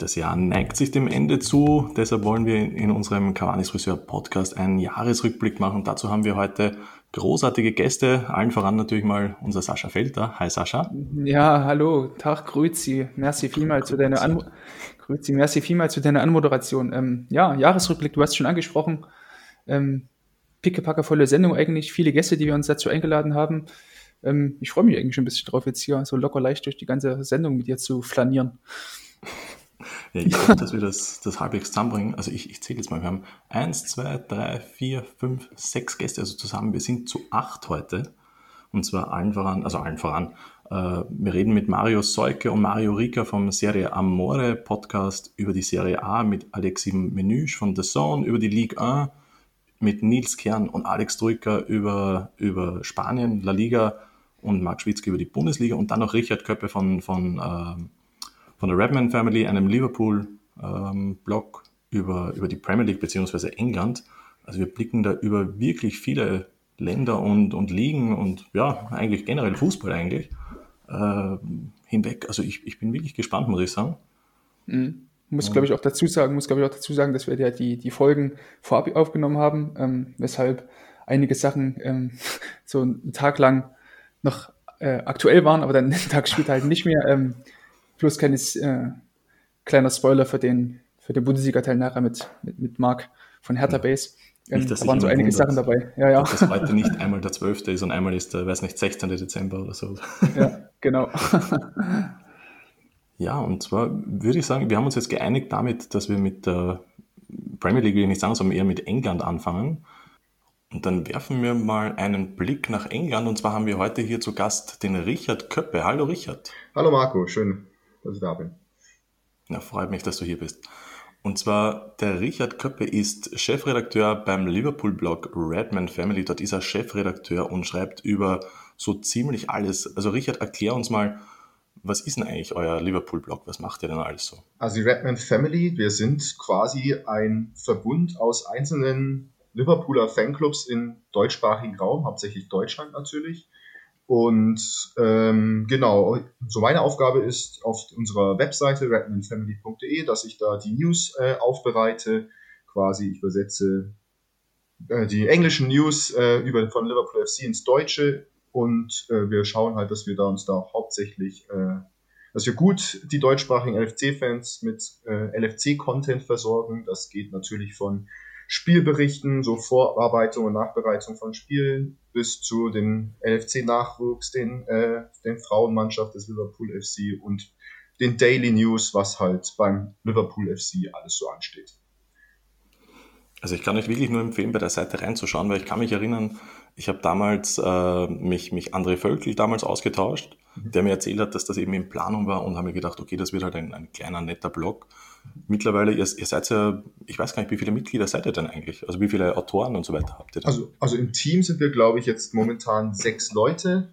Das Jahr neigt sich dem Ende zu, deshalb wollen wir in unserem Cavanis Friseur Podcast einen Jahresrückblick machen. Dazu haben wir heute großartige Gäste, allen voran natürlich mal unser Sascha Felter. Hi Sascha. Ja, hallo, Tag, grüezi. Merci vielmals zu deiner An grüezi, merci vielmals zu deiner Anmoderation. Ähm, ja, Jahresrückblick, du hast schon angesprochen. Ähm, pickepackevolle Sendung eigentlich, viele Gäste, die wir uns dazu eingeladen haben. Ähm, ich freue mich eigentlich schon ein bisschen drauf, jetzt hier so locker leicht durch die ganze Sendung mit dir zu flanieren. Ja, ich hoffe, dass wir das, das halbwegs zusammenbringen. Also ich, ich zähle jetzt mal, wir haben eins, zwei, drei, vier, fünf, sechs Gäste, also zusammen, wir sind zu acht heute. Und zwar allen voran, also allen voran. Äh, wir reden mit Mario Seuke und Mario Rika vom Serie Amore Podcast über die Serie A mit Alexi Menüsch von The Zone, über die Ligue 1 mit Nils Kern und Alex Drucker über, über Spanien, La Liga und Marc Schwitzke über die Bundesliga und dann noch Richard Köppe von, von äh, von der Redman Family, einem Liverpool-Blog ähm, über, über die Premier League bzw. England. Also wir blicken da über wirklich viele Länder und, und Ligen und ja, eigentlich generell Fußball eigentlich äh, hinweg. Also ich, ich bin wirklich gespannt, muss ich sagen. Mhm. Muss, glaube ich, auch dazu sagen, muss, glaube ich, auch dazu sagen, dass wir ja die, die Folgen vorab aufgenommen haben, ähm, weshalb einige Sachen ähm, so einen Tag lang noch äh, aktuell waren, aber dann einen Tag später halt nicht mehr. Ähm, Plus kleines, äh, kleiner Spoiler für den, für den Bundesliga-Teil nachher mit, mit, mit Marc von Hertha Base. Ähm, nicht, da waren so einige Sachen dabei. Ja, ja. Dass heute nicht einmal der 12. ist und einmal ist der, weiß nicht, 16. Dezember oder so. Ja, genau. ja, und zwar würde ich sagen, wir haben uns jetzt geeinigt damit, dass wir mit der Premier League, will ich nicht sagen, sondern eher mit England anfangen. Und dann werfen wir mal einen Blick nach England. Und zwar haben wir heute hier zu Gast den Richard Köppe. Hallo Richard. Hallo Marco, schön, dass ich da bin. Ja, freut mich, dass du hier bist. Und zwar, der Richard Köppe ist Chefredakteur beim Liverpool-Blog Redman Family. Dort ist er Chefredakteur und schreibt über so ziemlich alles. Also Richard, erklär uns mal, was ist denn eigentlich euer Liverpool-Blog? Was macht ihr denn alles so? Also die Redman Family, wir sind quasi ein Verbund aus einzelnen Liverpooler Fanclubs im deutschsprachigen Raum, hauptsächlich Deutschland natürlich. Und ähm, genau, so meine Aufgabe ist auf unserer Webseite redmanfamily.de, dass ich da die News äh, aufbereite. Quasi, ich übersetze äh, die englischen News äh, über, von Liverpool FC ins Deutsche und äh, wir schauen halt, dass wir da uns da hauptsächlich, äh, dass wir gut die deutschsprachigen LFC-Fans mit äh, LFC-Content versorgen. Das geht natürlich von Spielberichten, so Vorarbeitung und Nachbereitung von Spielen bis zu dem LFC-Nachwuchs, den, äh, den Frauenmannschaft des Liverpool FC und den Daily News, was halt beim Liverpool FC alles so ansteht. Also ich kann euch wirklich nur empfehlen, bei der Seite reinzuschauen, weil ich kann mich erinnern, ich habe damals äh, mich, mich André Völkel damals ausgetauscht, mhm. der mir erzählt hat, dass das eben in Planung war und habe mir gedacht, okay, das wird halt ein, ein kleiner, netter Blog. Mittlerweile, ihr, ihr, seid ja, ich weiß gar nicht, wie viele Mitglieder seid ihr denn eigentlich? Also wie viele Autoren und so weiter habt ihr denn? Also, also im Team sind wir, glaube ich, jetzt momentan sechs Leute.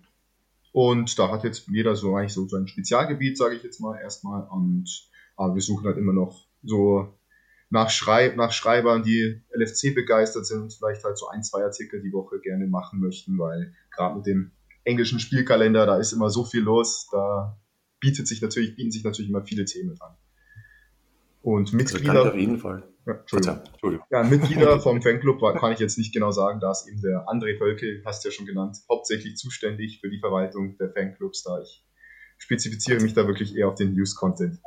Und da hat jetzt jeder so eigentlich so sein Spezialgebiet, sage ich jetzt mal erstmal. Und aber wir suchen halt immer noch so nach, Schreib nach Schreibern, die LFC begeistert sind und vielleicht halt so ein, zwei Artikel die Woche gerne machen möchten, weil gerade mit dem englischen Spielkalender, da ist immer so viel los, da bietet sich natürlich, bieten sich natürlich immer viele Themen an. Und also Mitglieder. Also auf jeden Fall. Ja, Entschuldigung. Entschuldigung. Ja, Mitglieder vom Fanclub kann ich jetzt nicht genau sagen, da ist eben der André Völke, hast du ja schon genannt, hauptsächlich zuständig für die Verwaltung der Fanclubs, da ich spezifiziere mich da wirklich eher auf den News-Content.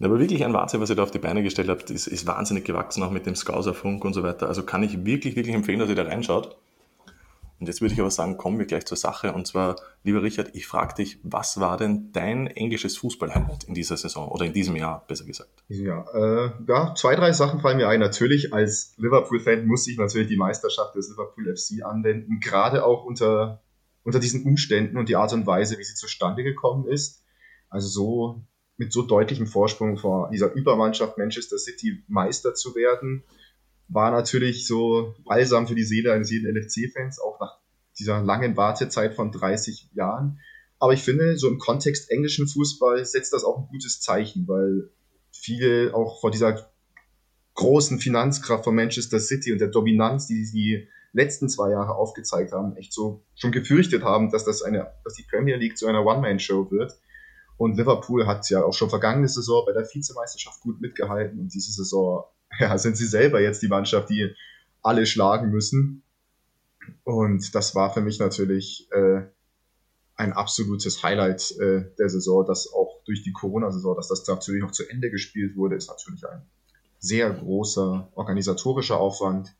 Aber wirklich ein Wahnsinn, was ihr da auf die Beine gestellt habt, ist, ist wahnsinnig gewachsen, auch mit dem Scouser Funk und so weiter. Also kann ich wirklich, wirklich empfehlen, dass ihr da reinschaut. Und jetzt würde ich aber sagen, kommen wir gleich zur Sache. Und zwar, lieber Richard, ich frage dich, was war denn dein englisches Fußballhighlight in dieser Saison oder in diesem Jahr, besser gesagt? Ja, äh, ja, zwei, drei Sachen fallen mir ein. Natürlich, als Liverpool-Fan muss ich natürlich die Meisterschaft des Liverpool FC anwenden, gerade auch unter, unter diesen Umständen und die Art und Weise, wie sie zustande gekommen ist. Also so mit so deutlichem Vorsprung vor dieser Übermannschaft Manchester City Meister zu werden, war natürlich so balsam für die Seele eines jeden LFC-Fans, auch nach dieser langen Wartezeit von 30 Jahren. Aber ich finde, so im Kontext englischen Fußball setzt das auch ein gutes Zeichen, weil viele auch vor dieser großen Finanzkraft von Manchester City und der Dominanz, die sie die letzten zwei Jahre aufgezeigt haben, echt so schon gefürchtet haben, dass das eine, dass die Premier League zu einer One-Man-Show wird. Und Liverpool hat ja auch schon vergangene Saison bei der Vizemeisterschaft gut mitgehalten und diese Saison ja, sind sie selber jetzt die Mannschaft, die alle schlagen müssen. Und das war für mich natürlich äh, ein absolutes Highlight äh, der Saison, dass auch durch die Corona-Saison, dass das natürlich noch zu Ende gespielt wurde, ist natürlich ein sehr großer organisatorischer Aufwand,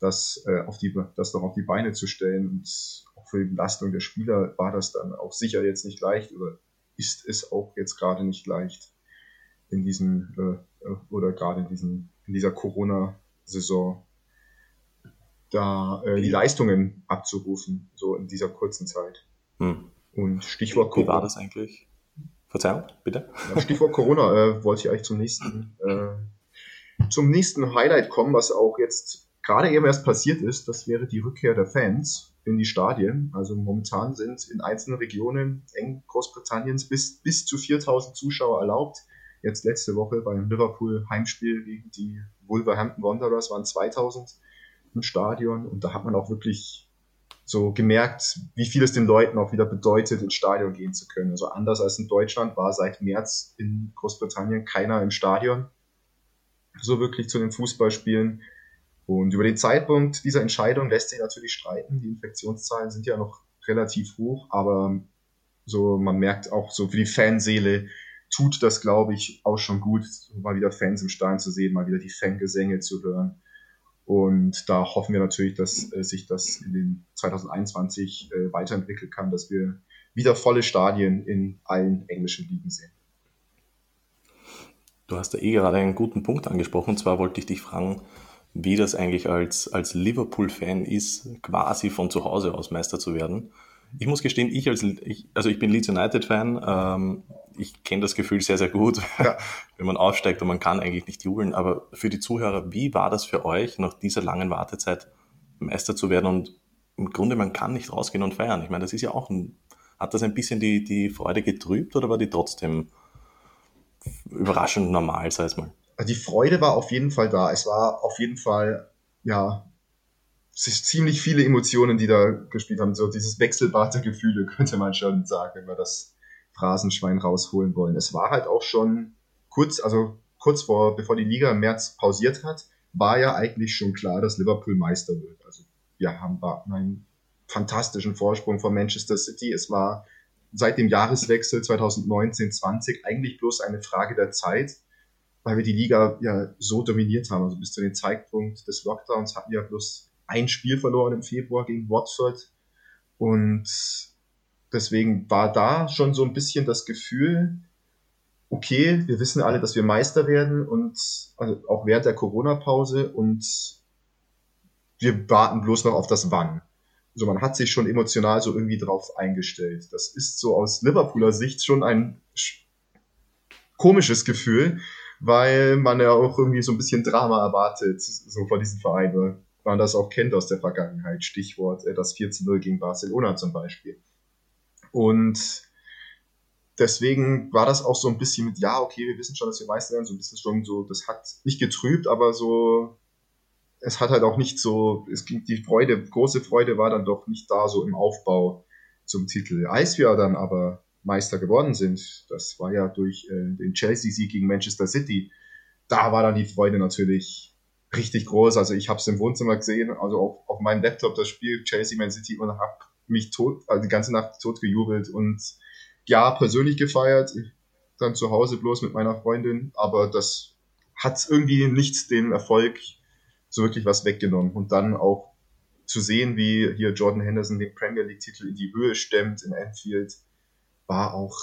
das, äh, auf die, das noch auf die Beine zu stellen. Und auch für die Belastung der Spieler war das dann auch sicher jetzt nicht leicht oder ist es auch jetzt gerade nicht leicht in diesen äh, oder gerade in diesen in dieser Corona-Saison da äh, die Leistungen abzurufen, so in dieser kurzen Zeit. Hm. Und Stichwort Corona. Wie war das eigentlich? Verzeihung, bitte. Ja, Stichwort Corona äh, wollte ich eigentlich zum nächsten, äh, zum nächsten Highlight kommen, was auch jetzt gerade eben erst passiert ist. Das wäre die Rückkehr der Fans in die Stadien. Also momentan sind in einzelnen Regionen eng Großbritanniens bis, bis zu 4000 Zuschauer erlaubt. Jetzt letzte Woche beim Liverpool Heimspiel gegen die Wolverhampton Wanderers waren 2000 im Stadion und da hat man auch wirklich so gemerkt, wie viel es den Leuten auch wieder bedeutet, ins Stadion gehen zu können. Also anders als in Deutschland war seit März in Großbritannien keiner im Stadion, so wirklich zu den Fußballspielen. Und über den Zeitpunkt dieser Entscheidung lässt sich natürlich streiten. Die Infektionszahlen sind ja noch relativ hoch, aber so man merkt auch so für die Fanseele tut das, glaube ich, auch schon gut, mal wieder Fans im Stadion zu sehen, mal wieder die Fangesänge zu hören. Und da hoffen wir natürlich, dass äh, sich das in den 2021 äh, weiterentwickeln kann, dass wir wieder volle Stadien in allen englischen Ligen sehen. Du hast ja eh gerade einen guten Punkt angesprochen. Und zwar wollte ich dich fragen, wie das eigentlich als, als Liverpool-Fan ist, quasi von zu Hause aus Meister zu werden. Ich muss gestehen, ich als, ich, also ich bin Leeds United-Fan, ähm, ich kenne das Gefühl sehr, sehr gut, ja. wenn man aufsteigt und man kann eigentlich nicht jubeln. Aber für die Zuhörer, wie war das für euch, nach dieser langen Wartezeit Meister zu werden? Und im Grunde, man kann nicht rausgehen und feiern. Ich meine, das ist ja auch ein, hat das ein bisschen die, die Freude getrübt oder war die trotzdem überraschend normal, sei es mal? Die Freude war auf jeden Fall da. Es war auf jeden Fall, ja, ziemlich viele Emotionen, die da gespielt haben. So dieses Wechselbad der Gefühle, könnte man schon sagen, wenn wir das Phrasenschwein rausholen wollen. Es war halt auch schon kurz, also kurz vor, bevor die Liga im März pausiert hat, war ja eigentlich schon klar, dass Liverpool Meister wird. Also wir haben einen fantastischen Vorsprung von Manchester City. Es war seit dem Jahreswechsel 2019-20 eigentlich bloß eine Frage der Zeit, weil wir die Liga ja so dominiert haben. Also bis zu dem Zeitpunkt des Lockdowns hatten wir bloß ein Spiel verloren im Februar gegen Watford. Und deswegen war da schon so ein bisschen das Gefühl, okay, wir wissen alle, dass wir Meister werden und also auch während der Corona-Pause und wir warten bloß noch auf das Wann. Also man hat sich schon emotional so irgendwie drauf eingestellt. Das ist so aus Liverpooler Sicht schon ein komisches Gefühl, weil man ja auch irgendwie so ein bisschen Drama erwartet, so von diesem Verein man das auch kennt aus der Vergangenheit. Stichwort äh, das 4-0 gegen Barcelona zum Beispiel. Und deswegen war das auch so ein bisschen mit, ja, okay, wir wissen schon, dass wir Meister werden, so ein bisschen schon so, das hat nicht getrübt, aber so, es hat halt auch nicht so, es ging die Freude, große Freude war dann doch nicht da, so im Aufbau zum Titel. Als wir dann aber Meister geworden sind, das war ja durch äh, den Chelsea-Sieg gegen Manchester City, da war dann die Freude natürlich richtig groß. Also ich habe es im Wohnzimmer gesehen, also auf, auf meinem Laptop das Spiel Chelsea Man City und habe mich tot, also die ganze Nacht tot gejubelt und ja, persönlich gefeiert, dann zu Hause bloß mit meiner Freundin, aber das hat irgendwie nicht den Erfolg so wirklich was weggenommen. Und dann auch zu sehen, wie hier Jordan Henderson den Premier League-Titel in die Höhe stemmt in Anfield, war auch,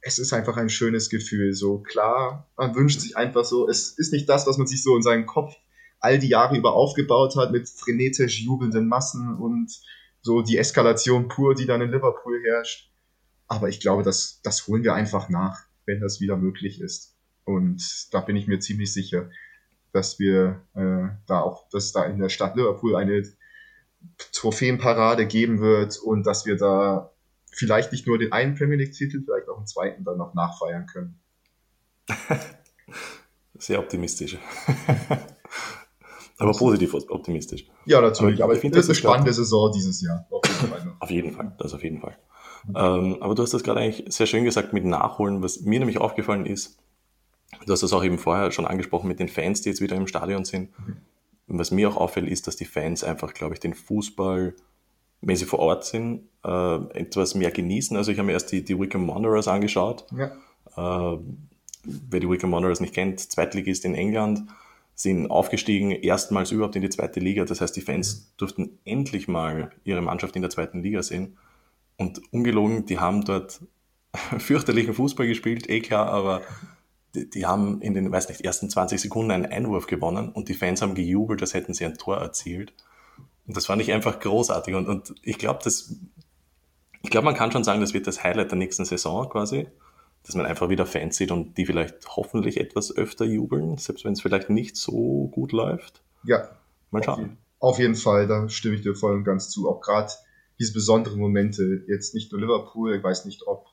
es ist einfach ein schönes Gefühl. So klar, man wünscht sich einfach so, es ist nicht das, was man sich so in seinen Kopf all die Jahre über aufgebaut hat mit frenetisch jubelnden Massen und so die Eskalation pur, die dann in Liverpool herrscht. Aber ich glaube, das, das holen wir einfach nach, wenn das wieder möglich ist. Und da bin ich mir ziemlich sicher, dass wir äh, da auch, dass da in der Stadt Liverpool eine Trophäenparade geben wird und dass wir da vielleicht nicht nur den einen Premier League-Titel, vielleicht auch einen zweiten dann noch nachfeiern können. Sehr optimistisch. Aber positiv optimistisch. Ja, natürlich. Aber ich finde, das ist eine spannende Saison dieses Jahr. Auf jeden Fall. Auf jeden Fall. Das auf jeden Fall. Ähm, aber du hast das gerade eigentlich sehr schön gesagt mit Nachholen, was mir nämlich aufgefallen ist. Du hast das auch eben vorher schon angesprochen mit den Fans, die jetzt wieder im Stadion sind. Mhm. Was mir auch auffällt, ist, dass die Fans einfach, glaube ich, den Fußball, wenn sie vor Ort sind, äh, etwas mehr genießen. Also ich habe mir erst die, die Wickham Wanderers angeschaut. Ja. Äh, wer die Wickham Wanderers nicht kennt, Zweitligist in England, sind aufgestiegen, erstmals überhaupt in die zweite Liga. Das heißt, die Fans durften endlich mal ihre Mannschaft in der zweiten Liga sehen. Und ungelogen, die haben dort fürchterlichen Fußball gespielt, eh klar, aber die, die, haben in den, weiß nicht, ersten 20 Sekunden einen Einwurf gewonnen und die Fans haben gejubelt, als hätten sie ein Tor erzielt. Und das fand ich einfach großartig. Und, und ich glaube, das, ich glaube, man kann schon sagen, das wird das Highlight der nächsten Saison quasi dass man einfach wieder Fans sieht und die vielleicht hoffentlich etwas öfter jubeln, selbst wenn es vielleicht nicht so gut läuft. Ja. Mal schauen. Auf jeden Fall, da stimme ich dir voll und ganz zu. Auch gerade diese besonderen Momente, jetzt nicht nur Liverpool, ich weiß nicht, ob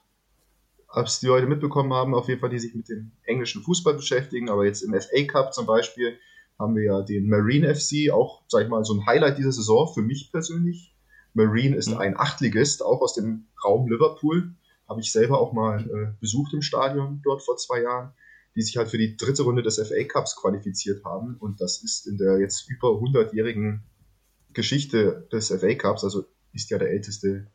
es die Leute mitbekommen haben, auf jeden Fall, die sich mit dem englischen Fußball beschäftigen, aber jetzt im FA Cup zum Beispiel haben wir ja den Marine FC, auch, sag ich mal, so ein Highlight dieser Saison für mich persönlich. Marine ist mhm. ein Achtligist, auch aus dem Raum Liverpool habe ich selber auch mal äh, besucht im Stadion dort vor zwei Jahren, die sich halt für die dritte Runde des FA Cups qualifiziert haben. Und das ist in der jetzt über 100-jährigen Geschichte des FA Cups, also ist ja der älteste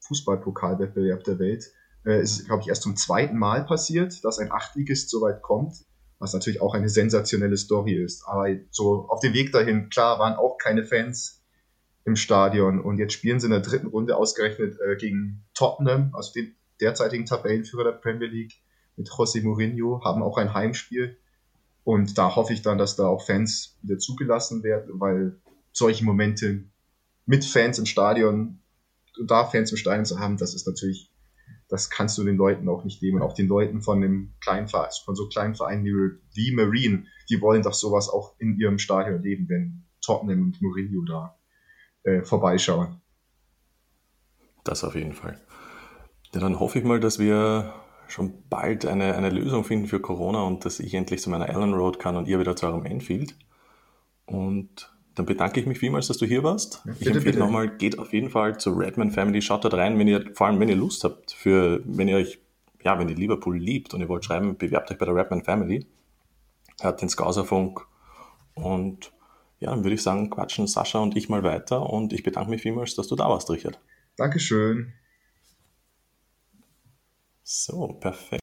Fußballpokalwettbewerb der Welt, äh, ist, glaube ich, erst zum zweiten Mal passiert, dass ein Achtligist so weit kommt, was natürlich auch eine sensationelle Story ist. Aber so auf dem Weg dahin, klar, waren auch keine Fans im Stadion und jetzt spielen sie in der dritten Runde ausgerechnet äh, gegen Tottenham, also den derzeitigen Tabellenführer der Premier League mit José Mourinho, haben auch ein Heimspiel. Und da hoffe ich dann, dass da auch Fans wieder zugelassen werden, weil solche Momente mit Fans im Stadion da Fans im Stadion zu haben, das ist natürlich, das kannst du den Leuten auch nicht nehmen. Auch den Leuten von dem kleinen Verein, von so kleinen Vereinen wie, wie Marine, die wollen doch sowas auch in ihrem Stadion erleben, wenn Tottenham und Mourinho da äh, vorbeischauen. Das auf jeden Fall. Ja, dann hoffe ich mal, dass wir schon bald eine, eine Lösung finden für Corona und dass ich endlich zu meiner Allen Road kann und ihr wieder zu eurem Enfield. Und dann bedanke ich mich vielmals, dass du hier warst. Bitte, ich empfehle nochmal, geht auf jeden Fall zur Redman Family, schaut dort rein, wenn ihr, vor allem wenn ihr Lust habt, für, wenn ihr euch, ja, wenn ihr Liverpool liebt und ihr wollt schreiben, bewerbt euch bei der Redman Family. Hat den Scouserfunk und ja, dann würde ich sagen, quatschen Sascha und ich mal weiter und ich bedanke mich vielmals, dass du da warst, Richard. Dankeschön. So, perfekt.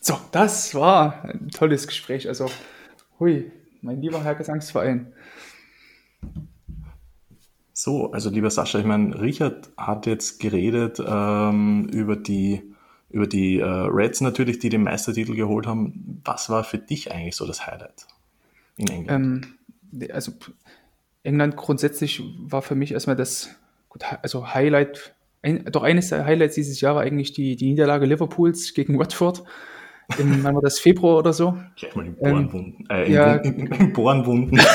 So, das war ein tolles Gespräch. Also, hui, mein lieber Herr Gesangsverein. So, also lieber Sascha, ich meine, Richard hat jetzt geredet ähm, über die, über die äh, Reds natürlich, die den Meistertitel geholt haben. Was war für dich eigentlich so das Highlight in England? Ähm, also England grundsätzlich war für mich erstmal das also Highlight, ein, doch eines der Highlights dieses Jahres eigentlich die, die Niederlage Liverpools gegen Watford. Im, wann war das Februar oder so? Gleich mal in Bohrenwunden. Ähm, äh, ja, in, in, in Bohrenwunden.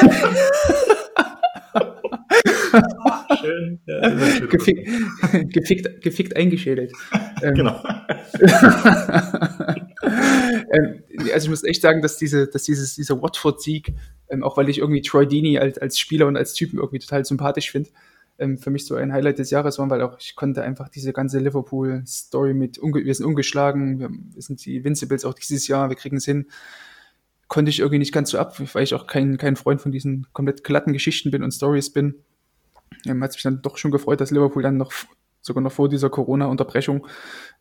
schön. Ja, gefickt, gefickt, gefickt eingeschädelt. Ähm, genau. ähm, also ich muss echt sagen, dass, diese, dass dieses, dieser Watford-Sieg, ähm, auch weil ich irgendwie Troy Deeney als, als Spieler und als Typen irgendwie total sympathisch finde, ähm, für mich so ein Highlight des Jahres waren, weil auch ich konnte einfach diese ganze Liverpool-Story mit, wir sind ungeschlagen, wir, wir sind die Invincibles auch dieses Jahr, wir kriegen es hin, konnte ich irgendwie nicht ganz so ab, weil ich auch kein, kein Freund von diesen komplett glatten Geschichten bin und Stories bin. Ähm, hat mich dann doch schon gefreut, dass Liverpool dann noch, sogar noch vor dieser Corona-Unterbrechung,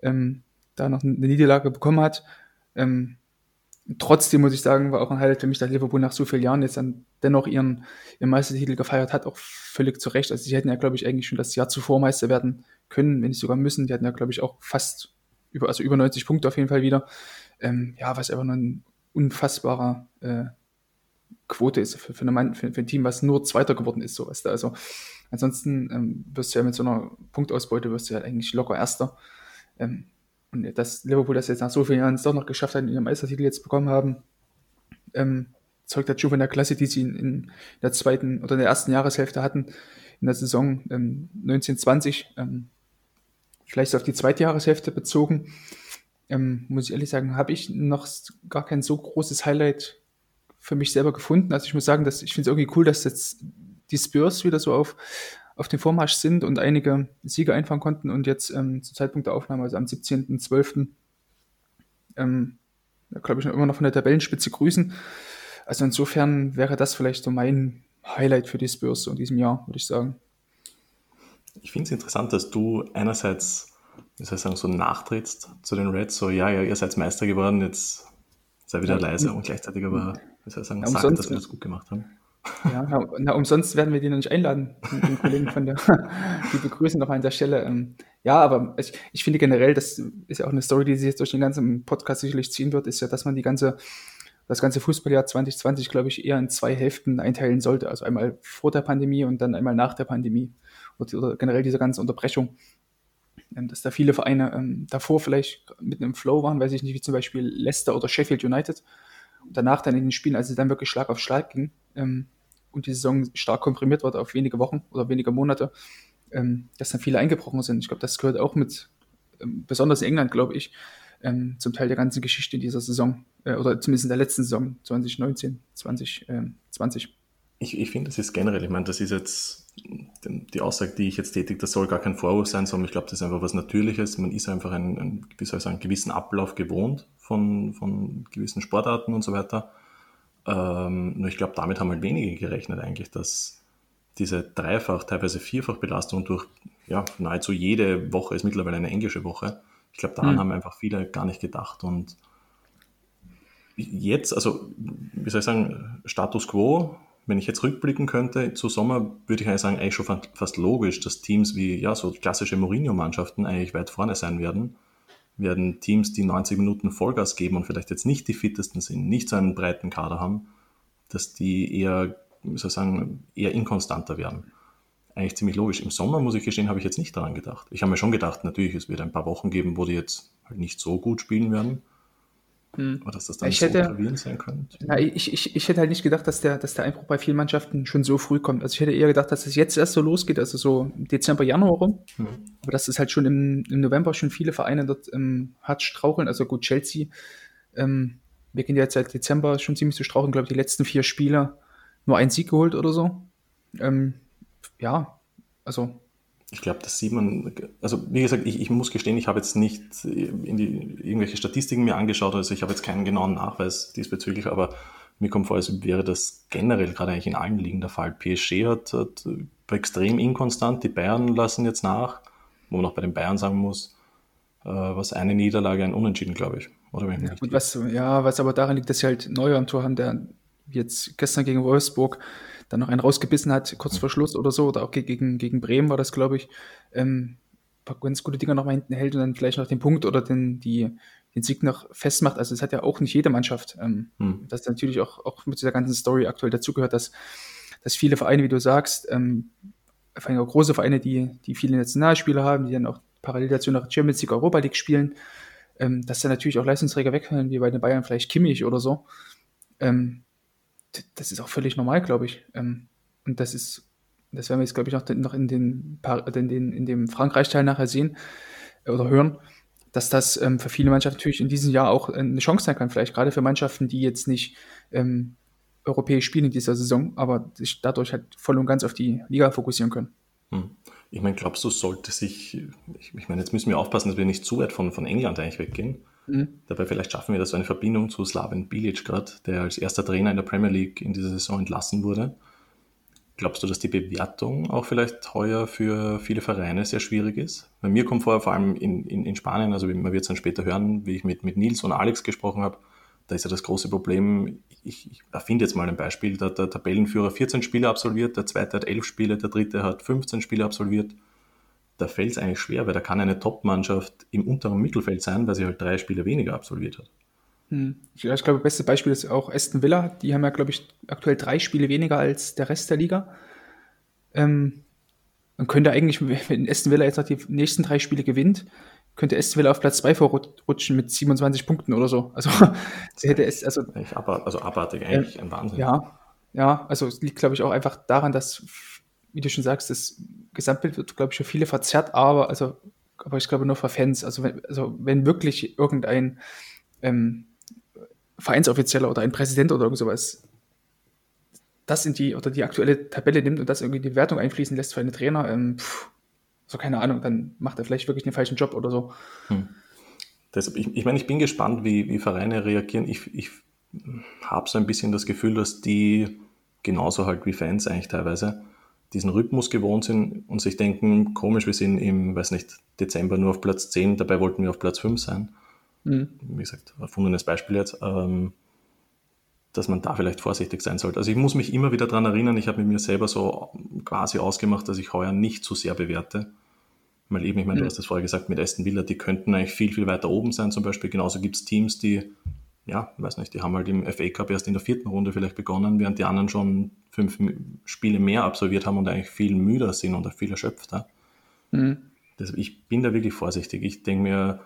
ähm, da noch eine Niederlage bekommen hat. Ähm, trotzdem muss ich sagen, war auch ein Highlight für mich, dass Liverpool nach so vielen Jahren jetzt dann dennoch ihren, ihren Meistertitel gefeiert hat, auch völlig zu Recht. Also sie hätten ja, glaube ich, eigentlich schon das Jahr zuvor Meister werden können, wenn nicht sogar müssen. Die hatten ja, glaube ich, auch fast über, also über 90 Punkte auf jeden Fall wieder. Ähm, ja, was einfach nur ein unfassbarer äh, Quote ist für, für, eine, für, für, ein Team, was nur Zweiter geworden ist. So, weißt du? Also ansonsten ähm, wirst du ja mit so einer Punktausbeute wirst du ja eigentlich locker Erster. Ähm, und dass Liverpool das jetzt nach so vielen Jahren doch noch geschafft hat, ihren Meistertitel jetzt bekommen haben, ähm, zeugt schon von der Klasse, die sie in, in, der zweiten oder in der ersten Jahreshälfte hatten, in der Saison ähm, 1920, ähm, vielleicht auf die zweite Jahreshälfte bezogen. Ähm, muss ich ehrlich sagen, habe ich noch gar kein so großes Highlight für mich selber gefunden. Also ich muss sagen, dass ich finde es irgendwie cool, dass jetzt die Spurs wieder so auf, auf dem Vormarsch sind und einige Siege einfahren konnten und jetzt ähm, zum Zeitpunkt der Aufnahme, also am 17.12., ähm, glaube ich, immer noch von der Tabellenspitze grüßen. Also insofern wäre das vielleicht so mein Highlight für die Spurs in diesem Jahr, würde ich sagen. Ich finde es interessant, dass du einerseits, wie soll ich sagen, so nachtrittst zu den Reds, so, ja, ja, ihr seid Meister geworden, jetzt sei wieder ja, leise und gleichzeitig aber, wie soll ich sagen, sagt, dass wir das gut gemacht haben. Ja, na, na, umsonst werden wir die noch nicht einladen, den Kollegen von der, die begrüßen noch an der Stelle. Ähm, ja, aber ich, ich finde generell, das ist ja auch eine Story, die sich jetzt durch den ganzen Podcast sicherlich ziehen wird, ist ja, dass man die ganze, das ganze Fußballjahr 2020, glaube ich, eher in zwei Hälften einteilen sollte. Also einmal vor der Pandemie und dann einmal nach der Pandemie. Oder, oder generell diese ganze Unterbrechung. Ähm, dass da viele Vereine ähm, davor vielleicht mit einem Flow waren, weiß ich nicht, wie zum Beispiel Leicester oder Sheffield United. Und danach dann in den Spielen, als es dann wirklich Schlag auf Schlag ging, ähm, und die Saison stark komprimiert wird auf wenige Wochen oder wenige Monate, ähm, dass dann viele eingebrochen sind. Ich glaube, das gehört auch mit, ähm, besonders in England, glaube ich, ähm, zum Teil der ganzen Geschichte dieser Saison äh, oder zumindest in der letzten Saison 2019, 2020. Ich, ich finde, das ist generell, ich meine, das ist jetzt die Aussage, die ich jetzt tätige, das soll gar kein Vorwurf sein, sondern ich glaube, das ist einfach was Natürliches. Man ist einfach einen, wie soll ich sagen, gewissen Ablauf gewohnt von, von gewissen Sportarten und so weiter. Ähm, nur ich glaube, damit haben halt wenige gerechnet eigentlich, dass diese Dreifach-, teilweise Vierfach-Belastung durch ja, nahezu jede Woche ist mittlerweile eine englische Woche. Ich glaube, daran mhm. haben einfach viele gar nicht gedacht. Und jetzt, also, wie soll ich sagen, Status quo, wenn ich jetzt rückblicken könnte zu Sommer, würde ich eigentlich sagen, eigentlich schon fast logisch, dass Teams wie, ja, so klassische Mourinho-Mannschaften eigentlich weit vorne sein werden werden Teams, die 90 Minuten Vollgas geben und vielleicht jetzt nicht die fittesten sind, nicht so einen breiten Kader haben, dass die eher, sozusagen, eher inkonstanter werden. Eigentlich ziemlich logisch. Im Sommer, muss ich gestehen, habe ich jetzt nicht daran gedacht. Ich habe mir schon gedacht, natürlich, es wird ein paar Wochen geben, wo die jetzt halt nicht so gut spielen werden. Hm. Oder dass das dann ich so hätte, gravierend sein könnte. Na, ich, ich, ich hätte halt nicht gedacht, dass der, dass der Einbruch bei vielen Mannschaften schon so früh kommt. Also ich hätte eher gedacht, dass es jetzt erst so losgeht, also so Dezember, Januar rum. Hm. Aber dass es halt schon im, im November schon viele Vereine dort ähm, hart straucheln. Also gut, Chelsea, ähm, wir gehen ja jetzt seit Dezember schon ziemlich zu straucheln. glaube ich, die letzten vier Spiele nur einen Sieg geholt oder so. Ähm, ja, also ich glaube, das sieht man, also wie gesagt, ich, ich muss gestehen, ich habe jetzt nicht in die, irgendwelche Statistiken mir angeschaut, also ich habe jetzt keinen genauen Nachweis diesbezüglich, aber mir kommt vor, als wäre das generell gerade eigentlich in allen Ligen der Fall. PSG hat, hat extrem inkonstant, die Bayern lassen jetzt nach, wo man auch bei den Bayern sagen muss, äh, was eine Niederlage, ein Unentschieden, glaube ich. Oder wenn ja, was, ja, was aber daran liegt, dass sie halt Neuer am Tor haben, der jetzt gestern gegen Wolfsburg dann noch einen rausgebissen hat, kurz vor Schluss oder so, oder auch gegen, gegen Bremen war das, glaube ich, ähm, paar ganz gute Dinger noch mal hinten hält und dann vielleicht noch den Punkt oder den, die, den Sieg noch festmacht. Also es hat ja auch nicht jede Mannschaft. Ähm, hm. Das natürlich auch, auch mit dieser ganzen Story aktuell dazugehört, dass, dass viele Vereine, wie du sagst, ähm, vor allem auch große Vereine, die, die viele Nationalspieler haben, die dann auch parallel dazu noch Champions League, Europa League spielen, ähm, dass dann natürlich auch Leistungsträger wegfallen, wie bei den Bayern vielleicht Kimmich oder so. Ähm, das ist auch völlig normal, glaube ich. Ähm, und das ist, das werden wir jetzt, glaube ich, auch noch in, den, in, den, in dem Frankreich-Teil nachher sehen äh, oder hören, dass das ähm, für viele Mannschaften natürlich in diesem Jahr auch eine Chance sein kann. Vielleicht gerade für Mannschaften, die jetzt nicht ähm, europäisch spielen in dieser Saison, aber sich dadurch halt voll und ganz auf die Liga fokussieren können. Hm. Ich meine, glaubst du, sollte sich, ich, ich meine, jetzt müssen wir aufpassen, dass wir nicht zu weit von, von England eigentlich weggehen. Mhm. Dabei vielleicht schaffen wir das so eine Verbindung zu Slaven Bilic gerade, der als erster Trainer in der Premier League in dieser Saison entlassen wurde. Glaubst du, dass die Bewertung auch vielleicht heuer für viele Vereine sehr schwierig ist? Bei mir kommt vor, vor allem in, in, in Spanien, also man wird es dann später hören, wie ich mit, mit Nils und Alex gesprochen habe, da ist ja das große Problem, ich, ich erfinde jetzt mal ein Beispiel, da der Tabellenführer 14 Spiele absolviert, der zweite hat 11 Spiele, der dritte hat 15 Spiele absolviert da fällt es eigentlich schwer, weil da kann eine Top-Mannschaft im unteren Mittelfeld sein, weil sie halt drei Spiele weniger absolviert hat. Hm. Ich glaube, das beste Beispiel ist auch Aston Villa. Die haben ja, glaube ich, aktuell drei Spiele weniger als der Rest der Liga. Ähm, man könnte eigentlich, wenn Aston Villa jetzt noch die nächsten drei Spiele gewinnt, könnte Aston Villa auf Platz 2 vorrutschen mit 27 Punkten oder so. Also, hätte es, also. also abartig, eigentlich äh, ein Wahnsinn. Ja, ja, also es liegt, glaube ich, auch einfach daran, dass wie du schon sagst, das Gesamtbild wird, glaube ich, für viele verzerrt, aber, also, aber ich glaube nur für Fans. Also wenn, also wenn wirklich irgendein ähm, Vereinsoffizieller oder ein Präsident oder irgend sowas das in die oder die aktuelle Tabelle nimmt und das irgendwie die Wertung einfließen lässt für einen Trainer, ähm, pff, so keine Ahnung, dann macht er vielleicht wirklich den falschen Job oder so. Hm. Deshalb, ich, ich meine, ich bin gespannt, wie, wie Vereine reagieren. Ich, ich habe so ein bisschen das Gefühl, dass die genauso halt wie Fans eigentlich teilweise diesen Rhythmus gewohnt sind und sich denken, komisch, wir sind im, weiß nicht, Dezember nur auf Platz 10, dabei wollten wir auf Platz 5 sein. Mhm. Wie gesagt, erfundenes Beispiel jetzt, ähm, dass man da vielleicht vorsichtig sein sollte. Also ich muss mich immer wieder daran erinnern, ich habe mit mir selber so quasi ausgemacht, dass ich heuer nicht zu sehr bewerte. Weil eben, ich meine, mhm. du hast das vorher gesagt, mit Aston Villa, die könnten eigentlich viel, viel weiter oben sein zum Beispiel. Genauso gibt es Teams, die ja, weiß nicht, die haben halt im FA Cup erst in der vierten Runde vielleicht begonnen, während die anderen schon fünf Spiele mehr absolviert haben und eigentlich viel müder sind und viel erschöpfter. Mhm. Deshalb, ich bin da wirklich vorsichtig. Ich denke mir,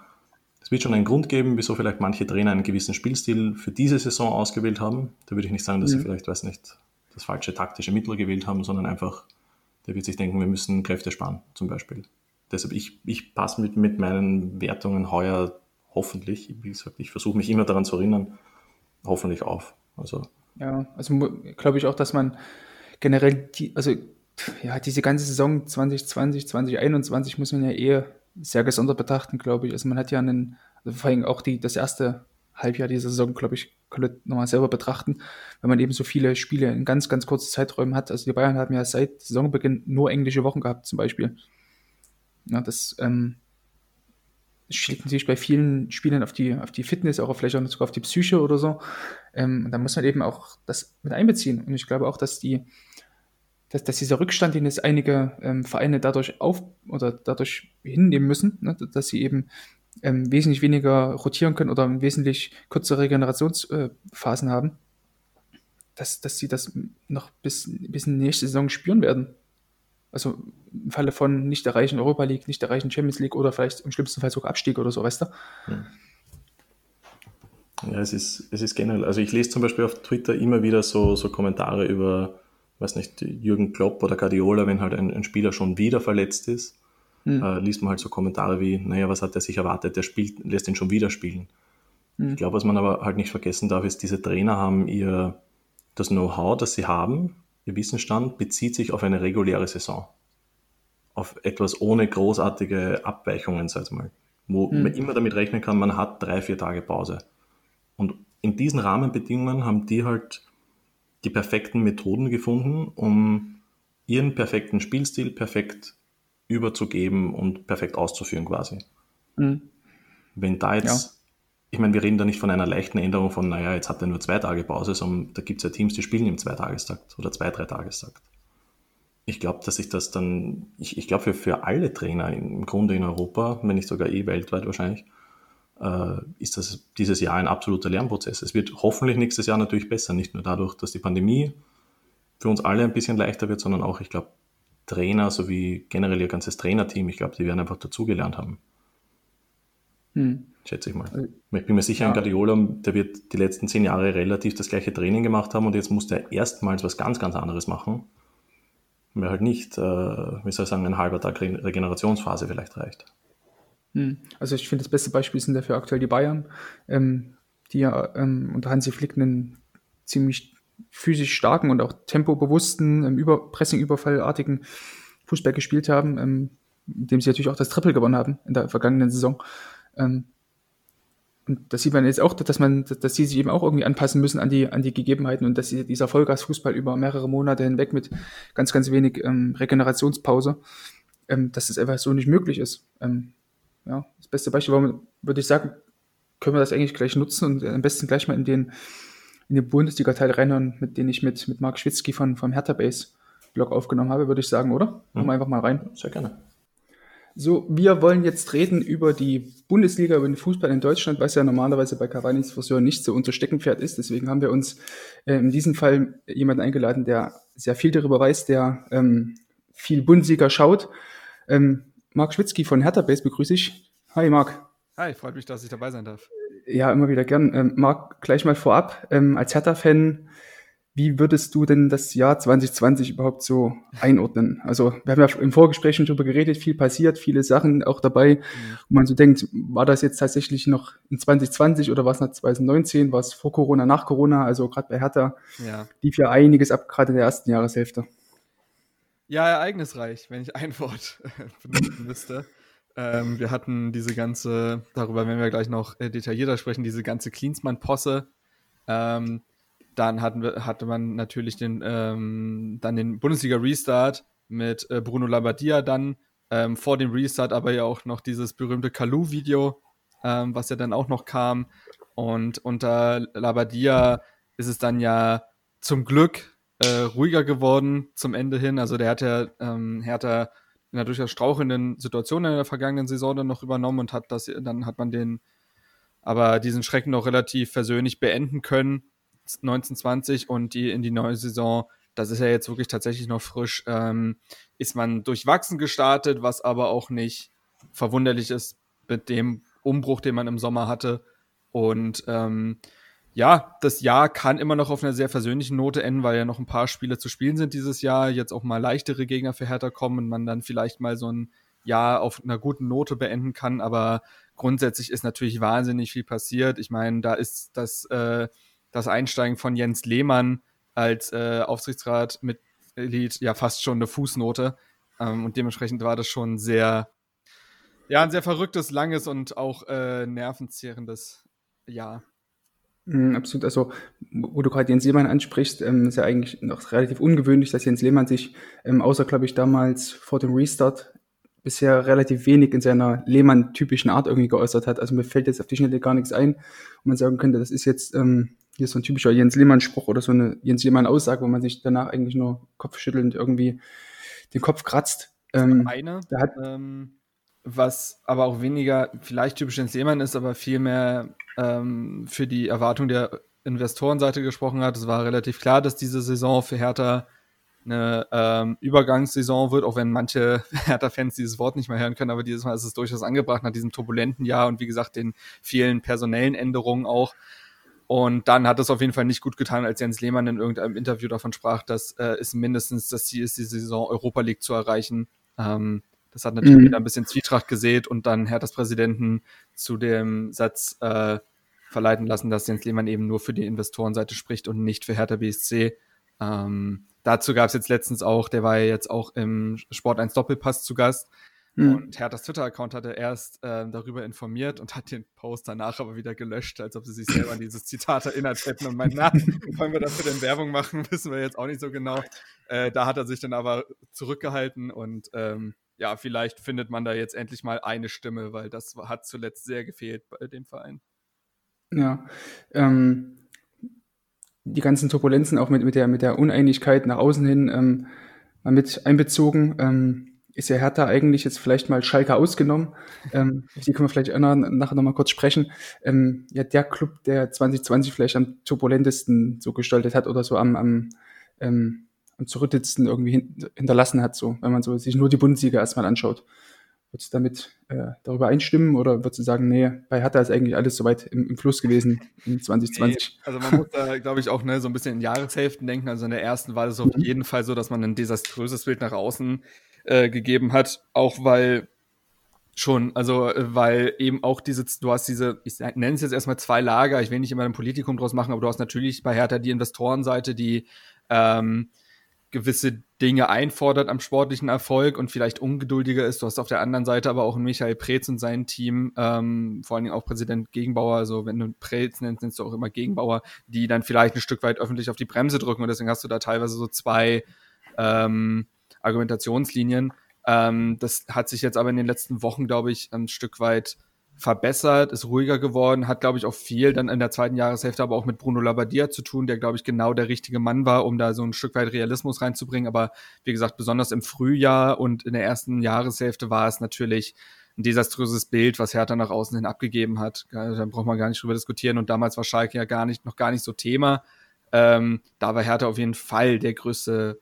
es wird schon einen Grund geben, wieso vielleicht manche Trainer einen gewissen Spielstil für diese Saison ausgewählt haben. Da würde ich nicht sagen, dass mhm. sie vielleicht, weiß nicht, das falsche taktische Mittel gewählt haben, sondern einfach, der wird sich denken, wir müssen Kräfte sparen, zum Beispiel. Deshalb, ich, ich passe mit, mit meinen Wertungen heuer hoffentlich, wie gesagt, ich versuche mich immer daran zu erinnern, hoffentlich auf. Also. Ja, also glaube ich auch, dass man generell die, also ja, diese ganze Saison 2020, 2021 muss man ja eher sehr gesondert betrachten, glaube ich. Also man hat ja einen, also vor allem auch die, das erste Halbjahr dieser Saison, glaube ich, komplett nochmal selber betrachten, wenn man eben so viele Spiele in ganz, ganz kurzen Zeiträumen hat. Also die Bayern haben ja seit Saisonbeginn nur englische Wochen gehabt, zum Beispiel. Ja, das ähm, schlägt natürlich bei vielen Spielern auf die, auf die Fitness, auch vielleicht auch sogar auf die Psyche oder so. Ähm, da muss man eben auch das mit einbeziehen. Und ich glaube auch, dass die, dass, dass dieser Rückstand, den jetzt einige ähm, Vereine dadurch auf oder dadurch hinnehmen müssen, ne, dass sie eben ähm, wesentlich weniger rotieren können oder wesentlich kürzere Regenerationsphasen äh, haben, dass, dass sie das noch bis, bis in die nächste Saison spüren werden. Also im Falle von nicht erreichen Europa League, nicht erreichen Champions League oder vielleicht im schlimmsten Fall sogar Abstieg oder so, weißt du? Ja, es ist, es ist generell, also ich lese zum Beispiel auf Twitter immer wieder so, so Kommentare über, weiß nicht, Jürgen Klopp oder Guardiola, wenn halt ein, ein Spieler schon wieder verletzt ist, hm. äh, liest man halt so Kommentare wie, naja, was hat er sich erwartet, der spielt, lässt ihn schon wieder spielen. Hm. Ich glaube, was man aber halt nicht vergessen darf, ist, diese Trainer haben ihr, das Know-how, das sie haben, ihr Wissensstand bezieht sich auf eine reguläre Saison. Auf etwas ohne großartige Abweichungen, sag ich mal. Wo mhm. man immer damit rechnen kann, man hat drei, vier Tage Pause. Und in diesen Rahmenbedingungen haben die halt die perfekten Methoden gefunden, um ihren perfekten Spielstil perfekt überzugeben und perfekt auszuführen quasi. Mhm. Wenn da jetzt ich meine, wir reden da nicht von einer leichten Änderung von, naja, jetzt hat er nur zwei Tage Pause, sondern da gibt es ja Teams, die spielen im Zweitagestakt oder zwei, drei Tagestakt. Ich glaube, dass ich das dann, ich, ich glaube, für, für alle Trainer im Grunde in Europa, wenn nicht sogar eh weltweit wahrscheinlich, äh, ist das dieses Jahr ein absoluter Lernprozess. Es wird hoffentlich nächstes Jahr natürlich besser, nicht nur dadurch, dass die Pandemie für uns alle ein bisschen leichter wird, sondern auch, ich glaube, Trainer sowie generell ihr ganzes Trainerteam, ich glaube, die werden einfach dazugelernt haben. Hm schätze ich mal. Also, ich bin mir sicher, ja. ein Guardiola, der wird die letzten zehn Jahre relativ das gleiche Training gemacht haben und jetzt muss der erstmals was ganz, ganz anderes machen. Weil halt nicht, äh, wie soll ich sagen, ein halber Tag Regenerationsphase vielleicht reicht. Hm. Also ich finde, das beste Beispiel sind dafür aktuell die Bayern, ähm, die ja ähm, unter Hansi Flick einen ziemlich physisch starken und auch tempobewussten, ähm, über Pressing-Überfallartigen Fußball gespielt haben, ähm, indem sie natürlich auch das Triple gewonnen haben in der vergangenen Saison. Ähm, und das sieht man jetzt auch, dass man, dass sie sich eben auch irgendwie anpassen müssen an die, an die Gegebenheiten und dass sie, dieser Vollgasfußball über mehrere Monate hinweg mit ganz, ganz wenig ähm, Regenerationspause, ähm, dass das einfach so nicht möglich ist. Ähm, ja, das beste Beispiel, warum würde ich sagen, können wir das eigentlich gleich nutzen und am besten gleich mal in den, in den Bundesliga-Teil reinhören, mit dem ich mit, mit Marc Schwitzky von, vom Hertha Base Blog aufgenommen habe, würde ich sagen, oder? Machen wir mhm. einfach mal rein. Sehr gerne. So, wir wollen jetzt reden über die Bundesliga, über den Fußball in Deutschland, was ja normalerweise bei Cavanis Fusion nicht so unser Steckenpferd ist. Deswegen haben wir uns äh, in diesem Fall jemanden eingeladen, der sehr viel darüber weiß, der ähm, viel Bundesliga schaut. Ähm, Marc Schwitzky von Hertha Base begrüße ich. Hi Marc. Hi, freut mich, dass ich dabei sein darf. Ja, immer wieder gern. Ähm, Marc, gleich mal vorab, ähm, als Hertha-Fan, Wie würdest du denn das Jahr 2020 überhaupt so einordnen? Also, wir haben ja im Vorgespräch schon drüber geredet, viel passiert, viele Sachen auch dabei, wo man so denkt, war das jetzt tatsächlich noch in 2020 oder war es nach 2019, war es vor Corona, nach Corona? Also, gerade bei Hertha ja. lief ja einiges ab, gerade in der ersten Jahreshälfte. Ja, ereignisreich, wenn ich ein Wort benutzen müsste. Ähm, wir hatten diese ganze, darüber werden wir gleich noch äh, detaillierter sprechen, diese ganze Klinsmann-Posse. Ähm, dann hatten wir, hatte man natürlich den, ähm, dann den Bundesliga-Restart mit äh, Bruno Labbadia dann. Ähm, vor dem Restart aber ja auch noch dieses berühmte Kalu-Video, ähm, was ja dann auch noch kam. Und unter Labbadia ist es dann ja zum Glück äh, ruhiger geworden zum Ende hin. Also der hat ja ähm, Hertha in einer durchaus strauchenden Situation in der vergangenen Saison dann noch übernommen und hat das, dann hat man den, aber diesen Schrecken noch relativ versöhnlich beenden können 1920 und die in die neue Saison, das ist ja jetzt wirklich tatsächlich noch frisch, ähm, ist man durchwachsen gestartet, was aber auch nicht verwunderlich ist mit dem Umbruch, den man im Sommer hatte. Und ähm, ja, das Jahr kann immer noch auf einer sehr versöhnlichen Note enden, weil ja noch ein paar Spiele zu spielen sind dieses Jahr, jetzt auch mal leichtere Gegner für Hertha kommen und man dann vielleicht mal so ein Jahr auf einer guten Note beenden kann. Aber grundsätzlich ist natürlich wahnsinnig viel passiert. Ich meine, da ist das äh, das Einsteigen von Jens Lehmann als äh, Aufsichtsrat mit Elite ja fast schon eine Fußnote. Ähm, und dementsprechend war das schon sehr, ja, ein sehr verrücktes, langes und auch äh, nervenzehrendes Jahr. Mm, absolut. Also, wo du gerade Jens Lehmann ansprichst, ähm, ist ja eigentlich noch relativ ungewöhnlich, dass Jens Lehmann sich, ähm, außer, glaube ich, damals vor dem Restart, bisher relativ wenig in seiner Lehmann-typischen Art irgendwie geäußert hat. Also mir fällt jetzt auf die Schnelle gar nichts ein, wo man sagen könnte, das ist jetzt ähm, hier so ein typischer Jens Lehmann-Spruch oder so eine Jens Lehmann-Aussage, wo man sich danach eigentlich nur kopfschüttelnd irgendwie den Kopf kratzt. Ähm, eine, hat, ähm, was aber auch weniger vielleicht typisch Jens Lehmann ist, aber vielmehr ähm, für die Erwartung der Investorenseite gesprochen hat. Es war relativ klar, dass diese Saison für Hertha eine ähm, Übergangssaison wird, auch wenn manche Hertha-Fans dieses Wort nicht mehr hören können, aber dieses Mal ist es durchaus angebracht nach diesem turbulenten Jahr und wie gesagt den vielen personellen Änderungen auch. Und dann hat es auf jeden Fall nicht gut getan, als Jens Lehmann in irgendeinem Interview davon sprach, dass äh, es mindestens das Ziel ist, die Saison Europa League zu erreichen. Ähm, das hat natürlich mhm. wieder ein bisschen Zwietracht gesät und dann Herthas Präsidenten zu dem Satz äh, verleiten lassen, dass Jens Lehmann eben nur für die Investorenseite spricht und nicht für Hertha BSC. Ähm, dazu gab es jetzt letztens auch, der war ja jetzt auch im Sport 1 Doppelpass zu Gast, Mhm. Und Herthas Twitter-Account hatte erst äh, darüber informiert und hat den Post danach aber wieder gelöscht, als ob sie sich selber an dieses Zitat erinnert hätten und meinen, na, wollen wir dafür denn Werbung machen, wissen wir jetzt auch nicht so genau. Äh, da hat er sich dann aber zurückgehalten und ähm, ja, vielleicht findet man da jetzt endlich mal eine Stimme, weil das hat zuletzt sehr gefehlt bei dem Verein. Ja, ähm, die ganzen Turbulenzen auch mit, mit, der, mit der Uneinigkeit nach außen hin ähm, mal mit einbezogen. Ähm, ist ja Hertha eigentlich jetzt vielleicht mal Schalke ausgenommen. Ähm, die können wir vielleicht nachher nochmal kurz sprechen. Ähm, ja, der Club, der 2020 vielleicht am turbulentesten so gestaltet hat oder so am, am, ähm, am zurücklitzten irgendwie hin, hinterlassen hat, so, wenn man so sich nur die Bundesliga erstmal anschaut. Würdest du damit äh, darüber einstimmen oder würdest du sagen, nee, bei Hertha ist eigentlich alles soweit im, im Fluss gewesen in 2020? Nee, also man muss da, glaube ich, auch ne, so ein bisschen in Jahreshälften denken. Also in der ersten war es auf mhm. jeden Fall so, dass man ein desaströses Bild nach außen äh, gegeben hat, auch weil schon, also äh, weil eben auch diese, du hast diese, ich nenne es jetzt erstmal zwei Lager, ich will nicht immer ein Politikum draus machen, aber du hast natürlich bei Hertha die Investorenseite, die ähm, gewisse Dinge einfordert am sportlichen Erfolg und vielleicht ungeduldiger ist. Du hast auf der anderen Seite aber auch Michael Preetz und sein Team, ähm, vor allen Dingen auch Präsident Gegenbauer, also wenn du Preetz nennst, nennst du auch immer Gegenbauer, die dann vielleicht ein Stück weit öffentlich auf die Bremse drücken und deswegen hast du da teilweise so zwei ähm, Argumentationslinien. Ähm, das hat sich jetzt aber in den letzten Wochen, glaube ich, ein Stück weit verbessert, ist ruhiger geworden, hat, glaube ich, auch viel dann in der zweiten Jahreshälfte aber auch mit Bruno Labbadia zu tun, der, glaube ich, genau der richtige Mann war, um da so ein Stück weit Realismus reinzubringen. Aber wie gesagt, besonders im Frühjahr und in der ersten Jahreshälfte war es natürlich ein desaströses Bild, was Hertha nach außen hin abgegeben hat. Da braucht man gar nicht drüber diskutieren. Und damals war Schalke ja gar nicht, noch gar nicht so Thema. Ähm, da war Hertha auf jeden Fall der größte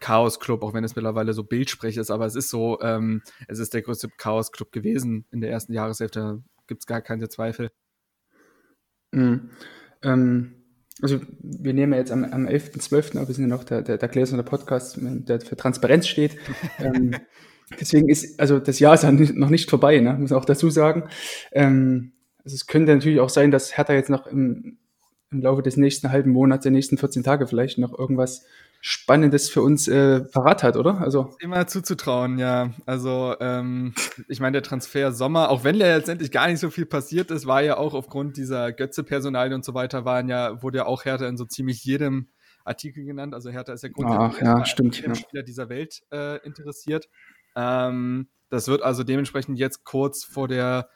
Chaos-Club, auch wenn es mittlerweile so Bildsprech ist, aber es ist so, ähm, es ist der größte Chaos-Club gewesen in der ersten Jahreshälfte, gibt es gar keine Zweifel. Mhm. Ähm, also wir nehmen ja jetzt am, am 11.12., aber wir sind ja noch der, der, der Gläser Podcast, der für Transparenz steht. ähm, deswegen ist, also das Jahr ist ja noch nicht vorbei, ne? muss man auch dazu sagen. Ähm, also es könnte natürlich auch sein, dass Hertha jetzt noch im, im Laufe des nächsten halben Monats, der nächsten 14 Tage vielleicht noch irgendwas Spannendes für uns äh, parat hat, oder? Also immer zuzutrauen, ja. Also ähm, ich meine, der Transfer Sommer, auch wenn ja letztendlich gar nicht so viel passiert ist, war ja auch aufgrund dieser Götze-Personalien und so weiter, waren ja, wurde ja auch Hertha in so ziemlich jedem Artikel genannt. Also Hertha ist ja grundsätzlich Ach, ja, stimmt, jedem ja. Spieler dieser Welt äh, interessiert. Ähm, das wird also dementsprechend jetzt kurz vor der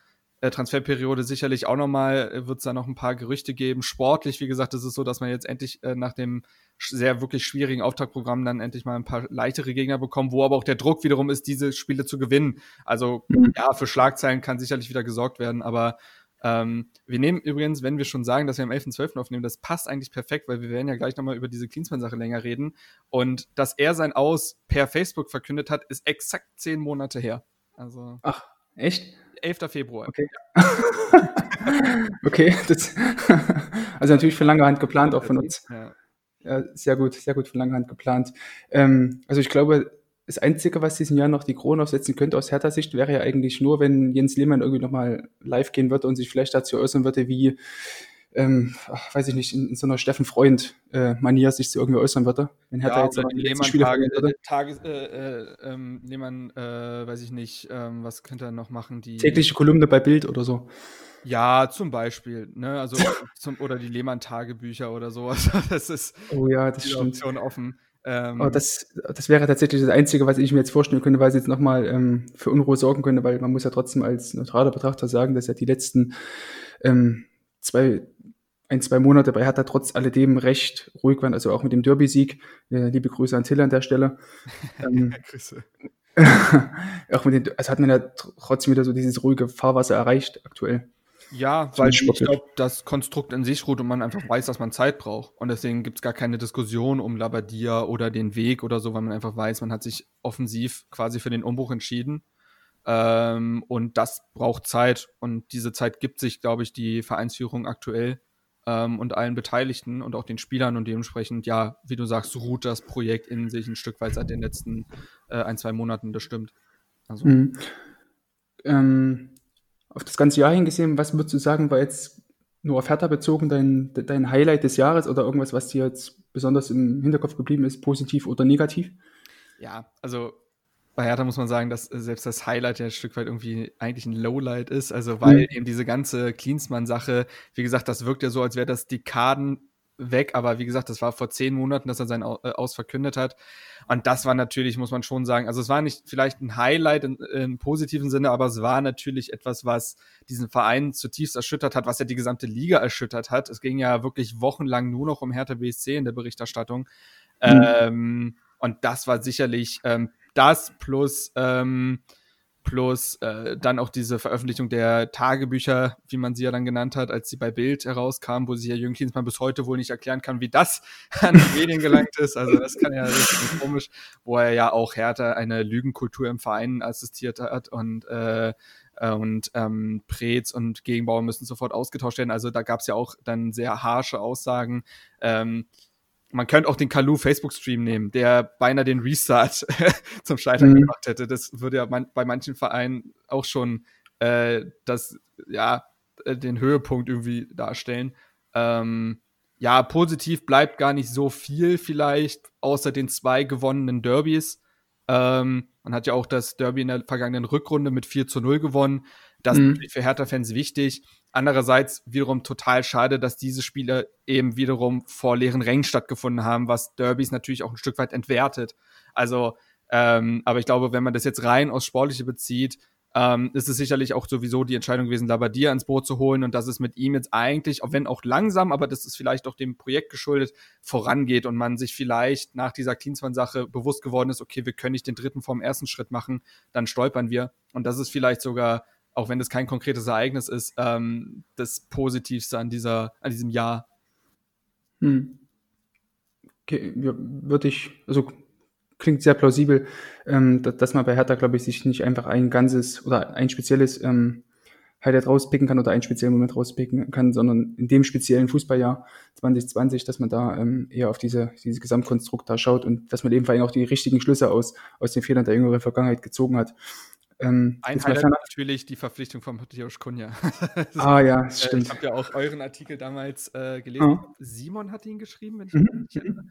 Transferperiode sicherlich auch nochmal, äh, wird es da noch ein paar Gerüchte geben. Sportlich, wie gesagt, ist es so, dass man jetzt endlich äh, nach dem sehr wirklich schwierigen Auftaktprogramm dann endlich mal ein paar leichtere Gegner bekommen, wo aber auch der Druck wiederum ist, diese Spiele zu gewinnen. Also mhm. ja, für Schlagzeilen kann sicherlich wieder gesorgt werden, aber ähm, wir nehmen übrigens, wenn wir schon sagen, dass wir am 11.12. aufnehmen, das passt eigentlich perfekt, weil wir werden ja gleich nochmal über diese Klinsmann-Sache länger reden. Und dass er sein Aus per Facebook verkündet hat, ist exakt zehn Monate her. Also. Ach, echt? 11. Februar. Okay. okay, das, also natürlich für lange Hand geplant auch von uns. Ja. ja sehr gut, sehr gut für lange Hand geplant. Ähm, also ich glaube, das Einzige, was diesen Jahr noch die Krone aufsetzen könnte aus Hertha-Sicht, wäre ja eigentlich nur, wenn Jens Lehmann irgendwie nochmal live gehen würde und sich vielleicht dazu äußern würde, wie ähm, ach, weiß ich nicht, in, in so einer Steffen Freund-Manier äh, sich so irgendwie äußern würde. Wenn Hertha ja, jetzt aber die Lehmann-Tage, äh, Tage, äh, äh, ähm, Lehmann, äh, weiß ich nicht, ähm, was könnte er noch machen? Die tägliche Kolumne bei Bild oder so. Ja, zum Beispiel, ne, also zum, oder die Lehmann-Tagebücher oder sowas. Das ist oh ja, das die stimmt. Option offen. Ähm, Aber das, das wäre tatsächlich das Einzige, was ich mir jetzt vorstellen könnte, weil es jetzt nochmal ähm, für Unruhe sorgen könnte, weil man muss ja trotzdem als neutraler Betrachter sagen, dass ja die letzten ähm, zwei, ein, zwei Monate bei Hertha trotz alledem recht ruhig waren, also auch mit dem Derby-Sieg. Äh, liebe Grüße an Till an der Stelle. ähm, Grüße. auch mit den, also hat man ja trotzdem wieder so dieses ruhige Fahrwasser erreicht aktuell. Ja, weil ich glaube, das Konstrukt in sich ruht und man einfach weiß, dass man Zeit braucht. Und deswegen gibt es gar keine Diskussion um Labadia oder den Weg oder so, weil man einfach weiß, man hat sich offensiv quasi für den Umbruch entschieden. Ähm, und das braucht Zeit. Und diese Zeit gibt sich, glaube ich, die Vereinsführung aktuell ähm, und allen Beteiligten und auch den Spielern und dementsprechend, ja, wie du sagst, ruht das Projekt in sich ein Stück weit seit den letzten äh, ein, zwei Monaten, das stimmt. Also. Mhm. Ähm, auf das ganze Jahr hingesehen, was würdest du sagen, war jetzt nur auf Hertha bezogen dein, dein Highlight des Jahres oder irgendwas, was dir jetzt besonders im Hinterkopf geblieben ist, positiv oder negativ? Ja, also bei Hertha muss man sagen, dass selbst das Highlight ja ein Stück weit irgendwie eigentlich ein Lowlight ist. Also, weil mhm. eben diese ganze Klinsmann-Sache, wie gesagt, das wirkt ja so, als wäre das Dekaden weg. Aber wie gesagt, das war vor zehn Monaten, dass er sein äh, Aus verkündet hat. Und das war natürlich, muss man schon sagen, also es war nicht vielleicht ein Highlight in, im positiven Sinne, aber es war natürlich etwas, was diesen Verein zutiefst erschüttert hat, was ja die gesamte Liga erschüttert hat. Es ging ja wirklich wochenlang nur noch um Hertha BSC in der Berichterstattung. Mhm. Ähm, und das war sicherlich ähm, das plus ähm, plus äh, dann auch diese Veröffentlichung der Tagebücher, wie man sie ja dann genannt hat, als sie bei Bild herauskam, wo sich ja Jürgen Klinsmann bis heute wohl nicht erklären kann, wie das an die Medien gelangt ist. Also das kann ja richtig komisch, wo er ja auch härter eine Lügenkultur im Verein assistiert hat und äh, und ähm, Preetz und Gegenbauer müssen sofort ausgetauscht werden. Also da gab es ja auch dann sehr harsche Aussagen. Ähm, man könnte auch den Kalu Facebook-Stream nehmen, der beinahe den Restart zum Scheitern mhm. gemacht hätte. Das würde ja man, bei manchen Vereinen auch schon äh, das, ja, äh, den Höhepunkt irgendwie darstellen. Ähm, ja, positiv bleibt gar nicht so viel vielleicht, außer den zwei gewonnenen Derbys. Ähm, man hat ja auch das Derby in der vergangenen Rückrunde mit 4 zu 0 gewonnen. Das mhm. ist für Hertha-Fans wichtig. Andererseits wiederum total schade, dass diese Spiele eben wiederum vor leeren Rängen stattgefunden haben, was Derbys natürlich auch ein Stück weit entwertet. Also, ähm, aber ich glaube, wenn man das jetzt rein aus Sportliche bezieht, ähm, ist es sicherlich auch sowieso die Entscheidung gewesen, Labadia ins Boot zu holen und dass es mit ihm jetzt eigentlich, auch wenn auch langsam, aber das ist vielleicht auch dem Projekt geschuldet, vorangeht und man sich vielleicht nach dieser Klinsmann-Sache bewusst geworden ist, okay, wir können nicht den dritten vom ersten Schritt machen, dann stolpern wir. Und das ist vielleicht sogar auch wenn das kein konkretes Ereignis ist, ähm, das Positivste an, dieser, an diesem Jahr. Hm. Okay, würde ich, also klingt sehr plausibel, ähm, dass, dass man bei Hertha, glaube ich, sich nicht einfach ein ganzes oder ein spezielles ähm, Highlight rauspicken kann oder einen speziellen Moment rauspicken kann, sondern in dem speziellen Fußballjahr 2020, dass man da ähm, eher auf diese, dieses Gesamtkonstrukt da schaut und dass man eben vor allem auch die richtigen Schlüsse aus, aus den Fehlern der jüngeren Vergangenheit gezogen hat. Ähm, Ein Highlight natürlich die Verpflichtung von Matthäus Kunja. ah ja, das stimmt. Ich habe ja auch euren Artikel damals äh, gelesen. Oh. Simon hat ihn geschrieben, wenn ich mhm. mich erinnere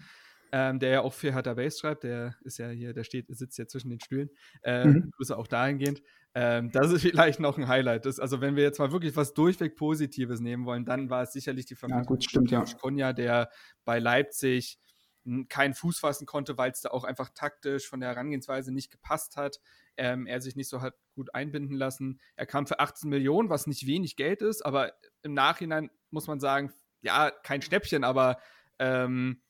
ähm, der ja auch für Hertha Base schreibt, der ist ja hier, der steht, sitzt ja zwischen den Stühlen. Ähm, mhm. Grüße auch dahingehend. Ähm, das ist vielleicht noch ein Highlight. Das, also, wenn wir jetzt mal wirklich was durchweg Positives nehmen wollen, dann war es sicherlich die Familie ja, gut, stimmt, ja. Konja, der bei Leipzig keinen Fuß fassen konnte, weil es da auch einfach taktisch von der Herangehensweise nicht gepasst hat. Ähm, er sich nicht so hat gut einbinden lassen. Er kam für 18 Millionen, was nicht wenig Geld ist, aber im Nachhinein muss man sagen, ja, kein Schnäppchen, aber ähm,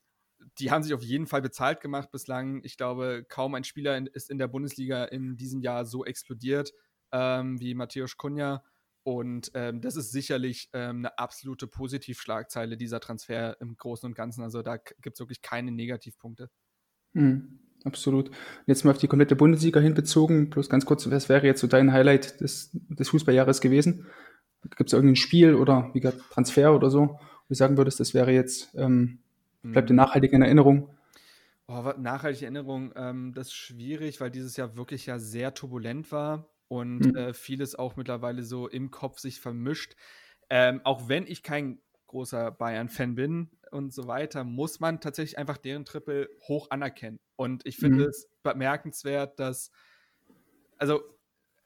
die haben sich auf jeden Fall bezahlt gemacht bislang. Ich glaube, kaum ein Spieler in, ist in der Bundesliga in diesem Jahr so explodiert ähm, wie Matthäus Kunja. Und ähm, das ist sicherlich ähm, eine absolute Positivschlagzeile, dieser Transfer im Großen und Ganzen. Also da gibt es wirklich keine Negativpunkte. Mhm, absolut. Jetzt mal auf die komplette Bundesliga hinbezogen, bloß ganz kurz, was wäre jetzt so dein Highlight des, des Fußballjahres gewesen? Gibt es irgendein Spiel oder wie gesagt Transfer oder so, wo du sagen würdest, das wäre jetzt ähm, Bleibt dir nachhaltig in Erinnerung? Oh, nachhaltige Erinnerung, ähm, das ist schwierig, weil dieses Jahr wirklich ja sehr turbulent war und mhm. äh, vieles auch mittlerweile so im Kopf sich vermischt. Ähm, auch wenn ich kein großer Bayern-Fan bin und so weiter, muss man tatsächlich einfach deren Triple hoch anerkennen. Und ich finde mhm. es bemerkenswert, dass, also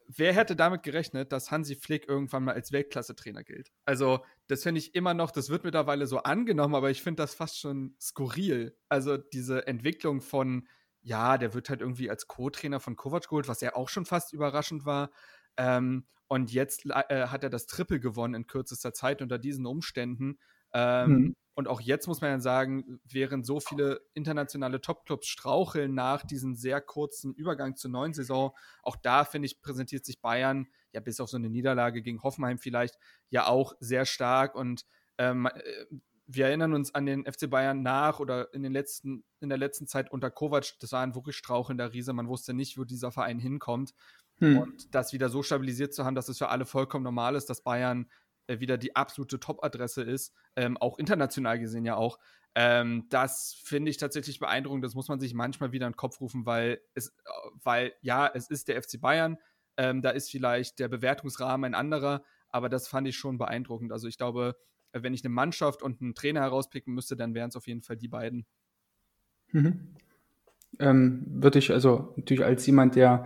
wer hätte damit gerechnet, dass Hansi Flick irgendwann mal als Weltklasse-Trainer gilt? Also, das finde ich immer noch, das wird mittlerweile so angenommen, aber ich finde das fast schon skurril. Also, diese Entwicklung von, ja, der wird halt irgendwie als Co-Trainer von Kovac geholt, was ja auch schon fast überraschend war. Ähm, und jetzt äh, hat er das Triple gewonnen in kürzester Zeit unter diesen Umständen. Ähm, mhm. Und auch jetzt muss man ja sagen, während so viele internationale Topclubs straucheln nach diesem sehr kurzen Übergang zur neuen Saison, auch da finde ich, präsentiert sich Bayern, ja, bis auf so eine Niederlage gegen Hoffenheim vielleicht, ja auch sehr stark. Und ähm, äh, wir erinnern uns an den FC Bayern nach oder in, den letzten, in der letzten Zeit unter Kovac, das war ein wirklich strauchelnder Riese. Man wusste nicht, wo dieser Verein hinkommt. Hm. Und das wieder so stabilisiert zu haben, dass es für alle vollkommen normal ist, dass Bayern wieder die absolute Top-Adresse ist, ähm, auch international gesehen ja auch. Ähm, das finde ich tatsächlich beeindruckend. Das muss man sich manchmal wieder in den Kopf rufen, weil es, weil ja, es ist der FC Bayern. Ähm, da ist vielleicht der Bewertungsrahmen ein anderer, aber das fand ich schon beeindruckend. Also ich glaube, wenn ich eine Mannschaft und einen Trainer herauspicken müsste, dann wären es auf jeden Fall die beiden. Mhm ähm, würde ich also natürlich als jemand, der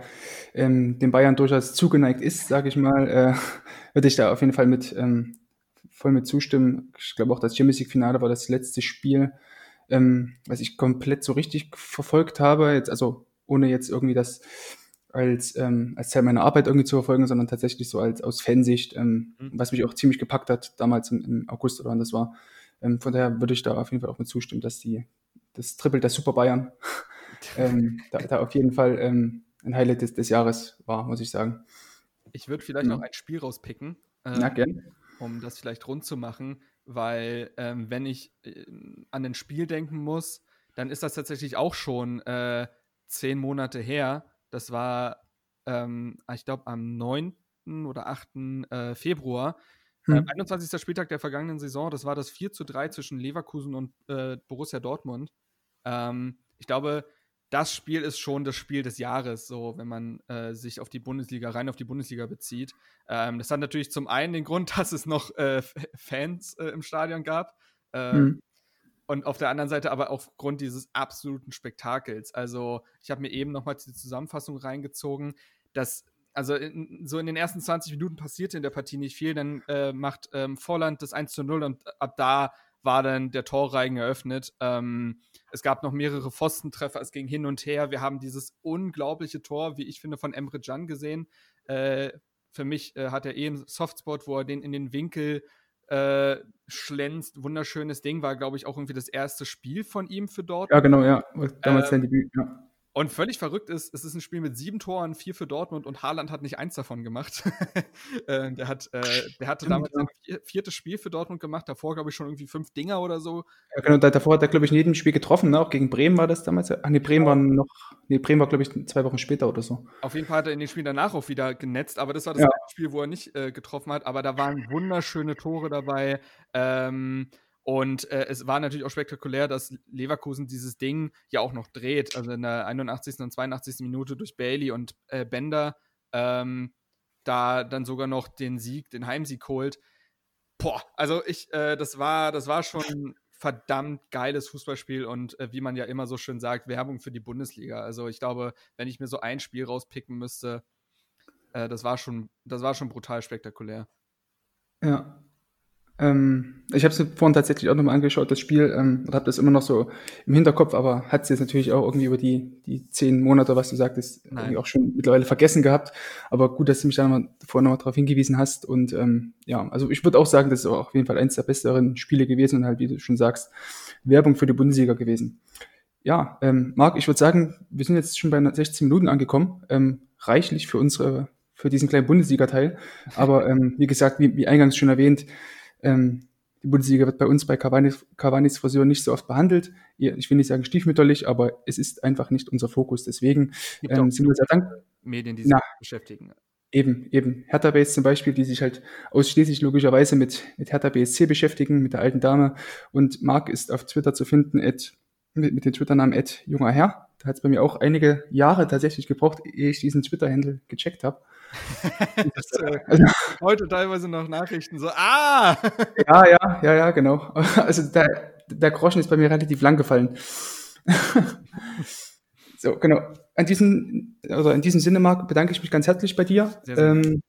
ähm, den Bayern durchaus zugeneigt ist, sage ich mal, äh, würde ich da auf jeden Fall mit ähm, voll mit zustimmen. Ich glaube auch das Champions League Finale war das letzte Spiel, ähm, was ich komplett so richtig verfolgt habe. Jetzt also ohne jetzt irgendwie das als ähm, als Teil meiner Arbeit irgendwie zu verfolgen, sondern tatsächlich so als aus Fansicht, ähm, mhm. was mich auch ziemlich gepackt hat damals im, im August oder wann das war. Ähm, von daher würde ich da auf jeden Fall auch mit zustimmen, dass die das Triple der Super Bayern ähm, da, da, auf jeden Fall ähm, ein Highlight des, des, Jahres war, muss ich sagen. Ich würde vielleicht ja. noch ein Spiel rauspicken, ähm, ja, um das vielleicht rund zu machen, weil ähm, wenn ich äh, an ein Spiel denken muss, dann ist das tatsächlich auch schon äh, zehn Monate her. Das war, ähm, ich glaube, am 9. oder 8. Äh, Februar. Hm. 21. Spieltag der vergangenen Saison, das war das 4 zu 3 zwischen Leverkusen und äh, Borussia Dortmund. Ähm, ich glaube, das Spiel ist schon das Spiel des Jahres, so wenn man äh, sich auf die Bundesliga, rein auf die Bundesliga bezieht. Ähm, das hat natürlich zum einen den Grund, dass es noch äh, Fans äh, im Stadion gab. Mhm. Und auf der anderen Seite aber aufgrund dieses absoluten Spektakels. Also, ich habe mir eben nochmal die Zusammenfassung reingezogen, dass also in, so in den ersten 20 Minuten passierte in der Partie nicht viel, dann äh, macht ähm, Vorland das 1 zu 0 und ab da war dann der Torreigen eröffnet. Ähm, es gab noch mehrere Pfostentreffer, es ging hin und her. Wir haben dieses unglaubliche Tor, wie ich finde, von Emre Can gesehen. Äh, für mich äh, hat er eh einen Softspot, wo er den in den Winkel äh, schlänzt. Wunderschönes Ding, war, glaube ich, auch irgendwie das erste Spiel von ihm für dort. Ja, genau, ja. Damals sein ähm, Debüt, ja. Und völlig verrückt ist, es ist ein Spiel mit sieben Toren, vier für Dortmund und Haaland hat nicht eins davon gemacht. äh, der, hat, äh, der hatte damals sein viertes Spiel für Dortmund gemacht, davor glaube ich schon irgendwie fünf Dinger oder so. Ja, genau, davor hat er glaube ich in jedem Spiel getroffen, ne? auch gegen Bremen war das damals. Ah, nee, Bremen war noch, nee, Bremen war glaube ich zwei Wochen später oder so. Auf jeden Fall hat er in den Spielen danach auch wieder genetzt, aber das war das ja. Spiel, wo er nicht äh, getroffen hat, aber da waren wunderschöne Tore dabei. Ähm, und äh, es war natürlich auch spektakulär, dass Leverkusen dieses Ding ja auch noch dreht. Also in der 81. und 82. Minute durch Bailey und äh, Bender ähm, da dann sogar noch den Sieg, den Heimsieg holt. Boah, also ich, äh, das war, das war schon verdammt geiles Fußballspiel und äh, wie man ja immer so schön sagt, Werbung für die Bundesliga. Also ich glaube, wenn ich mir so ein Spiel rauspicken müsste, äh, das war schon, das war schon brutal spektakulär. Ja, ähm, ich habe es vorhin tatsächlich auch nochmal angeschaut, das Spiel, ähm, und habe das immer noch so im Hinterkopf, aber hat es jetzt natürlich auch irgendwie über die, die zehn Monate, was du sagtest, irgendwie auch schon mittlerweile vergessen gehabt. Aber gut, dass du mich da nochmal, vorhin nochmal darauf hingewiesen hast. Und ähm, ja, also ich würde auch sagen, das ist auch auf jeden Fall eins der besseren Spiele gewesen und halt, wie du schon sagst, Werbung für die Bundesliga gewesen. Ja, ähm, Marc, ich würde sagen, wir sind jetzt schon bei 16 Minuten angekommen. Ähm, reichlich für unsere, für diesen kleinen Bundesliga-Teil. Aber ähm, wie gesagt, wie, wie eingangs schon erwähnt, ähm, die Bundesliga wird bei uns bei Cavani's, Cavani's Fusion nicht so oft behandelt. Ich will nicht sagen stiefmütterlich, aber es ist einfach nicht unser Fokus. Deswegen ähm, sind wir sehr dankbar. Medien, die sich Na, beschäftigen. Eben, eben. Hertha Base zum Beispiel, die sich halt ausschließlich logischerweise mit, mit Hertha BSC beschäftigen, mit der alten Dame. Und Marc ist auf Twitter zu finden, at, mit, mit dem Twitter-Namen at junger Herr. Da hat es bei mir auch einige Jahre tatsächlich gebraucht, ehe ich diesen Twitter-Handle gecheckt habe. das, äh, also, heute teilweise noch Nachrichten so, ah! ja, ja, ja, ja, genau. Also der, der Groschen ist bei mir relativ lang gefallen. so, genau. An diesem, also in diesem Sinne, Marc, bedanke ich mich ganz herzlich bei dir. Sehr, sehr ähm,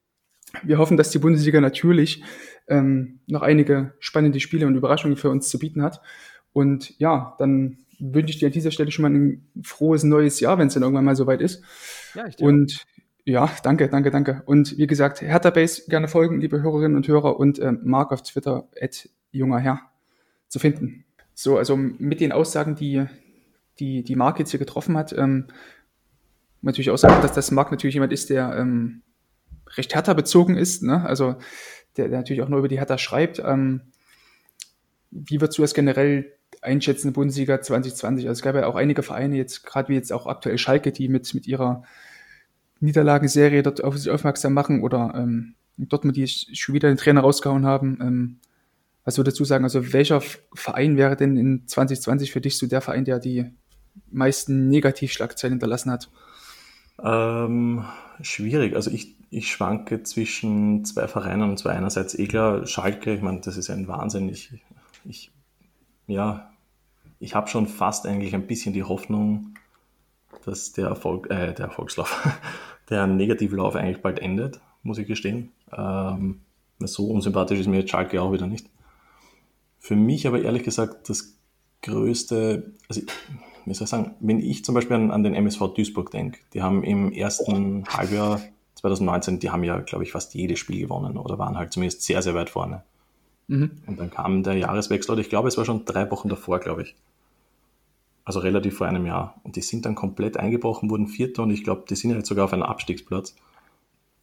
wir hoffen, dass die Bundesliga natürlich ähm, noch einige spannende Spiele und Überraschungen für uns zu bieten hat. Und ja, dann wünsche ich dir an dieser Stelle schon mal ein frohes neues Jahr, wenn es dann irgendwann mal soweit ist. Ja, ich dir Und ja, danke, danke, danke. Und wie gesagt, Hertha Base gerne folgen, liebe Hörerinnen und Hörer und äh, Mark auf Twitter, at junger Herr, zu finden. So, also mit den Aussagen, die die, die Mark jetzt hier getroffen hat, ähm, natürlich auch sagen, dass das Mark natürlich jemand ist, der ähm, recht Hertha bezogen ist, ne? also der, der natürlich auch nur über die Hertha schreibt. Ähm, wie würdest du das generell einschätzen, Bundesliga 2020? Also es gab ja auch einige Vereine, jetzt gerade wie jetzt auch aktuell Schalke, die mit, mit ihrer Niederlagenserie dort auf sich aufmerksam machen oder ähm, Dortmund, die schon wieder den Trainer rausgehauen haben. Ähm, was würdest du sagen? Also welcher Verein wäre denn in 2020 für dich so der Verein, der die meisten Negativschlagzeilen hinterlassen hat? Ähm, schwierig. Also ich, ich schwanke zwischen zwei Vereinen und zwar einerseits eh klar Schalke. Ich meine, das ist ein Wahnsinn. Ich, ich ja, ich habe schon fast eigentlich ein bisschen die Hoffnung, dass der Erfolg, äh, der Erfolgslauf, der Negativlauf eigentlich bald endet, muss ich gestehen. Ähm, so unsympathisch ist mir jetzt Schalke auch wieder nicht. Für mich aber ehrlich gesagt das größte, also wie soll ich sagen, wenn ich zum Beispiel an, an den MSV Duisburg denke, die haben im ersten Halbjahr 2019, die haben ja, glaube ich, fast jedes Spiel gewonnen oder waren halt zumindest sehr, sehr weit vorne. Mhm. Und dann kam der Jahreswechsel, oder ich glaube, es war schon drei Wochen davor, glaube ich also relativ vor einem Jahr. Und die sind dann komplett eingebrochen, wurden Vierter und ich glaube, die sind jetzt sogar auf einem Abstiegsplatz.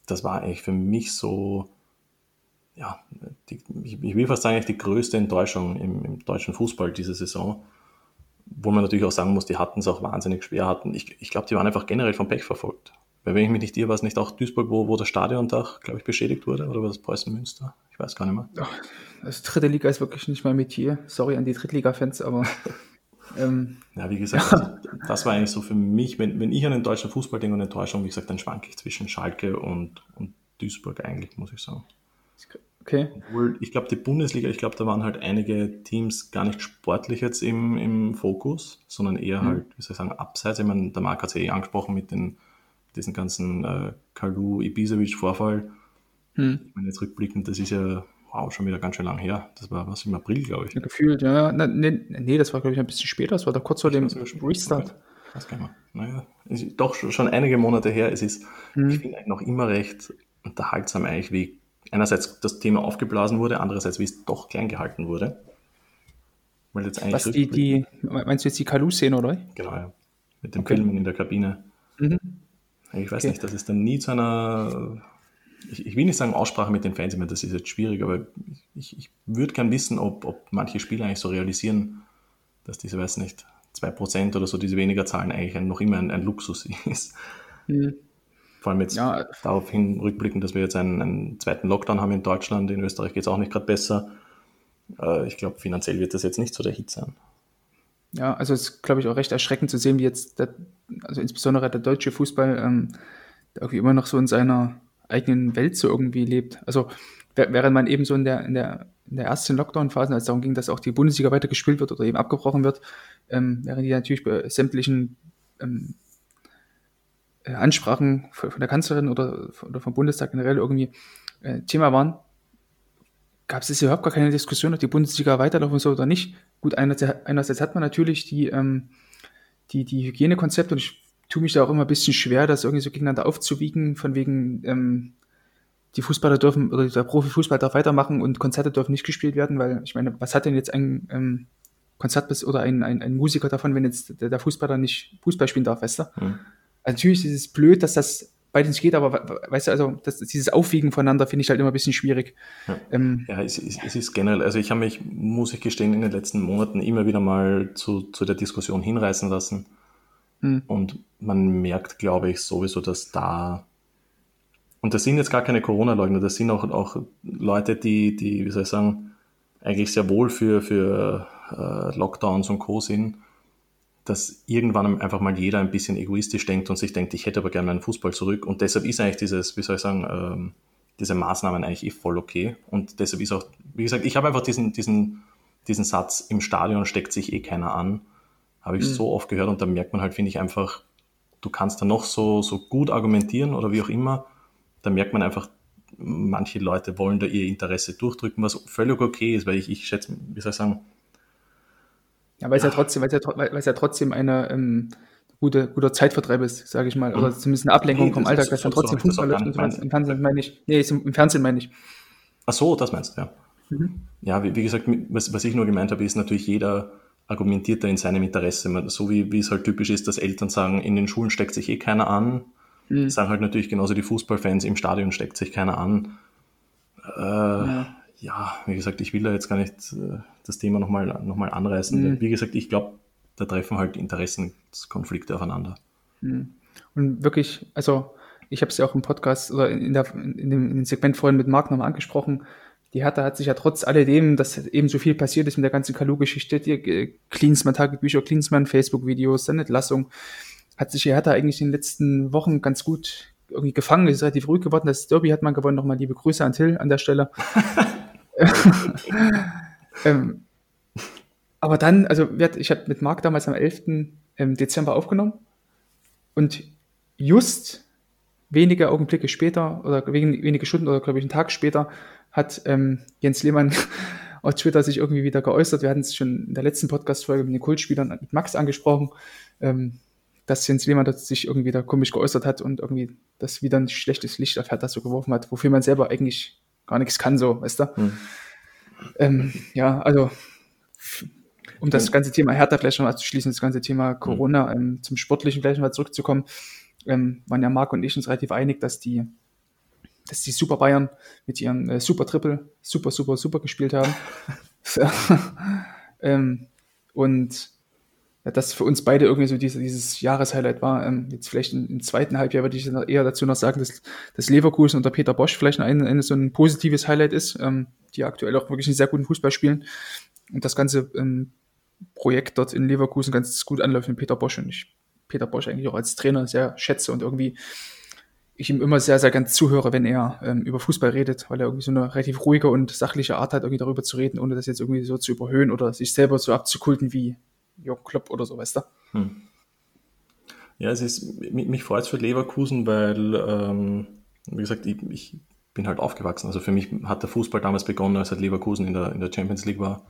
Das war eigentlich für mich so, ja, die, ich, will fast sagen, die größte Enttäuschung im, im, deutschen Fußball diese Saison. Wo man natürlich auch sagen muss, die hatten es auch wahnsinnig schwer. hatten. Ich, ich glaube, die waren einfach generell vom Pech verfolgt. Weil wenn ich mich nicht irre, war es nicht auch Duisburg, wo, wo das Stadiondach, glaube ich, beschädigt wurde? Oder war das Preußen Münster? Ich weiß gar nicht mehr. Ja, also dritte Liga ist wirklich nicht mein Metier. Sorry an die Drittliga-Fans, aber Ähm, ja, wie gesagt. Also, das war eigentlich so für mich, wenn, wenn ich an den deutschen Fußball denke und Enttäuschung, wie gesagt, dann schwanke ich zwischen Schalke und, und Duisburg eigentlich, muss ich sagen. Okay. Obwohl, ich glaube, die Bundesliga, ich glaube, da waren halt einige Teams gar nicht sportlich jetzt im, im Fokus, sondern eher mhm. halt, wie soll ich sagen, abseits. Ich meine, der Marc hat es ja eh angesprochen mit den, diesen ganzen äh, Kalu Ibisevic-Vorfall. Mhm. Ich meine, jetzt rückblickend, das ist ja wow, schon wieder ganz schön lang her. Das war was im April, glaube ich. Ja, gefühlt, ja. Na, nee, nee, das war, glaube ich, ein bisschen später. Das war da kurz vor dem Restart. Was kann man? Naja, ist doch schon einige Monate her. Es ist, hm. ich finde eigentlich noch immer recht unterhaltsam eigentlich, wie einerseits das Thema aufgeblasen wurde, andererseits wie es doch klein gehalten wurde. Weil jetzt eigentlich Was die, die, meinst du jetzt die Kalu-Szene, oder? Genau, ja. mit dem okay. Filmen in der Kabine. Mhm. Ich weiß okay. nicht, das ist dann nie zu einer, ich, ich, will nicht sagen Aussprache mit den Fans, ich meine, das ist jetzt schwierig, aber ich, ich würde gern wissen, ob, ob manche Spieler eigentlich so realisieren, dass diese, weiß nicht, 2% oder so, diese weniger Zahlen eigentlich noch immer ein, ein Luxus ist. Mhm. Vor allem jetzt ja. darauf hin rückblicken, dass wir jetzt einen, einen, zweiten Lockdown haben in Deutschland. In Österreich geht es auch nicht gerade besser. Äh, ich glaube, finanziell wird das jetzt nicht so der Hit sein. Ja, also es ist, glaube ich, auch recht erschreckend zu sehen, wie jetzt, der, also insbesondere der deutsche Fußball, ähm, irgendwie immer noch so in seiner eigenen Welt so irgendwie lebt. Also während man eben so in der, in der, in der ersten Lockdown-Phase, als es darum ging, dass auch die Bundesliga weiter gespielt wird oder eben abgebrochen wird, ähm, während die natürlich bei sämtlichen ähm, äh, Ansprachen von der Kanzlerin oder, oder vom Bundestag generell irgendwie äh, Thema waren, gab es überhaupt gar keine Diskussion, ob die Bundesliga weiterlaufen soll oder nicht. Gut, einerseits, einerseits hat man natürlich die, ähm, die, die Hygienekonzepte und ich tue mich da auch immer ein bisschen schwer, das irgendwie so gegeneinander aufzuwiegen, von wegen, ähm, die Fußballer dürfen oder der Profifußball darf weitermachen und Konzerte dürfen nicht gespielt werden, weil ich meine, was hat denn jetzt ein ähm, Konzert oder ein, ein, ein Musiker davon, wenn jetzt der, der Fußballer nicht Fußball spielen darf, weißt du? Mhm. Also natürlich ist es blöd, dass das beides nicht geht, aber weißt du, also das, dieses Aufwiegen voneinander finde ich halt immer ein bisschen schwierig. Ja, ähm, ja es, ist, es, ist generell, also ich habe mich, muss ich gestehen, in den letzten Monaten immer wieder mal zu, zu der Diskussion hinreißen lassen. Mhm. Und man merkt, glaube ich, sowieso, dass da, und das sind jetzt gar keine Corona-Leugner, das sind auch, auch Leute, die, die, wie soll ich sagen, eigentlich sehr wohl für, für äh, Lockdowns und Co. sind dass irgendwann einfach mal jeder ein bisschen egoistisch denkt und sich denkt, ich hätte aber gerne meinen Fußball zurück. Und deshalb ist eigentlich dieses, wie soll ich sagen, ähm, diese Maßnahmen eigentlich eh voll okay. Und deshalb ist auch, wie gesagt, ich habe einfach diesen, diesen, diesen Satz, im Stadion steckt sich eh keiner an, habe ich mhm. so oft gehört und da merkt man halt, finde ich einfach, du kannst da noch so, so gut argumentieren oder wie auch immer, da merkt man einfach, manche Leute wollen da ihr Interesse durchdrücken, was völlig okay ist, weil ich, ich schätze, wie soll ich sagen, ja, weil es ja trotzdem, weil es ja, weil es ja trotzdem eine ähm, gute, guter Zeitvertreib ist, sage ich mal. Oder mhm. zumindest eine Ablenkung nee, vom Alltag, dass dann trotzdem Fußball läuft. Im Fernsehen meine ich. Nee, im Fernsehen meine ich. Ach so, das meinst du, ja. Mhm. Ja, wie, wie, gesagt, was, was ich nur gemeint habe, ist natürlich jeder argumentiert da in seinem Interesse. So wie, wie es halt typisch ist, dass Eltern sagen, in den Schulen steckt sich eh keiner an. Mhm. Sagen halt natürlich genauso die Fußballfans, im Stadion steckt sich keiner an. Äh, ja ja, wie gesagt, ich will da jetzt gar nicht äh, das Thema nochmal noch mal anreißen. Mhm. Wie gesagt, ich glaube, da treffen halt Interessenkonflikte aufeinander. Mhm. Und wirklich, also ich habe es ja auch im Podcast oder in, der, in, dem, in dem Segment vorhin mit Marc nochmal angesprochen. Die Hertha hat sich ja trotz alledem, dass eben so viel passiert ist mit der ganzen Kalu-Geschichte, die äh, Klinsmann-Tagebücher, Klinsmann, Facebook-Videos, dann Entlassung, hat sich die Hertha eigentlich in den letzten Wochen ganz gut irgendwie gefangen, ist relativ ruhig geworden. Das Derby hat man gewonnen. Nochmal liebe Grüße an Till an der Stelle. ähm, aber dann, also ich habe mit Marc damals am 11. Ähm, Dezember aufgenommen und just wenige Augenblicke später oder wenige Stunden oder glaube ich einen Tag später hat ähm, Jens Lehmann auf Twitter sich irgendwie wieder geäußert. Wir hatten es schon in der letzten Podcast-Folge mit den Kultspielern mit Max angesprochen, ähm, dass Jens Lehmann sich irgendwie da komisch geäußert hat und irgendwie das wieder ein schlechtes Licht auf Hertha so geworfen hat, wofür man selber eigentlich gar nichts kann, so, weißt du? Hm. Ähm, ja, also um das ganze Thema Hertha vielleicht noch mal zu schließen, das ganze Thema Corona, ähm, zum Sportlichen vielleicht mal zurückzukommen, ähm, waren ja Marc und ich uns relativ einig, dass die, dass die Super Bayern mit ihren äh, Super Triple super, super, super gespielt haben. ähm, und ja, das für uns beide irgendwie so diese, dieses Jahreshighlight war. Ähm, jetzt vielleicht im, im, zweiten Halbjahr würde ich eher dazu noch sagen, dass, dass Leverkusen unter Peter Bosch vielleicht ein, ein so ein positives Highlight ist, ähm, die aktuell auch wirklich einen sehr guten Fußball spielen und das ganze ähm, Projekt dort in Leverkusen ganz gut anläuft mit Peter Bosch und ich Peter Bosch eigentlich auch als Trainer sehr schätze und irgendwie ich ihm immer sehr, sehr gern zuhöre, wenn er ähm, über Fußball redet, weil er irgendwie so eine relativ ruhige und sachliche Art hat, irgendwie darüber zu reden, ohne das jetzt irgendwie so zu überhöhen oder sich selber so abzukulten wie Jörg Klopp oder so, weißt du? Hm. Ja, es ist, mich freut es für Leverkusen, weil, ähm, wie gesagt, ich, ich, bin halt aufgewachsen. Also für mich hat der Fußball damals begonnen, als halt Leverkusen in der, in der Champions League war.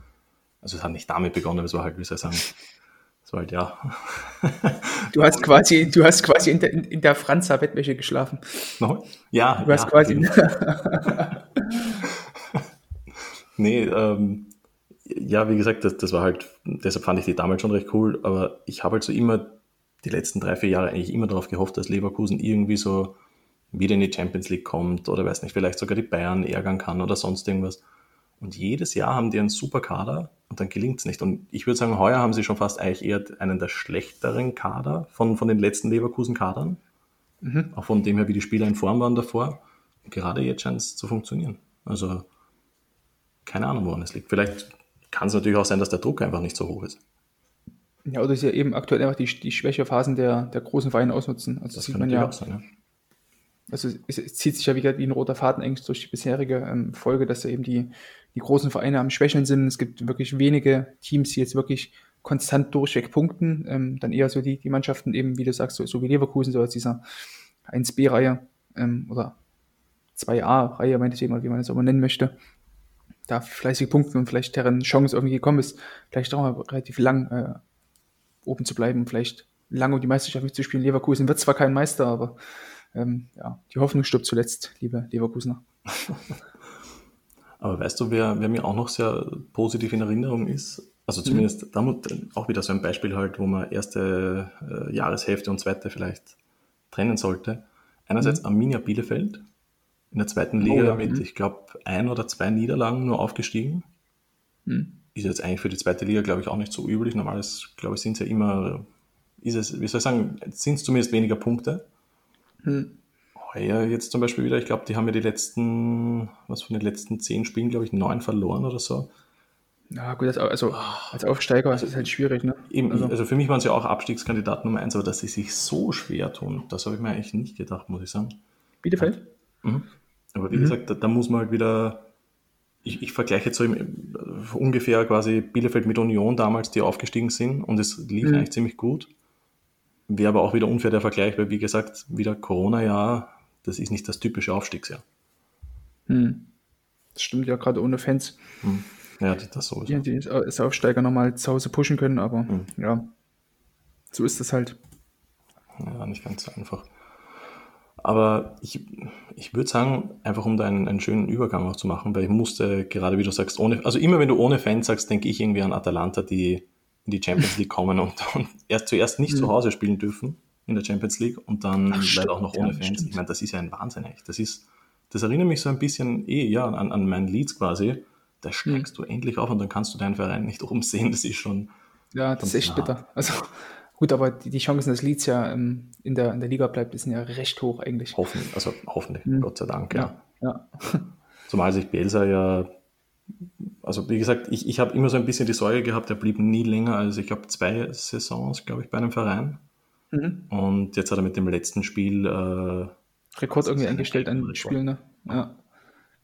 Also es hat nicht damit begonnen, es war halt, wie soll ich sagen, war halt, ja. Du hast quasi, du hast quasi in der, in der Franza Bettwäsche geschlafen. No? Ja. Du hast ja, quasi. nee, ähm, ja, wie gesagt, das, das war halt, deshalb fand ich die damals schon recht cool, aber ich habe halt so immer die letzten drei, vier Jahre eigentlich immer darauf gehofft, dass Leverkusen irgendwie so wieder in die Champions League kommt oder weiß nicht, vielleicht sogar die Bayern ärgern kann oder sonst irgendwas. Und jedes Jahr haben die einen super Kader und dann gelingt es nicht. Und ich würde sagen, heuer haben sie schon fast eigentlich eher einen der schlechteren Kader von, von den letzten Leverkusen-Kadern. Mhm. Auch von dem her, wie die Spieler in Form waren davor. Und gerade jetzt scheint es zu funktionieren. Also keine Ahnung, woran es liegt. Vielleicht kann es natürlich auch sein, dass der Druck einfach nicht so hoch ist. Ja, oder sie ja eben aktuell einfach die, die Schwächephasen der, der großen Vereine ausnutzen. Also das sieht man ja. Sein, ja. Also es, es, zieht sich ja wie, wie ein roter Faden eigentlich durch die bisherige ähm, Folge, dass ja eben die, die großen Vereine am Schwächeln sind. Es gibt wirklich wenige Teams, die jetzt wirklich konstant durchweg punkten. Ähm, dann eher so die, die Mannschaften eben, wie du sagst, so, so wie Leverkusen, so aus dieser 1B-Reihe ähm, oder 2A-Reihe, meinetwegen, wie man es aber nennen möchte. Da fleißig punkten und vielleicht deren Chance irgendwie gekommen ist, vielleicht auch mal relativ lang äh, oben zu bleiben, vielleicht lange um die Meisterschaft mitzuspielen. Leverkusen wird zwar kein Meister, aber ähm, ja, die Hoffnung stirbt zuletzt, liebe Leverkusener. Aber weißt du, wer, wer mir auch noch sehr positiv in Erinnerung ist? Also zumindest mhm. damit auch wieder so ein Beispiel halt, wo man erste äh, Jahreshälfte und zweite vielleicht trennen sollte. Einerseits mhm. Arminia Bielefeld in der zweiten Liga oh, ja. mit, mhm. ich glaube, ein oder zwei Niederlagen nur aufgestiegen. Mhm. Ist jetzt eigentlich für die zweite Liga, glaube ich, auch nicht so üblich. Normalerweise, glaube ich, sind es ja immer, ist es, wie soll ich sagen, sind es zumindest weniger Punkte. Mhm heuer jetzt zum Beispiel wieder, ich glaube, die haben ja die letzten, was von den letzten zehn Spielen, glaube ich, neun verloren oder so. Ja, gut, also als Aufsteiger ist es halt schwierig, ne? Eben, also. also. für mich waren sie auch Abstiegskandidat Nummer eins, aber dass sie sich so schwer tun, das habe ich mir eigentlich nicht gedacht, muss ich sagen. Bielefeld? Mhm. Aber wie mhm. gesagt, da, da, muss man halt wieder, ich, ich vergleiche jetzt so im, ungefähr quasi Bielefeld mit Union damals, die aufgestiegen sind und es lief mhm. eigentlich ziemlich gut. Wäre aber auch wieder unfair der Vergleich, weil wie gesagt, wieder Corona-Jahr, das ist nicht das typische Aufstiegsjahr. Hm. Das stimmt ja gerade ohne Fans. Hm. Ja, das so. Die, die als Aufsteiger nochmal zu Hause pushen können, aber hm. ja, so ist es halt. Ja, nicht ganz so einfach. Aber ich, ich würde sagen, einfach um da einen, einen, schönen Übergang auch zu machen, weil ich musste gerade, wie du sagst, ohne, also immer wenn du ohne Fans sagst, denke ich irgendwie an Atalanta, die in die Champions League kommen und, und erst zuerst nicht mhm. zu Hause spielen dürfen in der Champions League und dann Ach, leider auch noch ohne ja, Fans. Stimmt. Ich meine, das ist ja ein Wahnsinn echt. Das ist, das erinnert mich so ein bisschen eh, ja, an, an mein Leads quasi. Da steigst mhm. du endlich auf und dann kannst du deinen Verein nicht umsehen. Das ist schon. Ja, das ist echt bitter. Also gut, aber die, die Chancen, dass Leeds ja ähm, in, der, in der Liga bleibt, sind ja recht hoch eigentlich. Hoffentlich, also hoffentlich, mhm. Gott sei Dank, ja. ja. ja. Zumal sich Belsa ja, also wie gesagt, ich, ich habe immer so ein bisschen die Sorge gehabt, er blieb nie länger als, ich glaube, zwei Saisons, glaube ich, bei einem Verein. Mhm. Und jetzt hat er mit dem letzten Spiel äh, Rekord irgendwie eingestellt an Spielen, ne? Ja.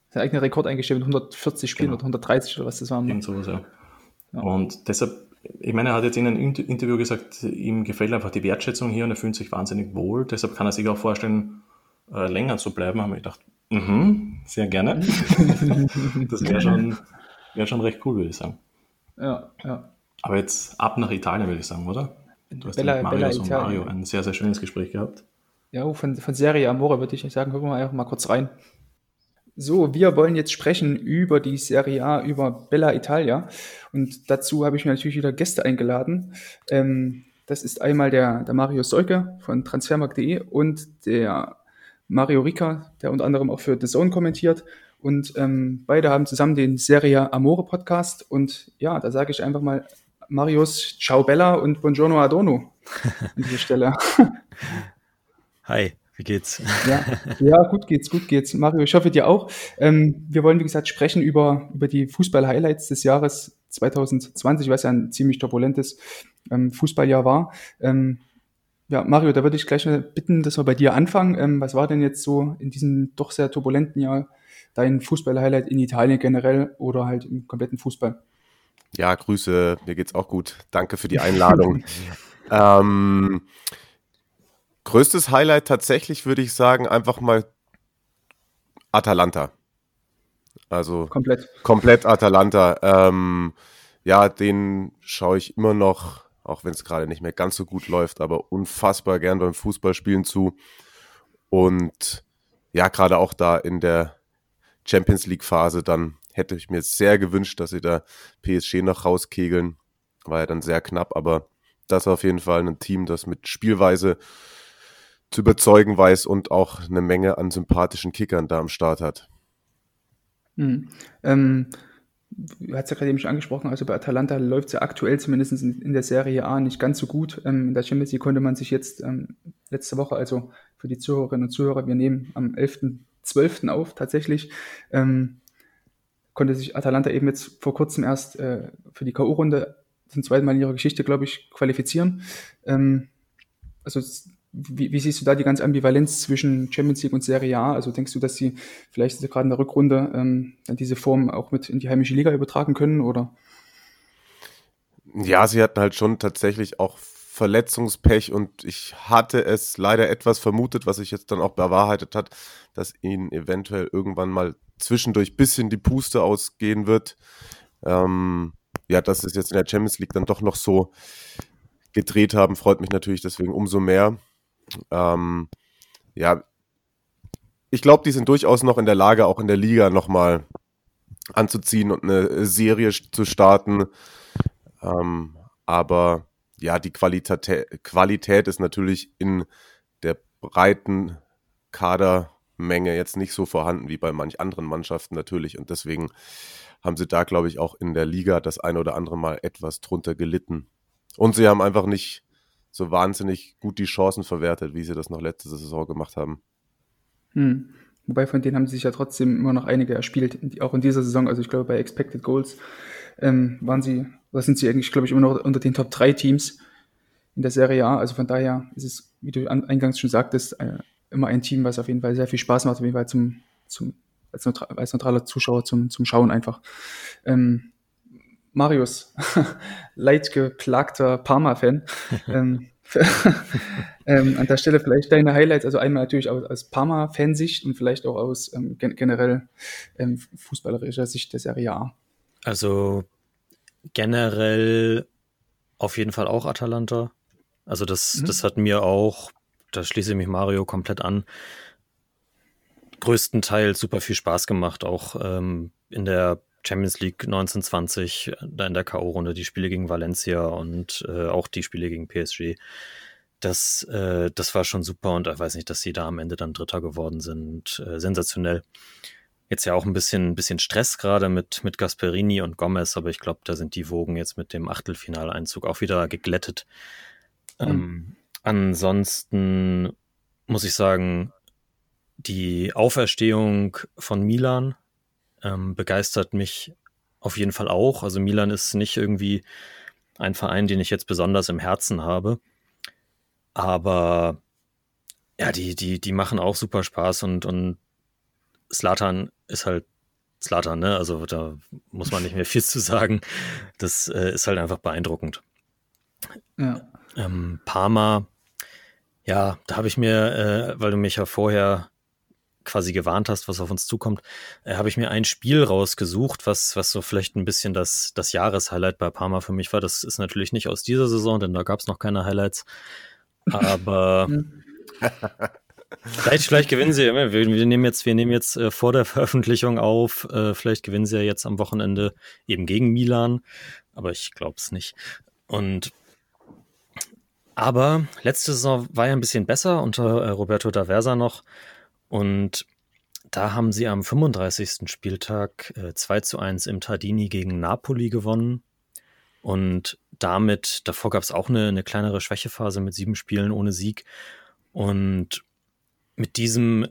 Sein eigener Rekord eingestellt mit 140 Spielen genau. oder 130 oder was das waren. Ne? Sowas, ja. ja. Und deshalb, ich meine, er hat jetzt in einem Interview gesagt, ihm gefällt einfach die Wertschätzung hier und er fühlt sich wahnsinnig wohl. Deshalb kann er sich auch vorstellen, äh, länger zu bleiben. Haben wir gedacht, mhm, sehr gerne. das wäre schon, wär schon recht cool, würde ich sagen. Ja, ja. Aber jetzt ab nach Italien, würde ich sagen, oder? Du hast Bella, mit Marius und Mario ein sehr, sehr schönes Gespräch gehabt. Ja, von, von Serie Amore würde ich sagen, gucken wir einfach mal kurz rein. So, wir wollen jetzt sprechen über die Serie A, über Bella Italia. Und dazu habe ich mir natürlich wieder Gäste eingeladen. Ähm, das ist einmal der, der Mario Seuke von transfermarkt.de und der Mario Rica, der unter anderem auch für The Zone kommentiert. Und ähm, beide haben zusammen den Serie Amore Podcast. Und ja, da sage ich einfach mal Marius, ciao Bella und buongiorno Adorno an dieser Stelle. Hi, wie geht's? Ja, ja, gut geht's, gut geht's. Mario, ich hoffe dir auch. Ähm, wir wollen, wie gesagt, sprechen über, über die Fußball-Highlights des Jahres 2020, was ja ein ziemlich turbulentes ähm, Fußballjahr war. Ähm, ja, Mario, da würde ich gleich mal bitten, dass wir bei dir anfangen. Ähm, was war denn jetzt so in diesem doch sehr turbulenten Jahr dein Fußball-Highlight in Italien generell oder halt im kompletten Fußball? Ja, Grüße, mir geht's auch gut. Danke für die Einladung. ähm, größtes Highlight tatsächlich würde ich sagen, einfach mal Atalanta. Also komplett, komplett Atalanta. Ähm, ja, den schaue ich immer noch, auch wenn es gerade nicht mehr ganz so gut läuft, aber unfassbar gern beim Fußballspielen zu. Und ja, gerade auch da in der Champions League Phase dann hätte ich mir sehr gewünscht, dass sie da PSG noch rauskegeln. War ja dann sehr knapp, aber das auf jeden Fall ein Team, das mit Spielweise zu überzeugen weiß und auch eine Menge an sympathischen Kickern da am Start hat. Hm. Ähm, du hast ja gerade eben schon angesprochen, also bei Atalanta läuft es ja aktuell zumindest in, in, der Serie A nicht ganz so gut. Ähm, in der Champions League konnte man sich jetzt ähm, letzte Woche, also für die Zuhörerinnen und Zuhörer, wir nehmen am 11.12. auf tatsächlich, ähm, konnte sich Atalanta eben jetzt vor kurzem erst äh, für die K.O.-Runde zum zweiten Mal in ihrer Geschichte, glaube ich, qualifizieren. Ähm, also wie, wie, siehst du da die ganze Ambivalenz zwischen Champions League und Serie A? Also denkst du, dass sie vielleicht gerade in der Rückrunde ähm, dann diese Form auch mit in die heimische Liga übertragen können, oder? Ja, sie hatten halt schon tatsächlich auch Verletzungspech und ich hatte es leider etwas vermutet, was sich jetzt dann auch bewahrheitet hat, dass ihnen eventuell irgendwann mal zwischendurch bisschen die Puste ausgehen wird. Ähm, ja, dass es jetzt in der Champions League dann doch noch so gedreht haben, freut mich natürlich deswegen umso mehr. Ähm, ja, ich glaube, die sind durchaus noch in der Lage, auch in der Liga nochmal anzuziehen und eine Serie zu starten. Ähm, aber ja, die Qualität, Qualität ist natürlich in der breiten Kadermenge jetzt nicht so vorhanden wie bei manch anderen Mannschaften natürlich. Und deswegen haben sie da, glaube ich, auch in der Liga das eine oder andere Mal etwas drunter gelitten. Und sie haben einfach nicht so wahnsinnig gut die Chancen verwertet, wie sie das noch letzte Saison gemacht haben. Hm. Wobei von denen haben sie sich ja trotzdem immer noch einige erspielt, auch in dieser Saison. Also ich glaube, bei Expected Goals ähm, waren sie, oder sind sie eigentlich, glaube ich, immer noch unter den Top 3 Teams in der Serie A. Also von daher ist es, wie du eingangs schon sagtest, äh, immer ein Team, was auf jeden Fall sehr viel Spaß macht, auf jeden Fall zum, zum als, neutral, als neutraler Zuschauer zum, zum Schauen einfach. Ähm, Marius, leidgeplagter Parma-Fan. ähm, ähm, an der Stelle vielleicht deine Highlights, also einmal natürlich aus, aus Parma-Fansicht und vielleicht auch aus ähm, gen generell ähm, fußballerischer Sicht der Serie A. Also generell auf jeden Fall auch Atalanta. Also das, mhm. das hat mir auch, da schließe ich mich Mario komplett an, größtenteils super viel Spaß gemacht, auch ähm, in der Champions League 1920, da in der K.O.-Runde, die Spiele gegen Valencia und äh, auch die Spiele gegen PSG. Das, äh, das war schon super und ich weiß nicht, dass sie da am Ende dann Dritter geworden sind. Äh, sensationell. Jetzt ja auch ein bisschen, bisschen Stress gerade mit, mit Gasperini und Gomez, aber ich glaube, da sind die Wogen jetzt mit dem Achtelfinaleinzug auch wieder geglättet. Mhm. Ähm, ansonsten muss ich sagen, die Auferstehung von Milan ähm, begeistert mich auf jeden Fall auch. Also Milan ist nicht irgendwie ein Verein, den ich jetzt besonders im Herzen habe. Aber ja, die, die, die machen auch super Spaß und, und Slatan ist halt Slatan, ne? Also da muss man nicht mehr viel zu sagen. Das äh, ist halt einfach beeindruckend. Ja. Ähm, Parma, ja, da habe ich mir, äh, weil du mich ja vorher quasi gewarnt hast, was auf uns zukommt, äh, habe ich mir ein Spiel rausgesucht, was, was so vielleicht ein bisschen das, das Jahreshighlight bei Parma für mich war. Das ist natürlich nicht aus dieser Saison, denn da gab es noch keine Highlights. Aber vielleicht, vielleicht gewinnen sie. Wir, wir nehmen jetzt, wir nehmen jetzt äh, vor der Veröffentlichung auf. Äh, vielleicht gewinnen sie ja jetzt am Wochenende eben gegen Milan. Aber ich glaube es nicht. Und aber letzte Saison war ja ein bisschen besser unter äh, Roberto D'Aversa noch. Und da haben sie am 35. Spieltag äh, 2 zu 1 im Tardini gegen Napoli gewonnen. Und damit, davor gab es auch eine, eine kleinere Schwächephase mit sieben Spielen ohne Sieg. Und mit diesem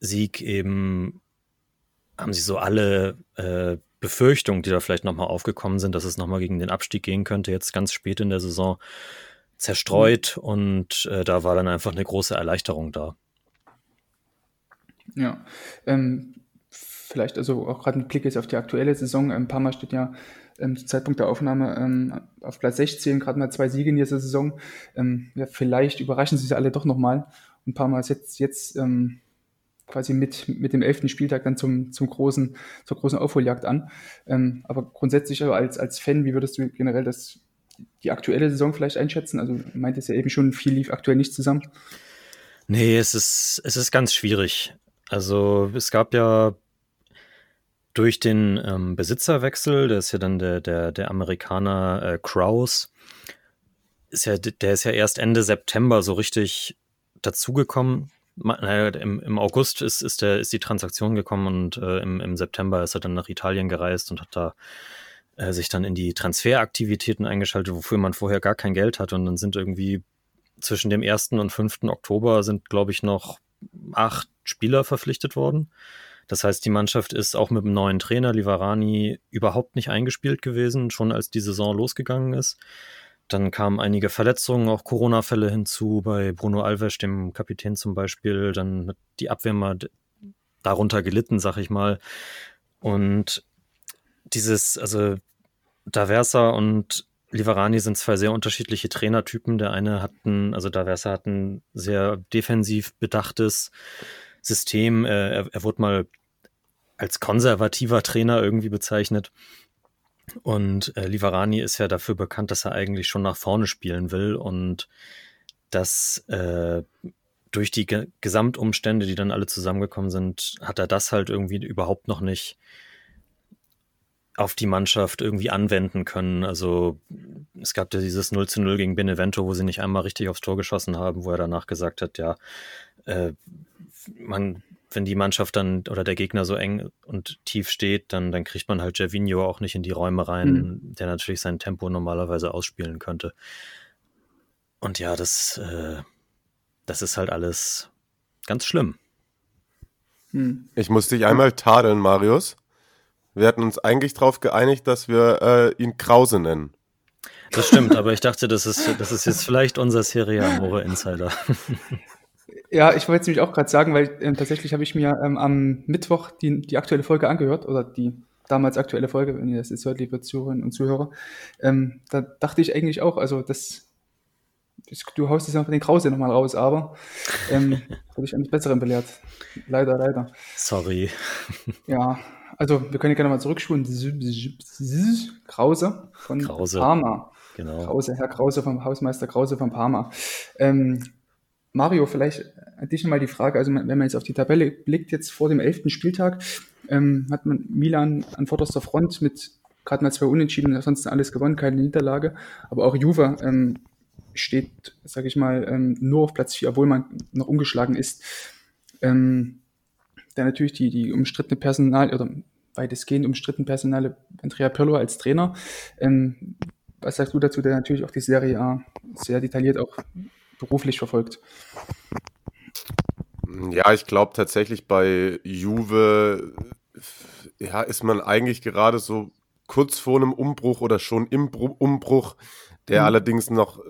Sieg eben haben sie so alle äh, Befürchtungen, die da vielleicht nochmal aufgekommen sind, dass es nochmal gegen den Abstieg gehen könnte, jetzt ganz spät in der Saison zerstreut. Und äh, da war dann einfach eine große Erleichterung da. Ja, ähm, vielleicht also auch gerade ein Blick jetzt auf die aktuelle Saison. Ein paar Mal steht ja ähm, zum Zeitpunkt der Aufnahme ähm, auf Platz 16, gerade mal zwei Siege in dieser Saison. Ähm, ja, vielleicht überraschen sie sie alle doch nochmal. Ein paar Mal setzt jetzt ähm, quasi mit, mit dem elften Spieltag dann zum, zum großen, zur großen Aufholjagd an. Ähm, aber grundsätzlich als, als Fan, wie würdest du generell das, die aktuelle Saison vielleicht einschätzen? Also meint es ja eben schon, viel lief aktuell nicht zusammen. Nee, es ist, es ist ganz schwierig. Also es gab ja durch den ähm, Besitzerwechsel, der ist ja dann der, der, der Amerikaner äh, Kraus, ist ja, der ist ja erst Ende September so richtig dazugekommen. Im, Im August ist, ist, der, ist die Transaktion gekommen und äh, im, im September ist er dann nach Italien gereist und hat da äh, sich dann in die Transferaktivitäten eingeschaltet, wofür man vorher gar kein Geld hatte. Und dann sind irgendwie zwischen dem 1. und 5. Oktober sind, glaube ich, noch acht Spieler verpflichtet worden. Das heißt, die Mannschaft ist auch mit dem neuen Trainer Livarani überhaupt nicht eingespielt gewesen, schon als die Saison losgegangen ist. Dann kamen einige Verletzungen, auch Corona-Fälle hinzu, bei Bruno Alves, dem Kapitän zum Beispiel. Dann hat die Abwehr mal darunter gelitten, sag ich mal. Und dieses, also Daversa und Liverani sind zwei sehr unterschiedliche Trainertypen. Der eine hat ein, also Daversa hat ein sehr defensiv bedachtes System. Er, er wurde mal als konservativer Trainer irgendwie bezeichnet. Und äh, Liverani ist ja dafür bekannt, dass er eigentlich schon nach vorne spielen will und dass äh, durch die Ge Gesamtumstände, die dann alle zusammengekommen sind, hat er das halt irgendwie überhaupt noch nicht auf die Mannschaft irgendwie anwenden können. Also es gab ja dieses 0 zu 0 gegen Benevento, wo sie nicht einmal richtig aufs Tor geschossen haben, wo er danach gesagt hat, ja, äh, man, wenn die Mannschaft dann oder der Gegner so eng und tief steht, dann, dann kriegt man halt Gervinho auch nicht in die Räume rein, mhm. der natürlich sein Tempo normalerweise ausspielen könnte. Und ja, das, äh, das ist halt alles ganz schlimm. Hm. Ich muss dich einmal tadeln, Marius. Wir hatten uns eigentlich darauf geeinigt, dass wir äh, ihn Krause nennen. Das stimmt, aber ich dachte, das ist, das ist jetzt vielleicht unser Serie Amore Insider. Ja, ich wollte es nämlich auch gerade sagen, weil ähm, tatsächlich habe ich mir ähm, am Mittwoch die, die aktuelle Folge angehört oder die damals aktuelle Folge, wenn ihr das jetzt hört, liebe Zuhörerinnen und Zuhörer. Ähm, da dachte ich eigentlich auch, also das, das du haust jetzt einfach den Krause nochmal raus, aber ähm, wurde ich eines Besseren belehrt. Leider, leider. Sorry. Ja, also wir können ja gerne mal zurückspulen. Krause von Krause. Parma. Genau. Krause, Herr Krause vom Hausmeister Krause von Parma. Ähm, Mario, vielleicht an dich nochmal die Frage, also wenn man jetzt auf die Tabelle blickt, jetzt vor dem elften Spieltag, ähm, hat man Milan an vorderster Front mit gerade mal zwei Unentschieden, ansonsten alles gewonnen, keine Niederlage, aber auch Juve ähm, steht, sage ich mal, ähm, nur auf Platz 4, obwohl man noch ungeschlagen ist. Ähm, dann natürlich die, die umstrittene Personal, oder weitestgehend umstrittene Personale Andrea Pirlo als Trainer. Ähm, was sagst du dazu, der natürlich auch die Serie A sehr detailliert auch beruflich verfolgt? Ja, ich glaube tatsächlich bei Juve ja, ist man eigentlich gerade so kurz vor einem Umbruch oder schon im Umbruch, der mhm. allerdings noch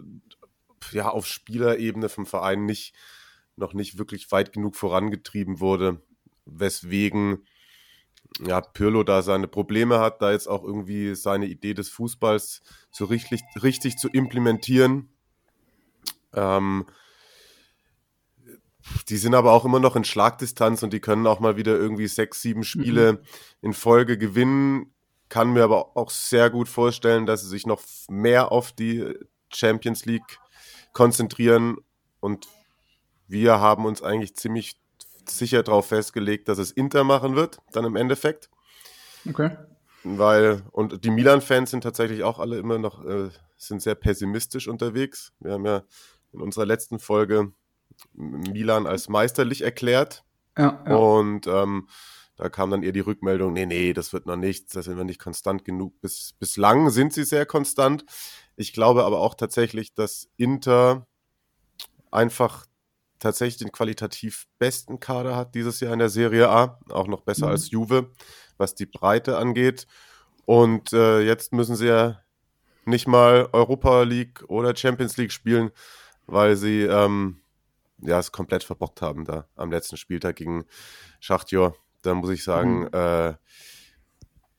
ja, auf Spielerebene vom Verein nicht, noch nicht wirklich weit genug vorangetrieben wurde, weswegen ja, Pirlo da seine Probleme hat, da jetzt auch irgendwie seine Idee des Fußballs so richtig, richtig zu implementieren. Ähm, die sind aber auch immer noch in Schlagdistanz und die können auch mal wieder irgendwie sechs, sieben Spiele mhm. in Folge gewinnen. Kann mir aber auch sehr gut vorstellen, dass sie sich noch mehr auf die Champions League konzentrieren. Und wir haben uns eigentlich ziemlich sicher darauf festgelegt, dass es Inter machen wird, dann im Endeffekt. Okay. Weil, und die Milan-Fans sind tatsächlich auch alle immer noch, äh, sind sehr pessimistisch unterwegs. Wir haben ja in unserer letzten Folge Milan als meisterlich erklärt. Ja, ja. Und ähm, da kam dann eher die Rückmeldung, nee, nee, das wird noch nichts, da sind wir nicht konstant genug. Bis, bislang sind sie sehr konstant. Ich glaube aber auch tatsächlich, dass Inter einfach tatsächlich den qualitativ besten Kader hat dieses Jahr in der Serie A, auch noch besser mhm. als Juve, was die Breite angeht. Und äh, jetzt müssen sie ja nicht mal Europa League oder Champions League spielen, weil sie ähm, ja es komplett verbockt haben da am letzten Spieltag gegen Schachtjor. Da muss ich sagen, mhm. äh,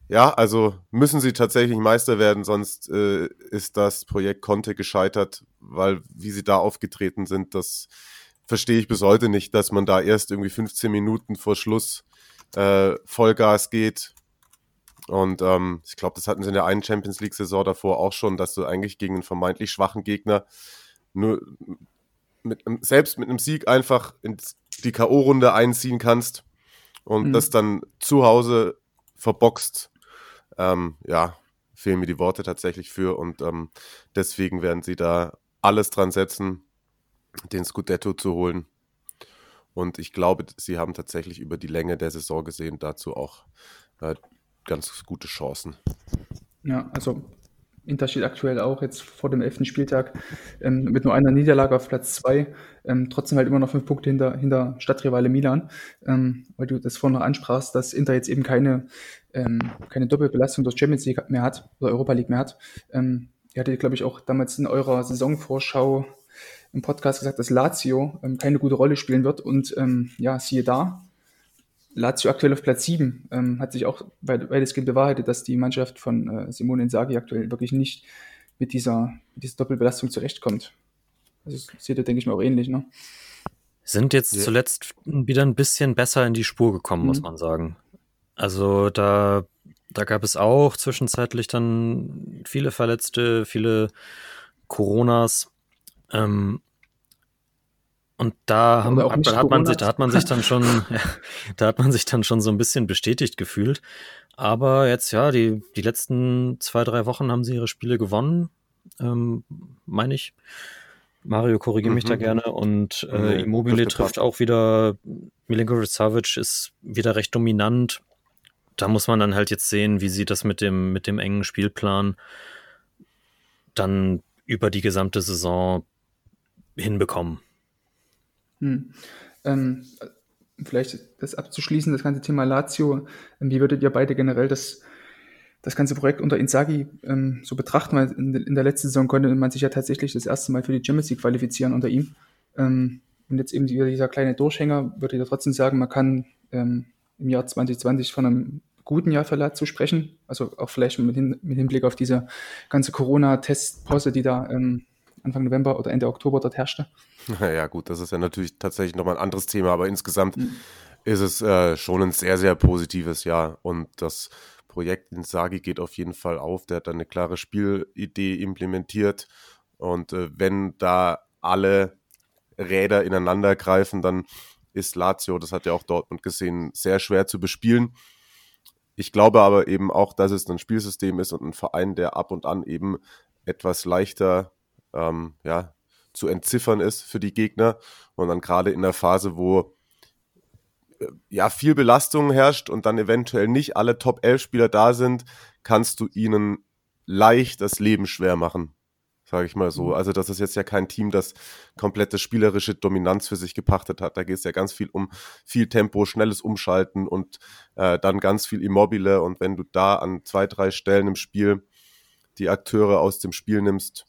ja, also müssen sie tatsächlich Meister werden, sonst äh, ist das Projekt Conte gescheitert, weil wie sie da aufgetreten sind, das verstehe ich bis heute nicht, dass man da erst irgendwie 15 Minuten vor Schluss äh, Vollgas geht. Und ähm, ich glaube, das hatten sie in der einen Champions League-Saison davor auch schon, dass du eigentlich gegen einen vermeintlich schwachen Gegner nur mit, selbst mit einem Sieg einfach in die K.O.-Runde einziehen kannst und mhm. das dann zu Hause verboxt. Ähm, ja, fehlen mir die Worte tatsächlich für und ähm, deswegen werden sie da alles dran setzen, den Scudetto zu holen. Und ich glaube, sie haben tatsächlich über die Länge der Saison gesehen dazu auch äh, ganz gute Chancen. Ja, also Inter steht aktuell auch jetzt vor dem elften Spieltag ähm, mit nur einer Niederlage auf Platz zwei, ähm, trotzdem halt immer noch fünf Punkte hinter, hinter Stadtrivale Milan, ähm, weil du das vorhin noch ansprachst, dass Inter jetzt eben keine, ähm, keine Doppelbelastung durch Champions League mehr hat oder Europa League mehr hat. Ähm, ihr hattet, glaube ich, auch damals in eurer Saisonvorschau im Podcast gesagt, dass Lazio ähm, keine gute Rolle spielen wird und ähm, ja, siehe da, Lazio aktuell auf Platz 7 ähm, hat sich auch weitestgehend bewahrheitet, dass die Mannschaft von äh, Simone Inzaghi aktuell wirklich nicht mit dieser, mit dieser Doppelbelastung zurechtkommt. Also das seht ihr, denke ich mal, auch ähnlich. Ne? Sind jetzt ja. zuletzt wieder ein bisschen besser in die Spur gekommen, mhm. muss man sagen. Also da, da gab es auch zwischenzeitlich dann viele Verletzte, viele Coronas. Ähm, und da, haben, hat, hat man sich, da hat man sich dann schon, ja, da hat man sich dann schon so ein bisschen bestätigt gefühlt. Aber jetzt, ja, die, die letzten zwei, drei Wochen haben sie ihre Spiele gewonnen, ähm, meine ich. Mario korrigiert mhm. mich da mhm. gerne und äh, nee, Immobile trifft auch wieder. Milinkovic Savic ist wieder recht dominant. Da muss man dann halt jetzt sehen, wie sie das mit dem, mit dem engen Spielplan dann über die gesamte Saison hinbekommen. Hm. Ähm, vielleicht das abzuschließen, das ganze Thema Lazio. Ähm, wie würdet ihr beide generell das, das ganze Projekt unter Inzaghi ähm, so betrachten? Weil in, in, der letzten Saison konnte man sich ja tatsächlich das erste Mal für die Champions League qualifizieren unter ihm. Ähm, und jetzt eben dieser kleine Durchhänger, würde ich ja trotzdem sagen, man kann ähm, im Jahr 2020 von einem guten Jahr für Lazio sprechen. Also auch vielleicht mit, hin, mit Hinblick auf diese ganze Corona-Testpause, die da ähm, Anfang November oder Ende Oktober dort herrschte. Ja, gut, das ist ja natürlich tatsächlich nochmal ein anderes Thema, aber insgesamt mhm. ist es äh, schon ein sehr, sehr positives Jahr und das Projekt in Sagi geht auf jeden Fall auf. Der hat dann eine klare Spielidee implementiert und äh, wenn da alle Räder ineinander greifen, dann ist Lazio, das hat ja auch Dortmund gesehen, sehr schwer zu bespielen. Ich glaube aber eben auch, dass es ein Spielsystem ist und ein Verein, der ab und an eben etwas leichter ähm, ja, zu entziffern ist für die Gegner. Und dann gerade in der Phase, wo äh, ja viel Belastung herrscht und dann eventuell nicht alle Top 11 Spieler da sind, kannst du ihnen leicht das Leben schwer machen. Sage ich mal so. Mhm. Also, das ist jetzt ja kein Team, das komplette spielerische Dominanz für sich gepachtet hat. Da geht es ja ganz viel um viel Tempo, schnelles Umschalten und äh, dann ganz viel Immobile. Und wenn du da an zwei, drei Stellen im Spiel die Akteure aus dem Spiel nimmst,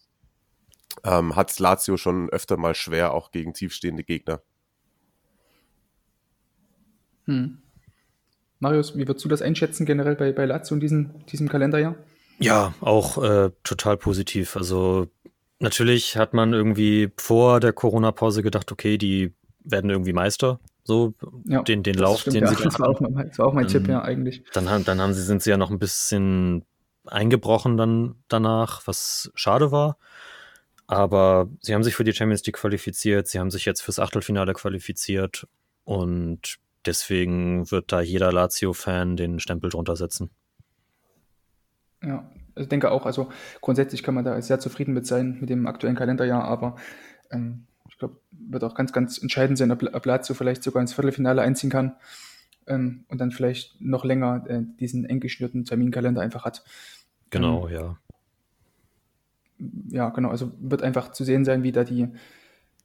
ähm, hat Lazio schon öfter mal schwer, auch gegen tiefstehende Gegner. Hm. Marius, wie würdest du das einschätzen generell bei, bei Lazio in diesem, diesem Kalenderjahr? Ja, auch äh, total positiv. Also natürlich hat man irgendwie vor der Corona-Pause gedacht, okay, die werden irgendwie Meister. So ja, den, den Lauf, stimmt, den ja. sie das war, auch mein, das war auch mein Tipp, ja, eigentlich. Dann, dann haben sie, sind sie ja noch ein bisschen eingebrochen dann danach, was schade war. Aber sie haben sich für die Champions League qualifiziert, sie haben sich jetzt fürs Achtelfinale qualifiziert und deswegen wird da jeder Lazio-Fan den Stempel drunter setzen. Ja, ich denke auch, also grundsätzlich kann man da sehr zufrieden mit sein mit dem aktuellen Kalenderjahr, aber ähm, ich glaube, wird auch ganz, ganz entscheidend sein, ob, ob Lazio vielleicht sogar ins Viertelfinale einziehen kann ähm, und dann vielleicht noch länger äh, diesen eng geschnürten Terminkalender einfach hat. Genau, ähm, ja ja, genau, also wird einfach zu sehen sein, wie da die,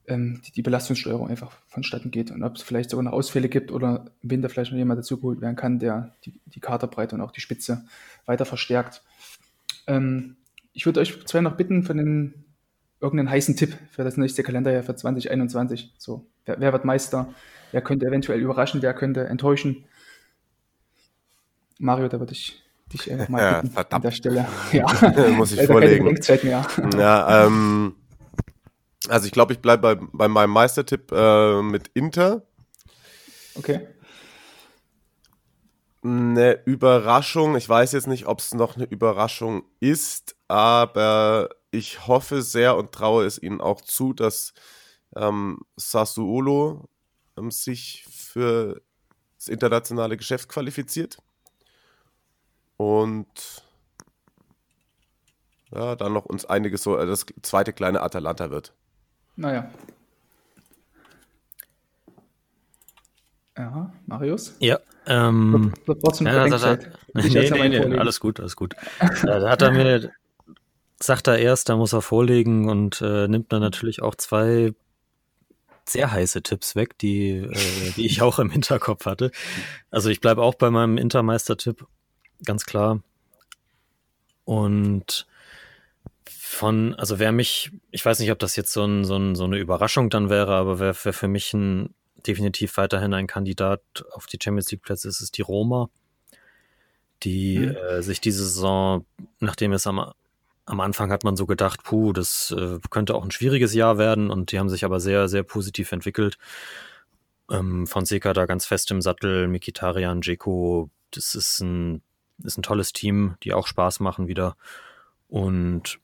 ähm, die, die, Belastungssteuerung einfach vonstatten geht und ob es vielleicht sogar noch Ausfälle gibt oder im Winter vielleicht noch jemand dazugeholt werden kann, der die, die Katerbreite und auch die Spitze weiter verstärkt. Ähm, ich würde euch zwei noch bitten für einen irgendeinen heißen Tipp für das nächste Kalenderjahr für 2021. So, wer, wer wird Meister? Wer könnte eventuell überraschen? Wer könnte enttäuschen? Mario, da würde ich dich einfach mal ja, verdammt. an der Stelle. Ja, muss ich vorlegen. Ja, ähm, also ich glaube, ich bleibe bei, bei meinem Meistertipp äh, mit Inter. Okay. Eine Überraschung, ich weiß jetzt nicht, ob es noch eine Überraschung ist, aber ich hoffe sehr und traue es ihnen auch zu, dass ähm, Sassuolo ähm, sich für das internationale Geschäft qualifiziert. Und ja, dann noch uns einiges so, das zweite kleine Atalanta wird. Naja. Ja, Marius? Ja, ähm, eine ja, das hat er, nee, nee, nee, alles gut, alles gut. Äh, da hat er mir, sagt er erst, da muss er vorlegen und äh, nimmt dann natürlich auch zwei sehr heiße Tipps weg, die, äh, die ich auch im Hinterkopf hatte. Also ich bleibe auch bei meinem Intermeister-Tipp, ganz klar. Und von, also wer mich, ich weiß nicht, ob das jetzt so, ein, so, ein, so eine Überraschung dann wäre, aber wer, wer für mich ein, definitiv weiterhin ein Kandidat auf die Champions League Plätze ist, ist die Roma, die Mhm. äh, sich diese Saison, nachdem es am, am Anfang hat man so gedacht, puh, das äh, könnte auch ein schwieriges Jahr werden und die haben sich aber sehr, sehr positiv entwickelt. Ähm, Fonseca da ganz fest im Sattel, Mikitarian, Dzeko, das ist ein, ist ein tolles Team, die auch Spaß machen wieder. Und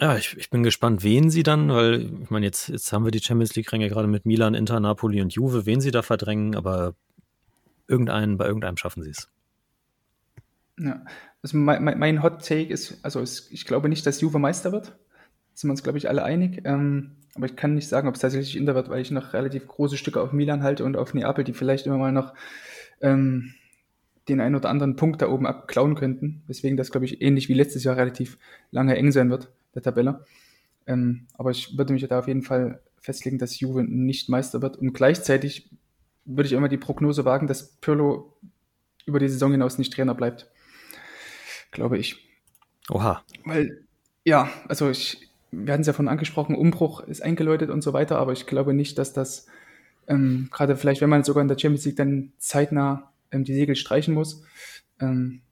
ja, ich, ich bin gespannt, wen sie dann, weil ich meine, jetzt, jetzt haben wir die Champions League-Ränge gerade mit Milan, Inter, Napoli und Juve, wen sie da verdrängen, aber irgendeinen, bei irgendeinem schaffen sie es. Ja. Also mein, mein, Hot Take ist, also ich glaube nicht, dass Juve Meister wird. Sind wir uns, glaube ich, alle einig. Ähm, aber ich kann nicht sagen, ob es tatsächlich Inter wird, weil ich noch relativ große Stücke auf Milan halte und auf Neapel, die vielleicht immer mal noch ähm, den einen oder anderen Punkt da oben abklauen könnten. Weswegen das, glaube ich, ähnlich wie letztes Jahr relativ lange eng sein wird, der Tabelle. Ähm, aber ich würde mich da auf jeden Fall festlegen, dass Juve nicht Meister wird. Und gleichzeitig würde ich immer die Prognose wagen, dass Pirlo über die Saison hinaus nicht Trainer bleibt. Glaube ich. Oha. Weil, ja, also ich, wir hatten es ja von angesprochen, Umbruch ist eingeläutet und so weiter, aber ich glaube nicht, dass das ähm, gerade vielleicht, wenn man sogar in der Champions League dann zeitnah ähm, die Segel streichen muss, ähm,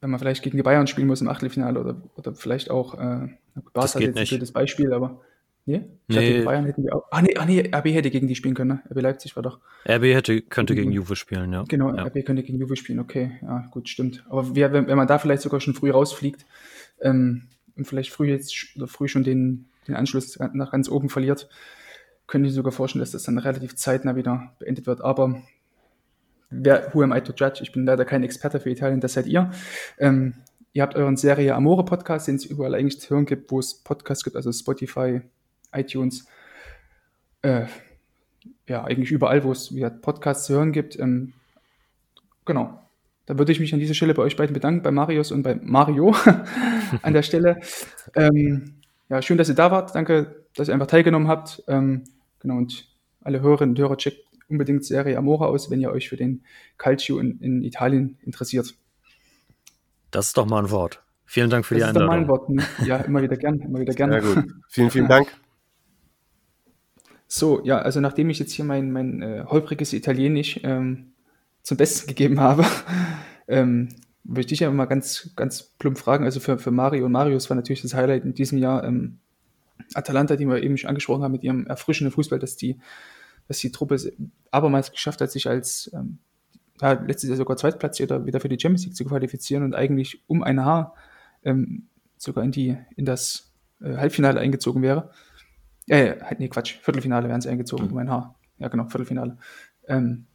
wenn man vielleicht gegen die Bayern spielen muss im Achtelfinale oder, oder vielleicht auch, äh, Barca geht ist jetzt ein nicht. blödes Beispiel, aber nee, ich Nee. dachte, die Bayern hätten die auch. Ah nee, ah, nee, RB hätte gegen die spielen können, ne? RB Leipzig war doch. RB hätte, könnte gegen Juve spielen, ja. Genau, ja. RB könnte gegen Juve spielen, okay, ja, gut, stimmt. Aber wer, wenn, wenn man da vielleicht sogar schon früh rausfliegt ähm, und vielleicht früh jetzt oder früh schon den, den Anschluss nach ganz oben verliert, könnte ich sogar vorstellen, dass das dann relativ zeitnah wieder beendet wird. Aber wer, who am I to judge? Ich bin leider kein Experte für Italien, das seid ihr. Ähm, ihr habt euren Serie Amore Podcast, den es überall eigentlich zu hören gibt, wo es Podcasts gibt, also Spotify, iTunes, äh, ja, eigentlich überall, wo es Podcasts zu hören gibt. Ähm, genau. Da würde ich mich an dieser Stelle bei euch beiden bedanken, bei Marius und bei Mario an der Stelle. Ähm, ja, schön, dass ihr da wart. Danke, dass ihr einfach teilgenommen habt. Ähm, genau, und alle Hörerinnen und Hörer checkt unbedingt Serie Amora aus, wenn ihr euch für den Calcio in, in Italien interessiert. Das ist doch mal ein Wort. Vielen Dank für das die ist dann Einladung. mein Wort. Ne? Ja, immer wieder gern, immer wieder gern. Sehr gut. Vielen, vielen Dank. So, ja, also nachdem ich jetzt hier mein, mein äh, holpriges Italienisch ähm, zum Besten gegeben habe, ähm, möchte ich ja mal ganz, ganz plump fragen. Also für, für Mario und Marius war natürlich das Highlight in diesem Jahr ähm, Atalanta, die wir eben schon angesprochen haben, mit ihrem erfrischenden Fußball, dass die, dass die Truppe abermals geschafft hat, sich als ähm, ja, letztes Jahr sogar Zweitplatzierter wieder für die Champions League zu qualifizieren und eigentlich um ein Haar ähm, sogar in, die, in das äh, Halbfinale eingezogen wäre. Ja, ja, halt, nee, Quatsch. Viertelfinale wären sie eingezogen, um ein Haar. Ja, genau, Viertelfinale. Ähm,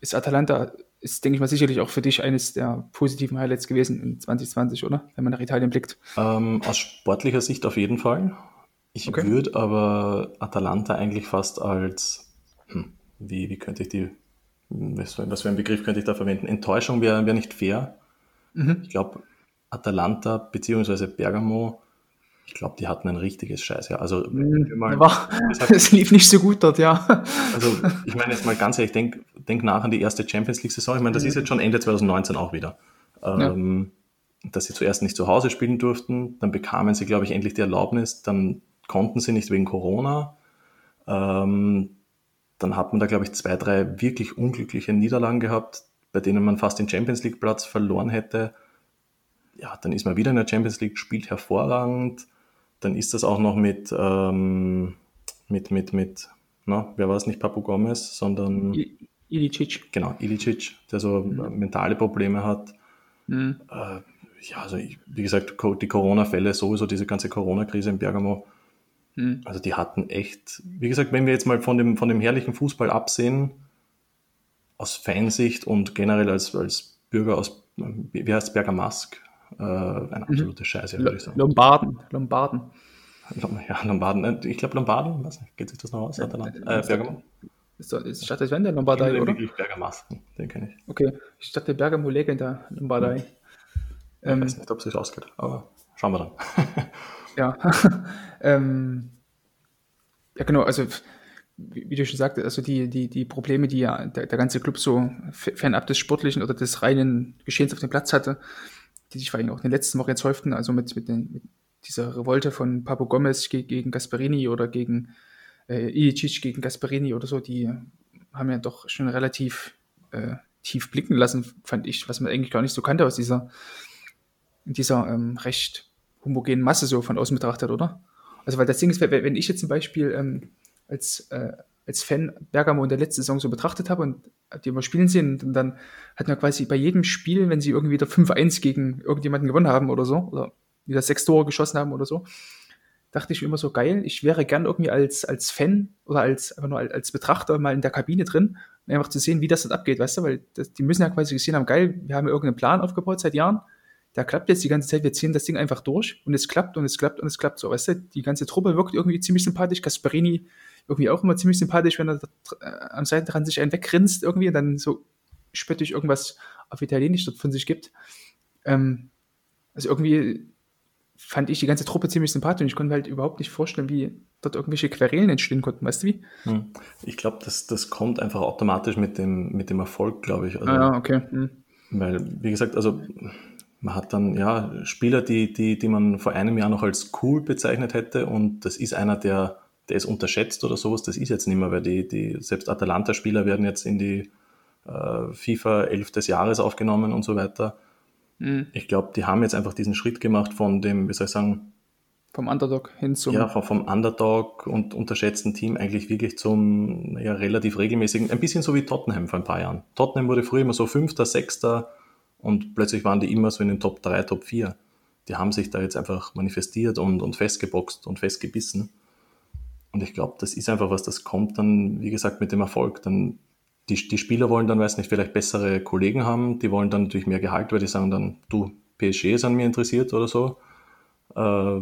ist Atalanta, ist, denke ich mal, sicherlich auch für dich eines der positiven Highlights gewesen in 2020, oder? Wenn man nach Italien blickt. Ähm, aus sportlicher Sicht auf jeden Fall. Ich Okay. würde aber Atalanta eigentlich fast als, hm, wie, wie könnte ich die, was für, einen Begriff könnte ich da verwenden? Enttäuschung wäre wär nicht fair. Mhm. Ich glaube, Atalanta bzw. Bergamo, ich glaube, die hatten ein richtiges Scheißjahr. Also, wir mal- War, Deshalb- es lief nicht so gut dort, ja. also ich meine jetzt mal ganz ehrlich, denk, denk nach an die erste Champions League-Saison. Ich meine, das ist jetzt schon Ende 2019 auch wieder. Ähm, Dass sie zuerst nicht zu Hause spielen durften, dann bekamen sie, glaube ich, endlich die Erlaubnis, dann konnten sie nicht wegen Corona. Ähm, dann hat man da, glaube ich, zwei, drei wirklich unglückliche Niederlagen gehabt, bei denen man fast den Champions League-Platz verloren hätte. Ja, dann ist man wieder in der Champions League, spielt hervorragend. Dann ist das auch noch mit, ähm, mit, mit, mit, na, wer war es nicht, Papu Gomez, sondern, I- Ilicic. genau, Ilicic, der so äh, mentale Probleme hat. Mhm. Äh, ja, also ich, wie gesagt, die Corona-Fälle, sowieso diese ganze Corona-Krise in Bergamo, Mhm. also die hatten echt, wie gesagt, wenn wir jetzt mal von dem, von dem herrlichen Fußball absehen, aus Fansicht und generell als, als Bürger aus, wie heißt es, Bergamask, Äh, eine absolute Scheiße, würde ich sagen. Lombarden, Lombarden. Ja, Lombarden. Äh, Ich glaube Lombarden, was? Geht sich das noch aus? Atalanta? Äh, Bergamo? Ist, doch- ist Stadt des Wende Lombardei, Den oder? wirklich Bergamasken, den kenne ich. Okay, ich dachte Bergamo der Lombardei. Ich Ähm, weiß nicht, ob es sich ausgeht, aber schauen wir dann. Ja. ähm, ja, genau, also wie, wie du schon sagtest, also die, die, die Probleme, die ja der, der ganze Club so fernab des sportlichen oder des reinen Geschehens auf dem Platz hatte, die sich vor allem auch in den letzten Wochen jetzt häuften, also mit, mit, den, mit dieser Revolte von Papo Gomez ge gegen Gasperini oder gegen äh, Ilicic gegen Gasperini oder so, die haben ja doch schon relativ äh, tief blicken lassen, fand ich, was man eigentlich gar nicht so kannte aus dieser, dieser ähm, recht homogenen Masse so von außen betrachtet, oder? Also, weil das Ding ist, wenn ich jetzt zum Beispiel ähm, als, äh, als Fan Bergamo in der letzten Saison so betrachtet habe und die immer spielen sehen, und dann hat man quasi bei jedem Spiel, wenn sie irgendwie wieder 5-1 gegen irgendjemanden gewonnen haben oder so, oder wieder sechs Tore geschossen haben oder so, dachte ich immer so geil, ich wäre gern irgendwie als, als Fan oder als, einfach nur als, als Betrachter mal in der Kabine drin, um einfach zu sehen, wie das dort abgeht, weißt du, weil das, die müssen ja quasi gesehen haben, geil, wir haben ja irgendeinen Plan aufgebaut seit Jahren, der klappt jetzt die ganze Zeit, wir ziehen das Ding einfach durch und es klappt und es klappt und es klappt so, weißt du, die ganze Truppe wirkt irgendwie ziemlich sympathisch, Gasperini irgendwie auch immer ziemlich sympathisch, wenn er da, äh, am Seitenrand sich einen wegrinst irgendwie und dann so spöttisch irgendwas auf Italienisch dort von sich gibt. Ähm, also irgendwie fand ich die ganze Truppe ziemlich sympathisch und ich konnte mir halt überhaupt nicht vorstellen, wie dort irgendwelche Querelen entstehen konnten, weißt du wie? Hm. Ich glaube, das, das kommt einfach automatisch mit dem, mit dem Erfolg, glaube ich. Also, Ah, ja, okay. Hm. Weil, wie gesagt, also man hat dann ja Spieler, die, die, die man vor einem Jahr noch als cool bezeichnet hätte und das ist einer, der, der ist unterschätzt oder sowas, das ist jetzt nicht mehr, weil die, die selbst Atalanta-Spieler werden jetzt in die äh, FIFA 11 des Jahres aufgenommen und so weiter. Hm. Ich glaube, die haben jetzt einfach diesen Schritt gemacht von dem, wie soll ich sagen, Vom Underdog hin zum. ja, vom, vom Underdog und unterschätzten Team eigentlich wirklich zum ja, relativ regelmäßigen, ein bisschen so wie Tottenham vor ein paar Jahren. Tottenham wurde früher immer so Fünfter, Sechster und plötzlich waren die immer so in den Top 3, Top 4. Die haben sich da jetzt einfach manifestiert und, und festgeboxt und festgebissen. Und ich glaube, das ist einfach was, das kommt dann, wie gesagt, mit dem Erfolg. Dann die, die Spieler wollen dann, weiß nicht, vielleicht bessere Kollegen haben, die wollen dann natürlich mehr Gehalt, weil die sagen dann, du, PSG ist an mir interessiert oder so. Äh,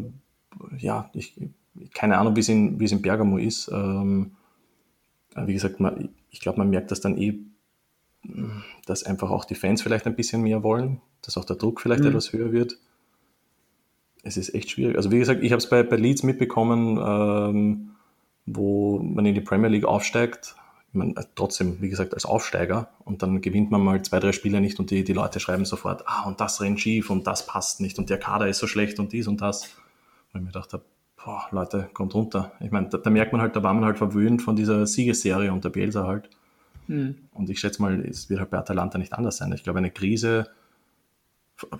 ja, ich, keine Ahnung, wie es in, in Bergamo ist. Ähm, wie gesagt, man, ich glaube, man merkt das dann eh, dass einfach auch die Fans vielleicht ein bisschen mehr wollen, dass auch der Druck vielleicht Mhm. etwas höher wird. Es ist echt schwierig. Also wie gesagt, ich habe es bei, bei Leeds mitbekommen, ähm, wo man in die Premier League aufsteigt. Ich meine, trotzdem, wie gesagt, als Aufsteiger und dann gewinnt man mal zwei, drei Spiele nicht und die, die Leute schreiben sofort, ah, und das rennt schief und das passt nicht und der Kader ist so schlecht und dies und das. Und ich mir gedacht habe, boah, Leute, kommt runter. Ich meine, da, da merkt man halt, da war man halt verwöhnt von dieser Siegesserie und der Bielsa halt. Hm. Und ich schätze mal, es wird halt bei Atalanta nicht anders sein. Ich glaube, eine Krise,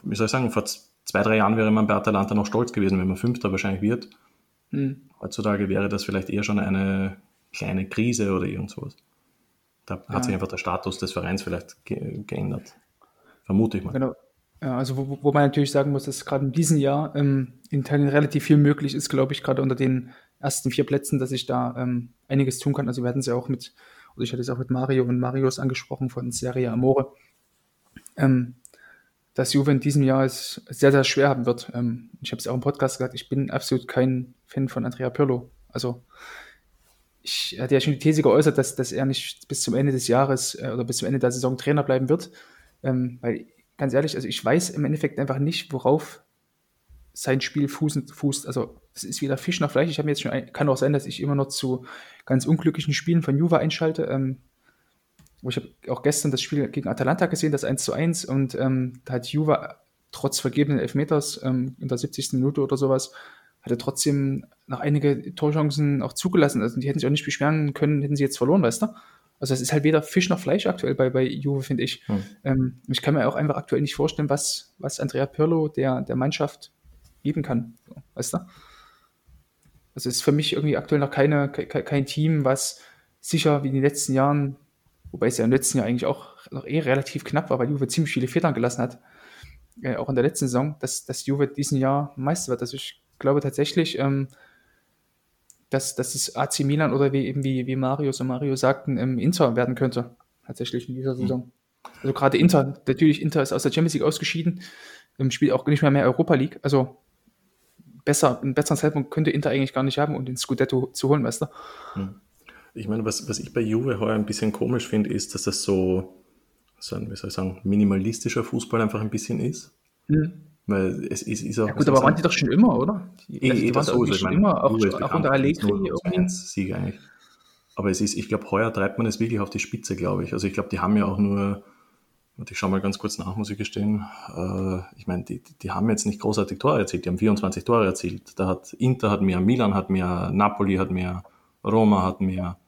wie soll ich sagen, vor zwei, drei Jahren wäre man bei Atalanta noch stolz gewesen, wenn man Fünfter wahrscheinlich wird. Hm. Heutzutage wäre das vielleicht eher schon eine kleine Krise oder irgend sowas. Da Ja. hat sich einfach der Status des Vereins vielleicht ge geändert. Vermute ich mal. Genau. Ja, also wo, wo man natürlich sagen muss, dass gerade in diesem Jahr ähm, in Italien relativ viel möglich ist, glaube ich, gerade unter den ersten vier Plätzen, dass ich da ähm, einiges tun kann. Also wir hatten es ja auch mit, oder ich hatte es auch mit Mario und Marius angesprochen von Serie Amore, ähm, dass Juve in diesem Jahr es sehr, sehr schwer haben wird. Ähm, ich habe es auch im Podcast gesagt, ich bin absolut kein Fan von Andrea Pirlo. Also ich hatte ja schon die These geäußert, dass, dass er nicht bis zum Ende des Jahres äh, oder bis zum Ende der Saison Trainer bleiben wird. Ähm, weil, ganz ehrlich, also ich weiß im Endeffekt einfach nicht, worauf sein Spiel fußt. Also es ist wieder Fisch nach Fleisch. Ich habe jetzt schon, ein, kann auch sein, dass ich immer noch zu ganz unglücklichen Spielen von Juve einschalte. Ähm, ich habe auch gestern das Spiel gegen Atalanta gesehen, das 1 zu 1 und ähm, da hat Juve trotz vergebenen Elfmeters ähm, in der 70. Minute oder sowas, hat er trotzdem noch einige Torchancen auch zugelassen. Also die hätten sich auch nicht beschweren können, hätten sie jetzt verloren, weißt du? Also es ist halt weder Fisch noch Fleisch aktuell bei, bei Juve, finde ich. Hm. Ähm, ich kann mir auch einfach aktuell nicht vorstellen, was, was Andrea Pirlo der, der Mannschaft geben kann. So, weißt du? Also es ist für mich irgendwie aktuell noch keine, ke- kein Team, was sicher wie in den letzten Jahren, wobei es ja im letzten Jahr eigentlich auch noch eh relativ knapp war, weil Juve ziemlich viele Federn gelassen hat, äh, auch in der letzten Saison, dass, dass Juve diesen Jahr Meister wird. Also ich glaube tatsächlich, ähm, dass, dass es AC Milan oder wie eben wie, wie Marius und Mario sagten, ähm, Inter werden könnte, tatsächlich in dieser Saison. Also gerade Inter, natürlich Inter ist aus der Champions League ausgeschieden. ähm, spielt auch nicht mehr mehr Europa League. Also besser, einen besseren Zeitpunkt könnte Inter eigentlich gar nicht haben, um den Scudetto zu holen, weißt du? Hm. Ich meine, was, was ich bei Juve heuer ein bisschen komisch finde, ist, dass das so, so ein, wie soll ich sagen, minimalistischer Fußball einfach ein bisschen ist. Mhm. Weil es ist, ist auch. Ja, gut, aber waren die doch schon immer, oder? Die, eh, die waren so, schon meine, immer, auch, auch unter Allegri. Sieg eigentlich. Aber es ist, ich glaube, heuer treibt man es wirklich auf die Spitze, glaube ich. Also ich glaube, die haben ja auch nur, und ich schaue mal ganz kurz nach, muss ich gestehen. Äh, ich meine, die, die haben jetzt nicht großartig Tore erzielt, die haben 24 Tore erzielt. Da hat Inter hat mehr, Milan hat mehr, Napoli hat mehr, Roma hat mehr.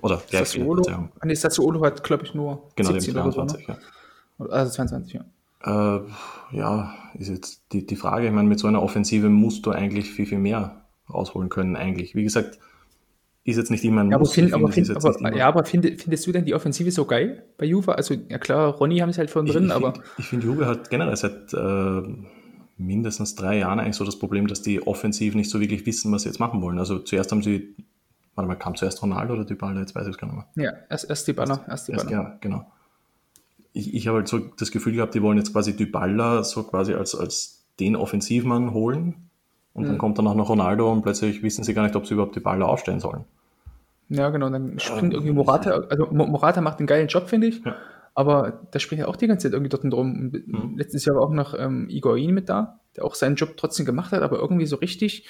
Oder Sassuolo, ah, nee, Sassuolo hat, glaube ich, nur genau, 17 oder 22, so, ne? ja. Also 22, ja. Äh, ja, ist jetzt die, die Frage, ich meine, mit so einer Offensive musst du eigentlich viel, viel mehr rausholen können, eigentlich. Wie gesagt, ist jetzt nicht immer ein ja, aber, find, aber, find, aber, ja, aber find, findest du denn die Offensive so geil bei Juve? Also, ja klar, Ronny haben es halt von drin, ich, ich aber. Find, ich finde, Juve hat generell seit äh, mindestens drei Jahren eigentlich so das Problem, dass die offensiv nicht so wirklich wissen, was sie jetzt machen wollen. Also, zuerst haben sie, warte mal, kam zuerst Ronaldo oder Dybala? Jetzt weiß ich es gar nicht mehr. Ja, erst, erst Dybala. Erst Dybala. Erst, ja, genau. Ich, ich habe halt so das Gefühl gehabt, die wollen jetzt quasi Dybala so quasi als, als den Offensivmann holen. Und mhm. dann kommt dann auch noch Ronaldo und plötzlich wissen sie gar nicht, ob sie überhaupt Dybala aufstellen sollen. Ja, genau. Dann springt irgendwie Morata, also Morata macht einen geilen Job, finde ich. Ja. Aber da springt ja auch die ganze Zeit irgendwie dort drum. Mhm. Letztes Jahr war auch noch ähm, Igoin mit da, der auch seinen Job trotzdem gemacht hat, aber irgendwie so richtig,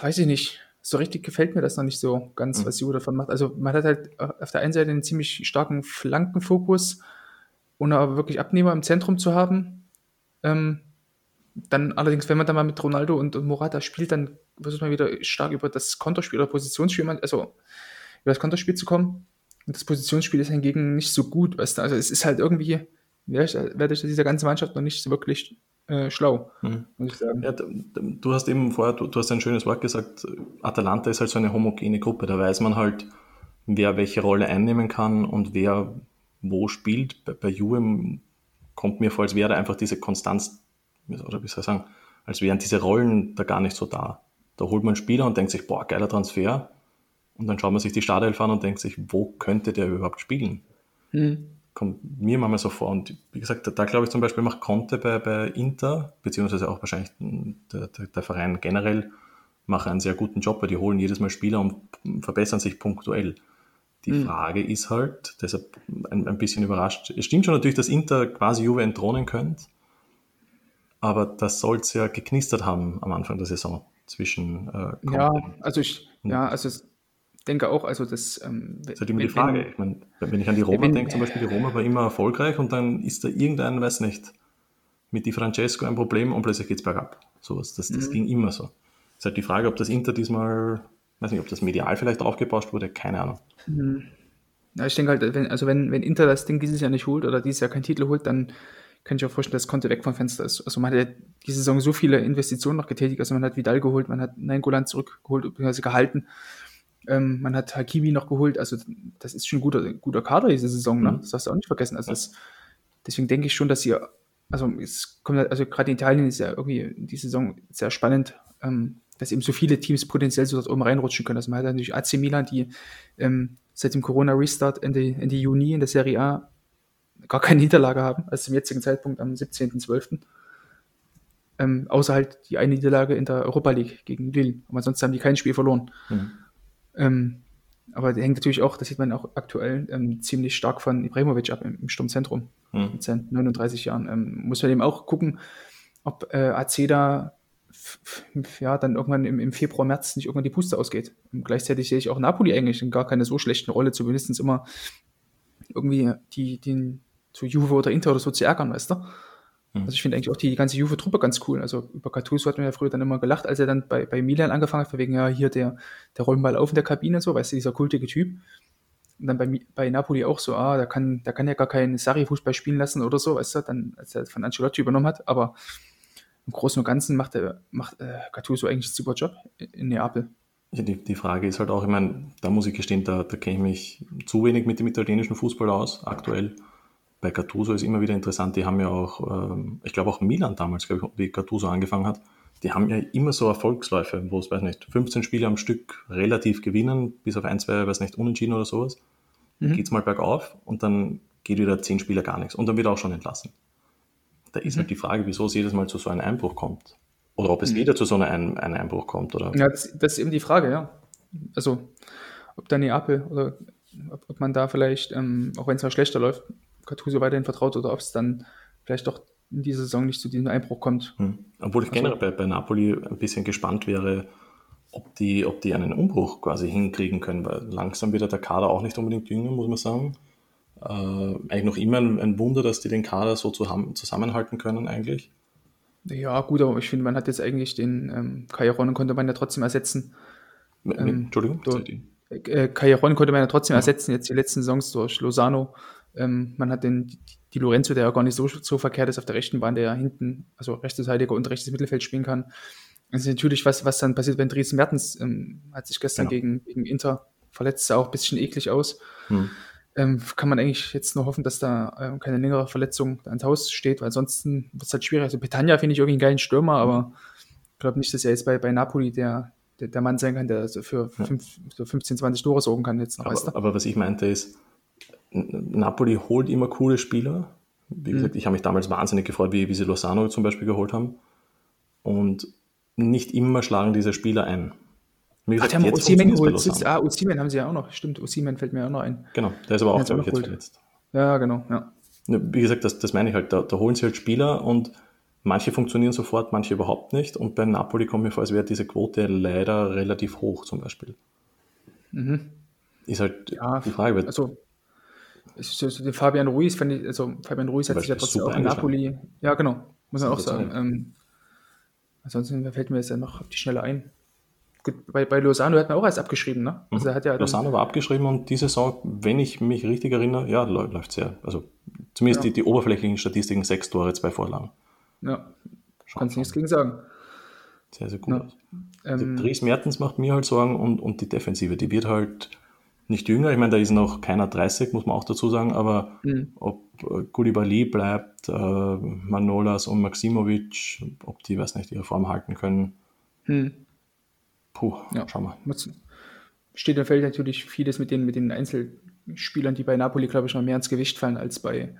weiß ich nicht, so richtig gefällt mir das noch nicht so ganz, mhm. was Juve davon macht. Also man hat halt auf der einen Seite einen ziemlich starken Flankenfokus, ohne aber wirklich Abnehmer im Zentrum zu haben. Ähm, dann allerdings, wenn man dann mal mit Ronaldo und, und Morata spielt, dann versucht man wieder stark über das Konterspiel oder Positionsspiel, also über das Konterspiel zu kommen. Und das Positionsspiel ist hingegen nicht so gut, weißt du? Also es ist halt irgendwie, werde ich dieser ganzen Mannschaft noch nicht so wirklich äh, schlau, mhm. muss ich sagen. Ja, du hast eben vorher, du, du, hast ein schönes Wort gesagt, Atalanta ist halt so eine homogene Gruppe, da weiß man halt, wer welche Rolle einnehmen kann und wer wo spielt. Bei, bei Juve kommt mir vor, als wäre einfach diese Konstanz oder wie soll ich sagen, als wären diese Rollen da gar nicht so da. Da holt man einen Spieler und denkt sich, boah, geiler Transfer. Und dann schaut man sich die Startelf an und denkt sich, wo könnte der überhaupt spielen? Mhm. Kommt mir manchmal so vor. Und wie gesagt, da, da glaube ich zum Beispiel macht Conte bei, bei Inter, beziehungsweise auch wahrscheinlich der, der, der Verein generell, macht einen sehr guten Job, weil die holen jedes Mal Spieler und verbessern sich punktuell. Die mhm. Frage ist halt, deshalb ein, ein bisschen überrascht, es stimmt schon natürlich, dass Inter quasi Juve entthronen könnte, aber das soll es ja geknistert haben am Anfang der Saison zwischen. Äh, ja, also ich, ja, also denke auch, also das. Ähm, das ist halt immer die Frage. ich meine, wenn ich an die Roma denke, zum Beispiel, die Roma war immer erfolgreich und dann ist da irgendein, weiß nicht, mit Di Francesco ein Problem und plötzlich geht es bergab. Sowas. Das, das mhm. ging immer so. Es ist halt die Frage, ob das Inter diesmal, weiß nicht, ob das medial vielleicht aufgebauscht wurde, keine Ahnung. Mhm. Ja, ich denke halt, wenn, also wenn, wenn Inter das Ding dieses Jahr nicht holt oder dieses Jahr keinen Titel holt, dann kann ich auch vorstellen, dass Konto weg vom Fenster ist. Also man hat ja diese Saison so viele Investitionen noch getätigt. Also man hat Vidal geholt, man hat Nainggolan zurückgeholt, beziehungsweise gehalten. Ähm, man hat Hakimi noch geholt. Also das ist schon ein guter, guter Kader diese Saison. Ne? Mhm. Das darfst du auch nicht vergessen. Also das, deswegen denke ich schon, dass ihr, also es kommt, also gerade in Italien ist ja irgendwie die Saison sehr spannend, ähm, dass eben so viele Teams potenziell so dort oben reinrutschen können. Also man hat natürlich AC Milan, die ähm, seit dem Corona-Restart Ende, Ende Juni in der Serie A gar keine Niederlage haben, also zum jetzigen Zeitpunkt am 17.12. Ähm, außer halt die eine Niederlage in der Europa League gegen Lille. Aber sonst haben die kein Spiel verloren. Mhm. Ähm, aber der hängt natürlich auch, das sieht man auch aktuell, ähm, ziemlich stark von Ibrahimovic ab im, im Sturmzentrum mhm. mit seinen 39 Jahren. Ähm, muss man eben auch gucken, ob äh, AC da ja, dann irgendwann im, im, Februar, März nicht irgendwann die Puste ausgeht. Und gleichzeitig sehe ich auch Napoli eigentlich in gar keine so schlechten Rolle, zumindest immer irgendwie die, den, zu Juve oder Inter oder so zu ärgern, weißt du? Mhm. Also ich finde eigentlich auch die ganze Juve-Truppe ganz cool. Also über Gattuso hat man ja früher dann immer gelacht, als er dann bei, bei Milan angefangen hat, wegen ja hier der, der Rollenball auf in der Kabine, so, weißt du, dieser kultige Typ. Und dann bei, bei Napoli auch so, ah, da kann, da kann ja gar kein Sarri-Fußball spielen lassen oder so, weißt du, dann, als er von Ancelotti übernommen hat. Aber im Großen und Ganzen macht, er, macht äh, Gattuso eigentlich einen super Job in Neapel. Ja, die, die Frage ist halt auch, ich meine, da muss ich gestehen, da, da kenne ich mich zu wenig mit dem italienischen Fußball aus, aktuell bei Gattuso ist immer wieder interessant, die haben ja auch, ähm, ich glaube auch Milan damals, glaube ich, wie Gattuso angefangen hat, die haben ja immer so Erfolgsläufe, wo es, weiß nicht, 15 Spiele am Stück relativ gewinnen, bis auf ein, zwei, weiß nicht, unentschieden oder sowas. Dann mhm. geht es mal bergauf und dann geht wieder 10 Spieler gar nichts und dann wird auch schon entlassen. Da ist halt die Frage, wieso es jedes Mal zu so einem Einbruch kommt. Oder ob es wieder zu so einem, einem Einbruch kommt. Oder? Ja, das, das ist eben die Frage, ja. Also, ob da Neapel oder ob, ob man da vielleicht, ähm, auch wenn es mal schlechter läuft, Gattuso weiterhin vertraut oder ob es dann vielleicht doch in dieser Saison nicht zu diesem Einbruch kommt. Hm. Obwohl ich generell bei, bei Napoli ein bisschen gespannt wäre, ob die, ob die einen Umbruch quasi hinkriegen können, weil langsam wird der Kader auch nicht unbedingt jünger, muss man sagen. Äh, eigentlich noch immer ein, ein, Wunder, dass die den Kader so zusammenhalten können, eigentlich. Ja, gut, aber ich finde, man hat jetzt eigentlich den ähm, Kairon konnte man ja trotzdem ersetzen. Ähm, Entschuldigung, so, äh, Kairon konnte man ja trotzdem ja. ersetzen, jetzt die letzten Saisons durch Lozano. Ähm, man hat den die Lorenzo, der ja gar nicht so, so verkehrt ist auf der rechten Bahn, der ja hinten, also rechtes Heiliger und rechtes Mittelfeld spielen kann. Das ist natürlich was, was dann passiert, wenn Dries Mertens ähm, hat sich gestern genau. gegen, gegen Inter verletzt, sah auch ein bisschen eklig aus. Hm. Ähm, kann man eigentlich jetzt nur hoffen, dass da ähm, keine längere Verletzung ans Haus steht, weil ansonsten wird es halt schwierig. Also Petagna finde ich irgendwie einen geilen Stürmer, aber ich glaube nicht, dass er jetzt bei, bei Napoli der, der, der Mann sein kann, der so für ja. fünf, so 15, 20 Tore sorgen kann jetzt noch. Aber, aber was ich meinte ist, Napoli holt immer coole Spieler. Wie gesagt, mhm. ich habe mich damals wahnsinnig gefreut, wie, wie sie Lozano zum Beispiel geholt haben. Und nicht immer schlagen diese Spieler ein. Wie gesagt, Ach, haben Osimen geholt. Ah, Osimen haben sie ja auch noch. Stimmt, Osimen fällt mir auch noch ein. Genau, der ist aber auch, glaube ich, jetzt verletzt. Ja, genau, ja. Wie gesagt, das, das meine ich halt. Da, da holen sie halt Spieler und manche funktionieren sofort, manche überhaupt nicht. Und bei Napoli kommt mir vor, als wäre diese Quote leider relativ hoch zum Beispiel. Mhm. Ist halt ja, die Frage. Also, so, so den Fabian Ruiz, fand ich, also Fabian Ruiz hat sich ja trotzdem auch in Napoli, ja genau, muss man auch sagen. Ähm, ansonsten fällt mir jetzt ja noch auf die Schnelle ein. Gut, bei, bei Lozano hat man auch erst abgeschrieben, ne? Also mhm. hat ja Lozano war abgeschrieben und diese Saison, wenn ich mich richtig erinnere, ja, läuft sehr. Also zumindest ja. die, die oberflächlichen Statistiken, sechs Tore, zwei Vorlagen. Ja, kannst nichts gegen sagen. Sehr, sehr gut. Ja. Ähm, Dries Mertens macht mir halt Sorgen und, und die Defensive, die wird halt nicht jünger. Ich meine, da ist noch keiner 30, muss man auch dazu sagen, aber mhm. ob äh, Koulibaly bleibt, äh, Manolas und Maximovic, ob die, weiß nicht, ihre Form halten können. Mhm. Puh, ja. schauen wir. Muss, steht und fällt natürlich vieles mit den, mit den Einzelspielern, die bei Napoli, glaube ich, noch mehr ins Gewicht fallen als bei,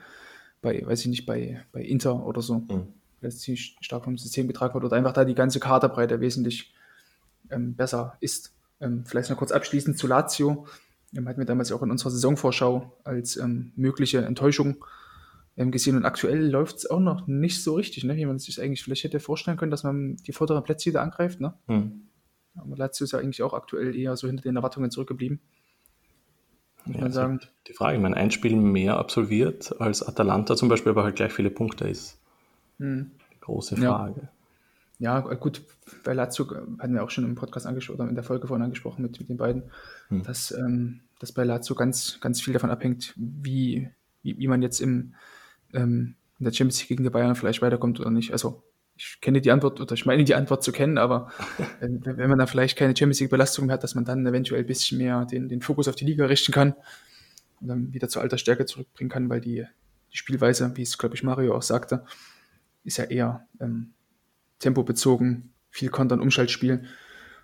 bei weiß ich nicht, bei, bei Inter oder so. Mhm. Das ziemlich stark vom System betragt wird oder einfach da die ganze Kaderbreite wesentlich ähm, besser ist. Ähm, vielleicht noch kurz abschließend zu Lazio ähm, hatten wir damals auch in unserer Saisonvorschau als ähm, mögliche Enttäuschung ähm, gesehen. Und aktuell läuft es auch noch nicht so richtig, ne? wie man sich eigentlich vielleicht hätte vorstellen können, dass man die vorderen Plätze wieder angreift. Ne? Hm. Aber Lazio ist ja eigentlich auch aktuell eher so hinter den Erwartungen zurückgeblieben. Ja, man sagen. Die Frage, ich meine, ein Spiel mehr absolviert als Atalanta zum Beispiel, aber halt gleich viele Punkte ist. Hm. Große Frage. Ja. Ja, gut, bei Lazio hatten wir auch schon im Podcast angesprochen, oder in der Folge vorhin angesprochen mit, mit den beiden, hm. dass, ähm, dass bei Lazio ganz, ganz viel davon abhängt, wie, wie, wie man jetzt im, ähm, in der Champions League gegen die Bayern vielleicht weiterkommt oder nicht. Also ich kenne die Antwort oder ich meine die Antwort zu kennen, aber äh, wenn man da vielleicht keine Champions League Belastung mehr hat, dass man dann eventuell ein bisschen mehr den, den Fokus auf die Liga richten kann und dann wieder zur alter Stärke zurückbringen kann, weil die, die Spielweise, wie es glaube ich Mario auch sagte, ist ja eher ähm, tempobezogen, viel Kontern, Umschaltspiel.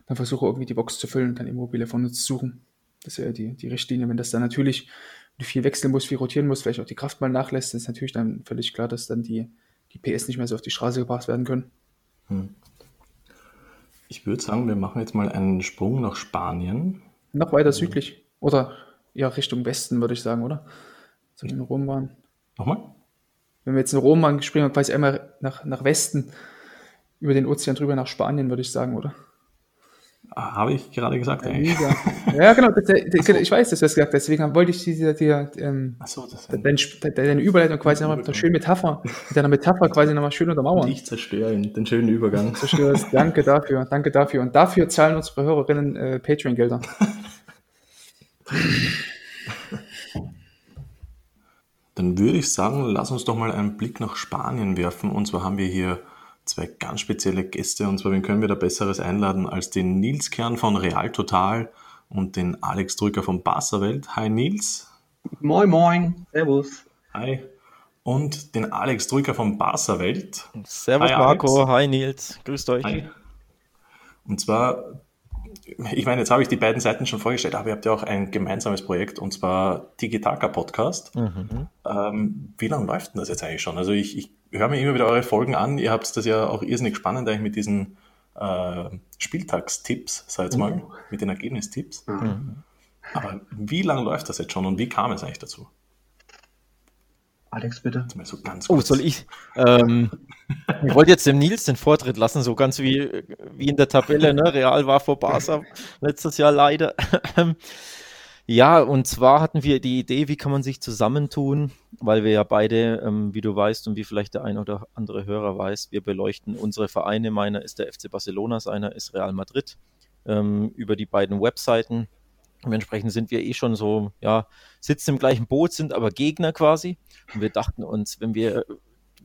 Dann versuche irgendwie die Box zu füllen und dann Immobile vorne zu suchen. Das ist ja die, die Richtlinie. Wenn das dann natürlich viel wechseln muss, viel rotieren muss, vielleicht auch die Kraft mal nachlässt, ist natürlich dann völlig klar, dass dann die, die PS nicht mehr so auf die Straße gebracht werden können. Hm. Ich würde sagen, wir machen jetzt mal einen Sprung nach Spanien. Noch weiter südlich. Oder ja, Richtung Westen, würde ich sagen, oder? So in Rom waren. Nochmal? Wenn wir jetzt in Rom waren, springen wir quasi einmal nach, nach Westen über den Ozean drüber nach Spanien, würde ich sagen, oder? Ah, habe ich gerade gesagt, eigentlich. Ja, genau, das, das, ich weiß, dass du das gesagt hast, deswegen wollte ich dir, dir ähm, so, deine, deine Überleitung quasi nochmal mit einer schönen Metapher, mit deiner Metapher quasi nochmal schön untermauern. Ich zerstöre den schönen Übergang. Zerstörst. Danke dafür, danke dafür. Und dafür zahlen unsere Hörerinnen äh, Patreon-Gelder. Dann würde ich sagen, lass uns doch mal einen Blick nach Spanien werfen. Und zwar haben wir hier zwei ganz spezielle Gäste. Und zwar, wen können wir da Besseres einladen als den Nils Kern von Real Total und den Alex Drücker von Barca Welt. Hi Nils. Moin, moin. Servus. Hi. Und den Alex Drücker von Barca Welt. Servus Hi, Marco. Alex. Hi Nils. Grüßt euch. Hi. Und zwar ich meine, jetzt habe ich die beiden Seiten schon vorgestellt, aber ihr habt ja auch ein gemeinsames Projekt und zwar Digitaka Podcast. Mhm. Ähm, wie lange läuft denn das jetzt eigentlich schon? Also ich, ich höre mir immer wieder eure Folgen an. Ihr habt das ja auch irrsinnig spannend eigentlich mit diesen äh, Spieltagstipps, sag jetzt mal, mhm. mit den Ergebnistipps. Mhm. Aber wie lange läuft das jetzt schon und wie kam es eigentlich dazu? Alex, bitte. So oh, soll ich? Ähm, ich wollte jetzt dem Nils den Vortritt lassen, so ganz wie, wie in der Tabelle. Ne? Real war vor Barca letztes Jahr leider. ja, und zwar hatten wir die Idee, wie kann man sich zusammentun, weil wir ja beide, ähm, wie du weißt und wie vielleicht der ein oder andere Hörer weiß, wir beleuchten unsere Vereine. Meiner ist der FC Barcelona, seiner ist Real Madrid. Ähm, über die beiden Webseiten Dementsprechend sind wir eh schon so, ja, sitzen im gleichen Boot, sind aber Gegner quasi. Und wir dachten uns, wenn wir,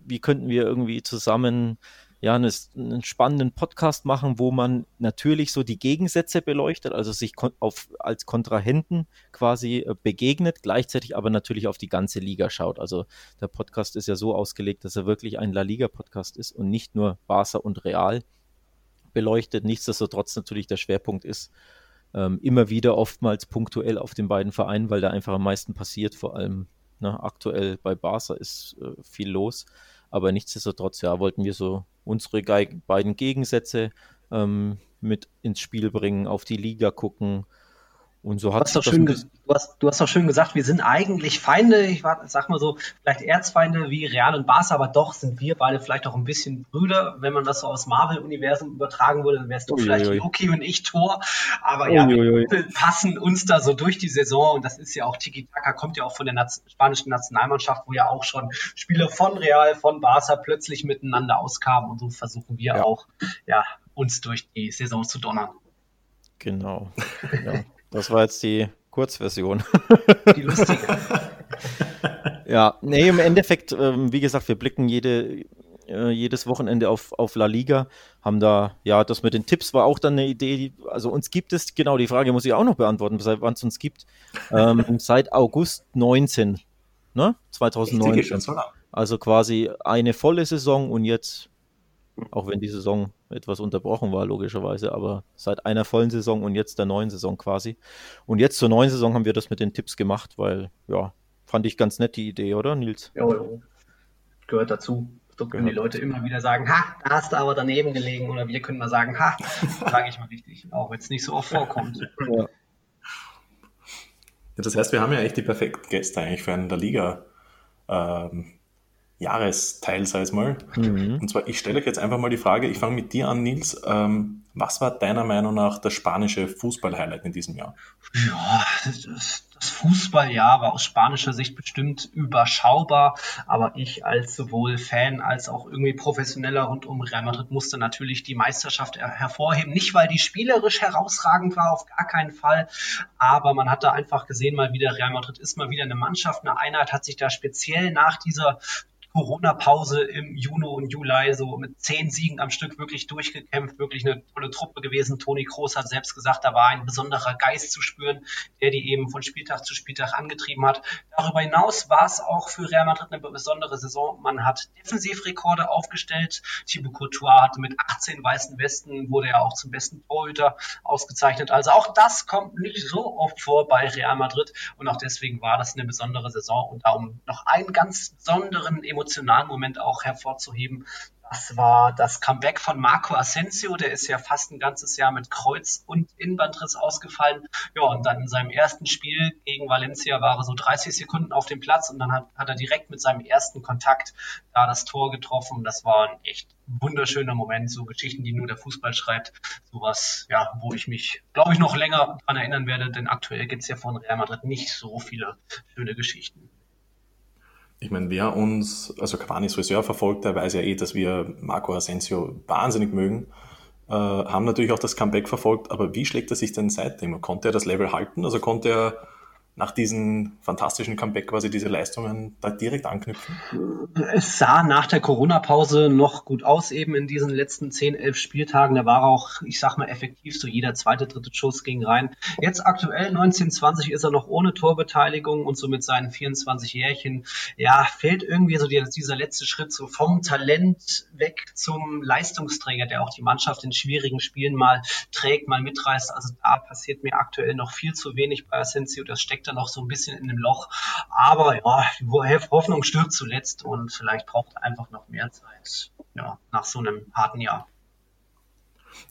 wie könnten wir irgendwie zusammen ja, einen spannenden Podcast machen, wo man natürlich so die Gegensätze beleuchtet, also sich auf, als Kontrahenten quasi äh, begegnet, gleichzeitig aber natürlich auf die ganze Liga schaut. Also der Podcast ist ja so ausgelegt, dass er wirklich ein La Liga-Podcast ist und nicht nur Barca und Real beleuchtet. Nichtsdestotrotz natürlich der Schwerpunkt ist, ähm, immer wieder oftmals punktuell auf den beiden Vereinen, weil da einfach am meisten passiert. Vor allem ne, aktuell bei Barca ist äh, viel los. Aber nichtsdestotrotz, ja, wollten wir so unsere beiden Gegensätze ähm, mit ins Spiel bringen, auf die Liga gucken, und so hat du hast, doch schön du, hast, du hast doch schön gesagt, wir sind eigentlich Feinde, ich sag mal so, vielleicht Erzfeinde wie Real und Barca, aber doch sind wir beide vielleicht auch ein bisschen Brüder. Wenn man das so aus Marvel-Universum übertragen würde, dann wärst du ui, vielleicht ui. Loki und ich Thor. Aber ui, ja, wir passen uns da so durch die Saison und das ist ja auch Tiki-Taka, kommt ja auch von der Naz spanischen Nationalmannschaft, wo ja auch schon Spieler von Real, von Barca plötzlich miteinander auskamen und so versuchen wir ja. auch, ja, uns durch die Saison zu donnern. Genau. Ja. Das war jetzt die Kurzversion. Die lustige. ja, nee, im Endeffekt, ähm, wie gesagt, wir blicken jede, äh, jedes Wochenende auf, auf La Liga, haben da, ja, das mit den Tipps war auch dann eine Idee, die, also uns gibt es, genau, die Frage muss ich auch noch beantworten, seit wann es uns gibt. Ähm, seit August 19, ne? 2019. Also quasi eine volle Saison und jetzt, auch wenn die Saison etwas unterbrochen war, logischerweise, aber seit einer vollen Saison und jetzt der neuen Saison quasi. Und jetzt zur neuen Saison haben wir das mit den Tipps gemacht, weil, ja, fand ich ganz nett die Idee, oder, Nils? Ja, gehört dazu. So können die Leute immer wieder sagen, ha, da hast du aber daneben gelegen. Oder wir können mal sagen, ha, sage ich mal richtig, auch wenn es nicht so oft vorkommt. Ja. Ja, das heißt, wir haben ja echt die perfekten Gäste eigentlich für einen der Liga ähm, Jahresteil, sei es mal. Mhm. Und zwar, ich stelle euch jetzt einfach mal die Frage, ich fange mit dir an, Nils. Ähm, was war deiner Meinung nach das spanische Fußball-Highlight in diesem Jahr? Ja, das, das Fußballjahr war aus spanischer Sicht bestimmt überschaubar, aber ich als sowohl Fan als auch irgendwie professioneller rund um Real Madrid musste natürlich die Meisterschaft hervorheben. Nicht, weil die spielerisch herausragend war, auf gar keinen Fall, aber man hat da einfach gesehen, mal wieder Real Madrid ist mal wieder eine Mannschaft, eine Einheit hat sich da speziell nach dieser Corona-Pause im Juni und Juli so mit zehn Siegen am Stück wirklich durchgekämpft, wirklich eine tolle Truppe gewesen. Toni Kroos hat selbst gesagt, da war ein besonderer Geist zu spüren, der die eben von Spieltag zu Spieltag angetrieben hat. Darüber hinaus war es auch für Real Madrid eine besondere Saison. Man hat Defensivrekorde aufgestellt. Thibaut Courtois hatte mit 18 weißen Westen, wurde er auch zum besten Torhüter ausgezeichnet. Also auch das kommt nicht so oft vor bei Real Madrid und auch deswegen war das eine besondere Saison und darum noch einen ganz besonderen emotionalen Moment auch hervorzuheben. Das war das Comeback von Marco Asensio, der ist ja fast ein ganzes Jahr mit Kreuz- und Innenbandriss ausgefallen. Ja, und dann in seinem ersten Spiel gegen Valencia war er so 30 Sekunden auf dem Platz und dann hat, hat er direkt mit seinem ersten Kontakt da das Tor getroffen. Das war ein echt wunderschöner Moment, so Geschichten, die nur der Fußball schreibt. Sowas, ja, wo ich mich, glaube ich, noch länger dran erinnern werde, denn aktuell gibt es ja von Real Madrid nicht so viele schöne Geschichten. Ich meine, wer uns, also Cavani's Friseur verfolgt, der weiß ja eh, dass wir Marco Asensio wahnsinnig mögen. Äh, haben natürlich auch das Comeback verfolgt, aber wie schlägt er sich denn seitdem? Konnte er das Level halten? Also konnte er nach diesem fantastischen Comeback quasi diese Leistungen da direkt anknüpfen? Es sah nach der Corona-Pause noch gut aus, eben in diesen letzten 10, 11 Spieltagen. Da war auch, ich sag mal, effektiv so jeder zweite, dritte Schuss ging rein. Jetzt aktuell 1920 ist er noch ohne Torbeteiligung und so mit seinen 24 Jährchen, ja, fehlt irgendwie so dieser letzte Schritt so vom Talent weg zum Leistungsträger, der auch die Mannschaft in schwierigen Spielen mal trägt, mal mitreißt. Also da passiert mir aktuell noch viel zu wenig bei Asensio. Das steckt da noch so ein bisschen in dem Loch. Aber ja, die Hoffnung stirbt zuletzt und vielleicht braucht er einfach noch mehr Zeit ja, nach so einem harten Jahr.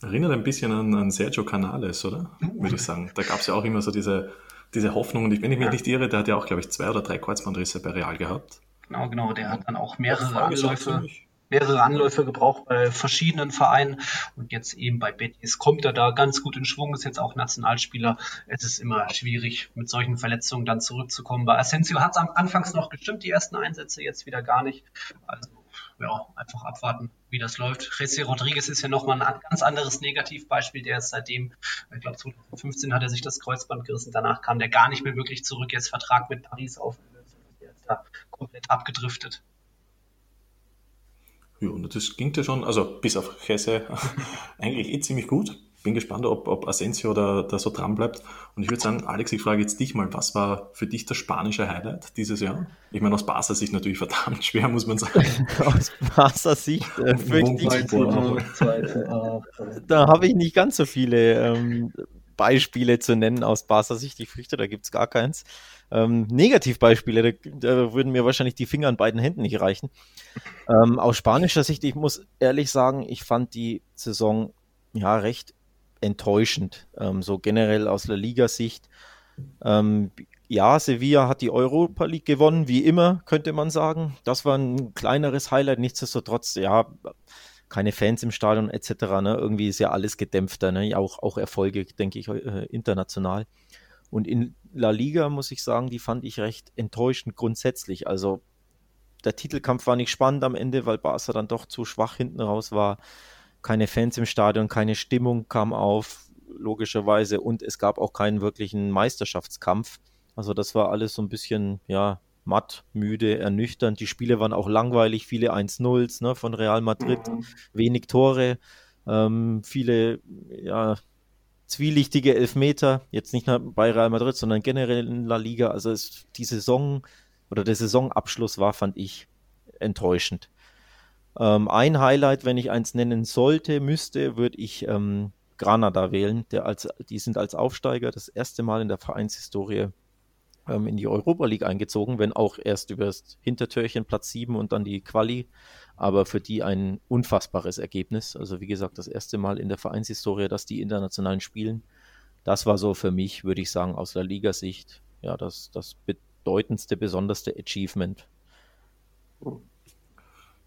Erinnert ein bisschen an, an Sergio Canales, oder? Würde ich sagen. Da gab es ja auch immer so diese, diese Hoffnung. Und wenn ich mich ja. nicht irre, der hat ja auch, glaube ich, zwei oder drei Kreuzbandrisse bei Real gehabt. Genau, genau. Der hat dann auch mehrere Anläufe mehrere Anläufe gebraucht bei verschiedenen Vereinen und jetzt eben bei Betis kommt er da ganz gut in Schwung, ist jetzt auch Nationalspieler. Es ist immer schwierig, mit solchen Verletzungen dann zurückzukommen. Bei Asensio hat es am Anfangs noch gestimmt, die ersten Einsätze, jetzt wieder gar nicht. Also ja, einfach abwarten, wie das läuft. Jesse Rodriguez ist ja nochmal ein ganz anderes Negativbeispiel. Der ist seitdem, ich glaube 2015 hat er sich das Kreuzband gerissen. Danach kam der gar nicht mehr wirklich zurück. Jetzt Vertrag mit Paris aufgelöst. Der ist da komplett abgedriftet. Ja, und das ging ja schon, also bis auf Hesse, eigentlich eh ziemlich gut. Bin gespannt, ob, ob Asensio da, da so dran bleibt. Und ich würde sagen, Alex, ich frage jetzt dich mal, was war für dich das spanische Highlight dieses Jahr? Ich meine, aus Barca Sicht natürlich verdammt schwer, muss man sagen. aus Barca Sicht äh, fürchte ich. da habe ich nicht ganz so viele ähm, Beispiele zu nennen aus Barca Sicht. Ich fürchte, da gibt es gar keins. Ähm, Negativbeispiele, da, da, würden mir wahrscheinlich die Finger an beiden Händen nicht reichen. Ähm, aus spanischer Sicht, ich muss ehrlich sagen, ich fand die Saison ja recht enttäuschend. Ähm, so generell aus der Liga-Sicht. Ähm, ja, Sevilla hat die Europa League gewonnen, wie immer, könnte man sagen. Das war ein kleineres Highlight. Nichtsdestotrotz, ja, keine Fans im Stadion etc. Ne? Irgendwie ist ja alles gedämpfter, ne? auch, auch Erfolge, denke ich, äh, international. Und in La Liga muss ich sagen, die fand ich recht enttäuschend grundsätzlich. Also der Titelkampf war nicht spannend am Ende, weil Barca dann doch zu schwach hinten raus war. Keine Fans im Stadion, keine Stimmung kam auf, logischerweise. Und es gab auch keinen wirklichen Meisterschaftskampf. Also das war alles so ein bisschen, ja, matt, müde, ernüchternd. Die Spiele waren auch langweilig, viele 1-0s ne, von Real Madrid, mhm. wenig Tore, ähm, viele ja, zwielichtige Elfmeter, jetzt nicht nur bei Real Madrid, sondern generell in La Liga. Also es, die Saison oder der Saisonabschluss war, fand ich, enttäuschend. Ähm, ein Highlight, wenn ich eins nennen sollte, müsste, würde ich ähm, Granada wählen. Der als, die sind als Aufsteiger das erste Mal in der Vereinshistorie ähm, in die Europa League eingezogen, wenn auch erst über das Hintertürchen Platz 7 und dann die Quali aber für die ein unfassbares Ergebnis. Also wie gesagt, das erste Mal in der Vereinshistorie, dass die internationalen spielen. Das war so für mich, würde ich sagen, aus der Ligasicht, ja, das, das bedeutendste, besonderste Achievement.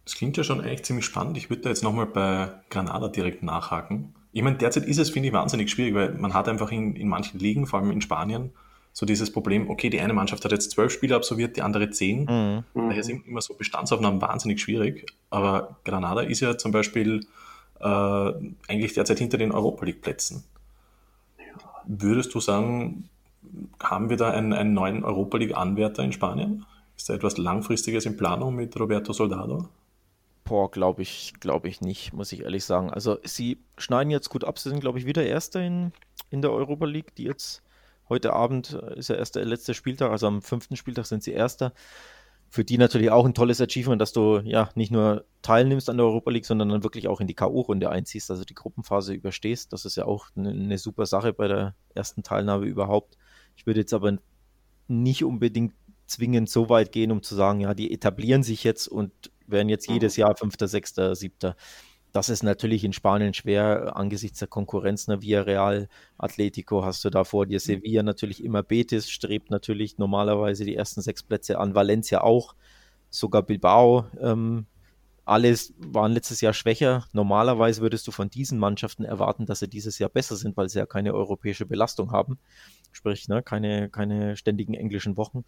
Das klingt ja schon eigentlich ziemlich spannend. Ich würde da jetzt nochmal bei Granada direkt nachhaken. Ich meine, derzeit ist es, finde ich, wahnsinnig schwierig, weil man hat einfach in, in manchen Ligen, vor allem in Spanien, so dieses Problem, okay, die eine Mannschaft hat jetzt zwölf Spiele absolviert, die andere zehn. Mhm. Daher sind immer so Bestandsaufnahmen wahnsinnig schwierig. Aber Granada ist ja zum Beispiel äh, eigentlich derzeit hinter den Europa League-Plätzen. Würdest du sagen, haben wir da einen, einen neuen Europa League-Anwärter in Spanien? Ist da etwas Langfristiges in Planung mit Roberto Soldado? Boah, glaube ich, glaube ich nicht, muss ich ehrlich sagen. Also sie schneiden jetzt gut ab, sie sind, glaube ich, wieder Erster in, in der Europa League, die jetzt Heute Abend äh, ist ja erst der letzte Spieltag, also am fünften Spieltag sind sie Erster. Für die natürlich auch ein tolles Achievement, dass du ja nicht nur teilnimmst an der Europa League, sondern dann wirklich auch in die K.O.-Runde einziehst, also die Gruppenphase überstehst. Das ist ja auch eine, eine super Sache bei der ersten Teilnahme überhaupt. Ich würde jetzt aber nicht unbedingt zwingend so weit gehen, um zu sagen, ja, die etablieren sich jetzt und werden jetzt jedes Jahr Fünfter, Sechster, Siebter. Das ist natürlich in Spanien schwer angesichts der Konkurrenz. Ne? Real, Atletico hast du da vor dir. Mhm. Sevilla natürlich immer Betis, strebt natürlich normalerweise die ersten sechs Plätze an. Valencia auch, sogar Bilbao. Ähm, alles waren letztes Jahr schwächer. Normalerweise würdest du von diesen Mannschaften erwarten, dass sie dieses Jahr besser sind, weil sie ja keine europäische Belastung haben. Sprich, ne, keine, keine ständigen englischen Wochen.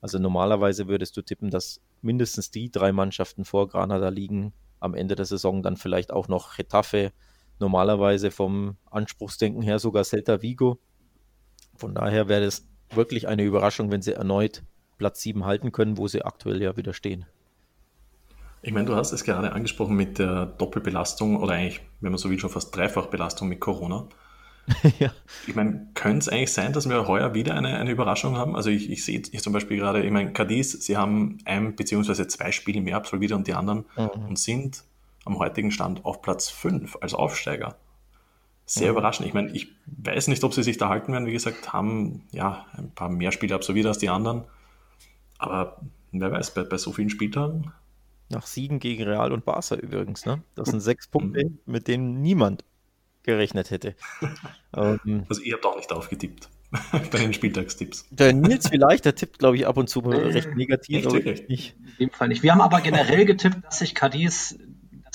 Also normalerweise würdest du tippen, dass mindestens die drei Mannschaften vor Granada liegen, am Ende der Saison dann vielleicht auch noch Getafe, normalerweise vom Anspruchsdenken her sogar Celta Vigo. Von daher wäre es wirklich eine Überraschung, wenn sie erneut Platz 7 halten können, wo sie aktuell ja wieder stehen. Ich meine, du hast es gerade angesprochen mit der Doppelbelastung oder eigentlich, wenn man so will, schon fast Dreifachbelastung mit Corona. ja. Ich meine, könnte es eigentlich sein, dass wir heuer wieder eine, eine Überraschung haben? Also ich, ich sehe hier zum Beispiel gerade, ich meine, Cadiz, sie haben ein beziehungsweise zwei Spiele mehr absolviert und die anderen mhm. und sind am heutigen Stand auf Platz 5 als Aufsteiger. Sehr mhm. überraschend. Ich meine, ich weiß nicht, ob sie sich da halten werden. Wie gesagt, haben ja ein paar mehr Spiele absolviert als die anderen. Aber wer weiß, bei, bei so vielen Spieltagen. Nach Siegen gegen Real und Barca übrigens, ne? Das sind sechs Punkte, mhm. mit denen niemand gerechnet hätte. ähm, also ihr habt auch nicht aufgetippt bei den Spieltagstipps. Der Nils vielleicht, der tippt, glaube ich, ab und zu recht negativ. Echt, nicht. In dem Fall nicht. Wir haben aber generell getippt, dass sich Cadiz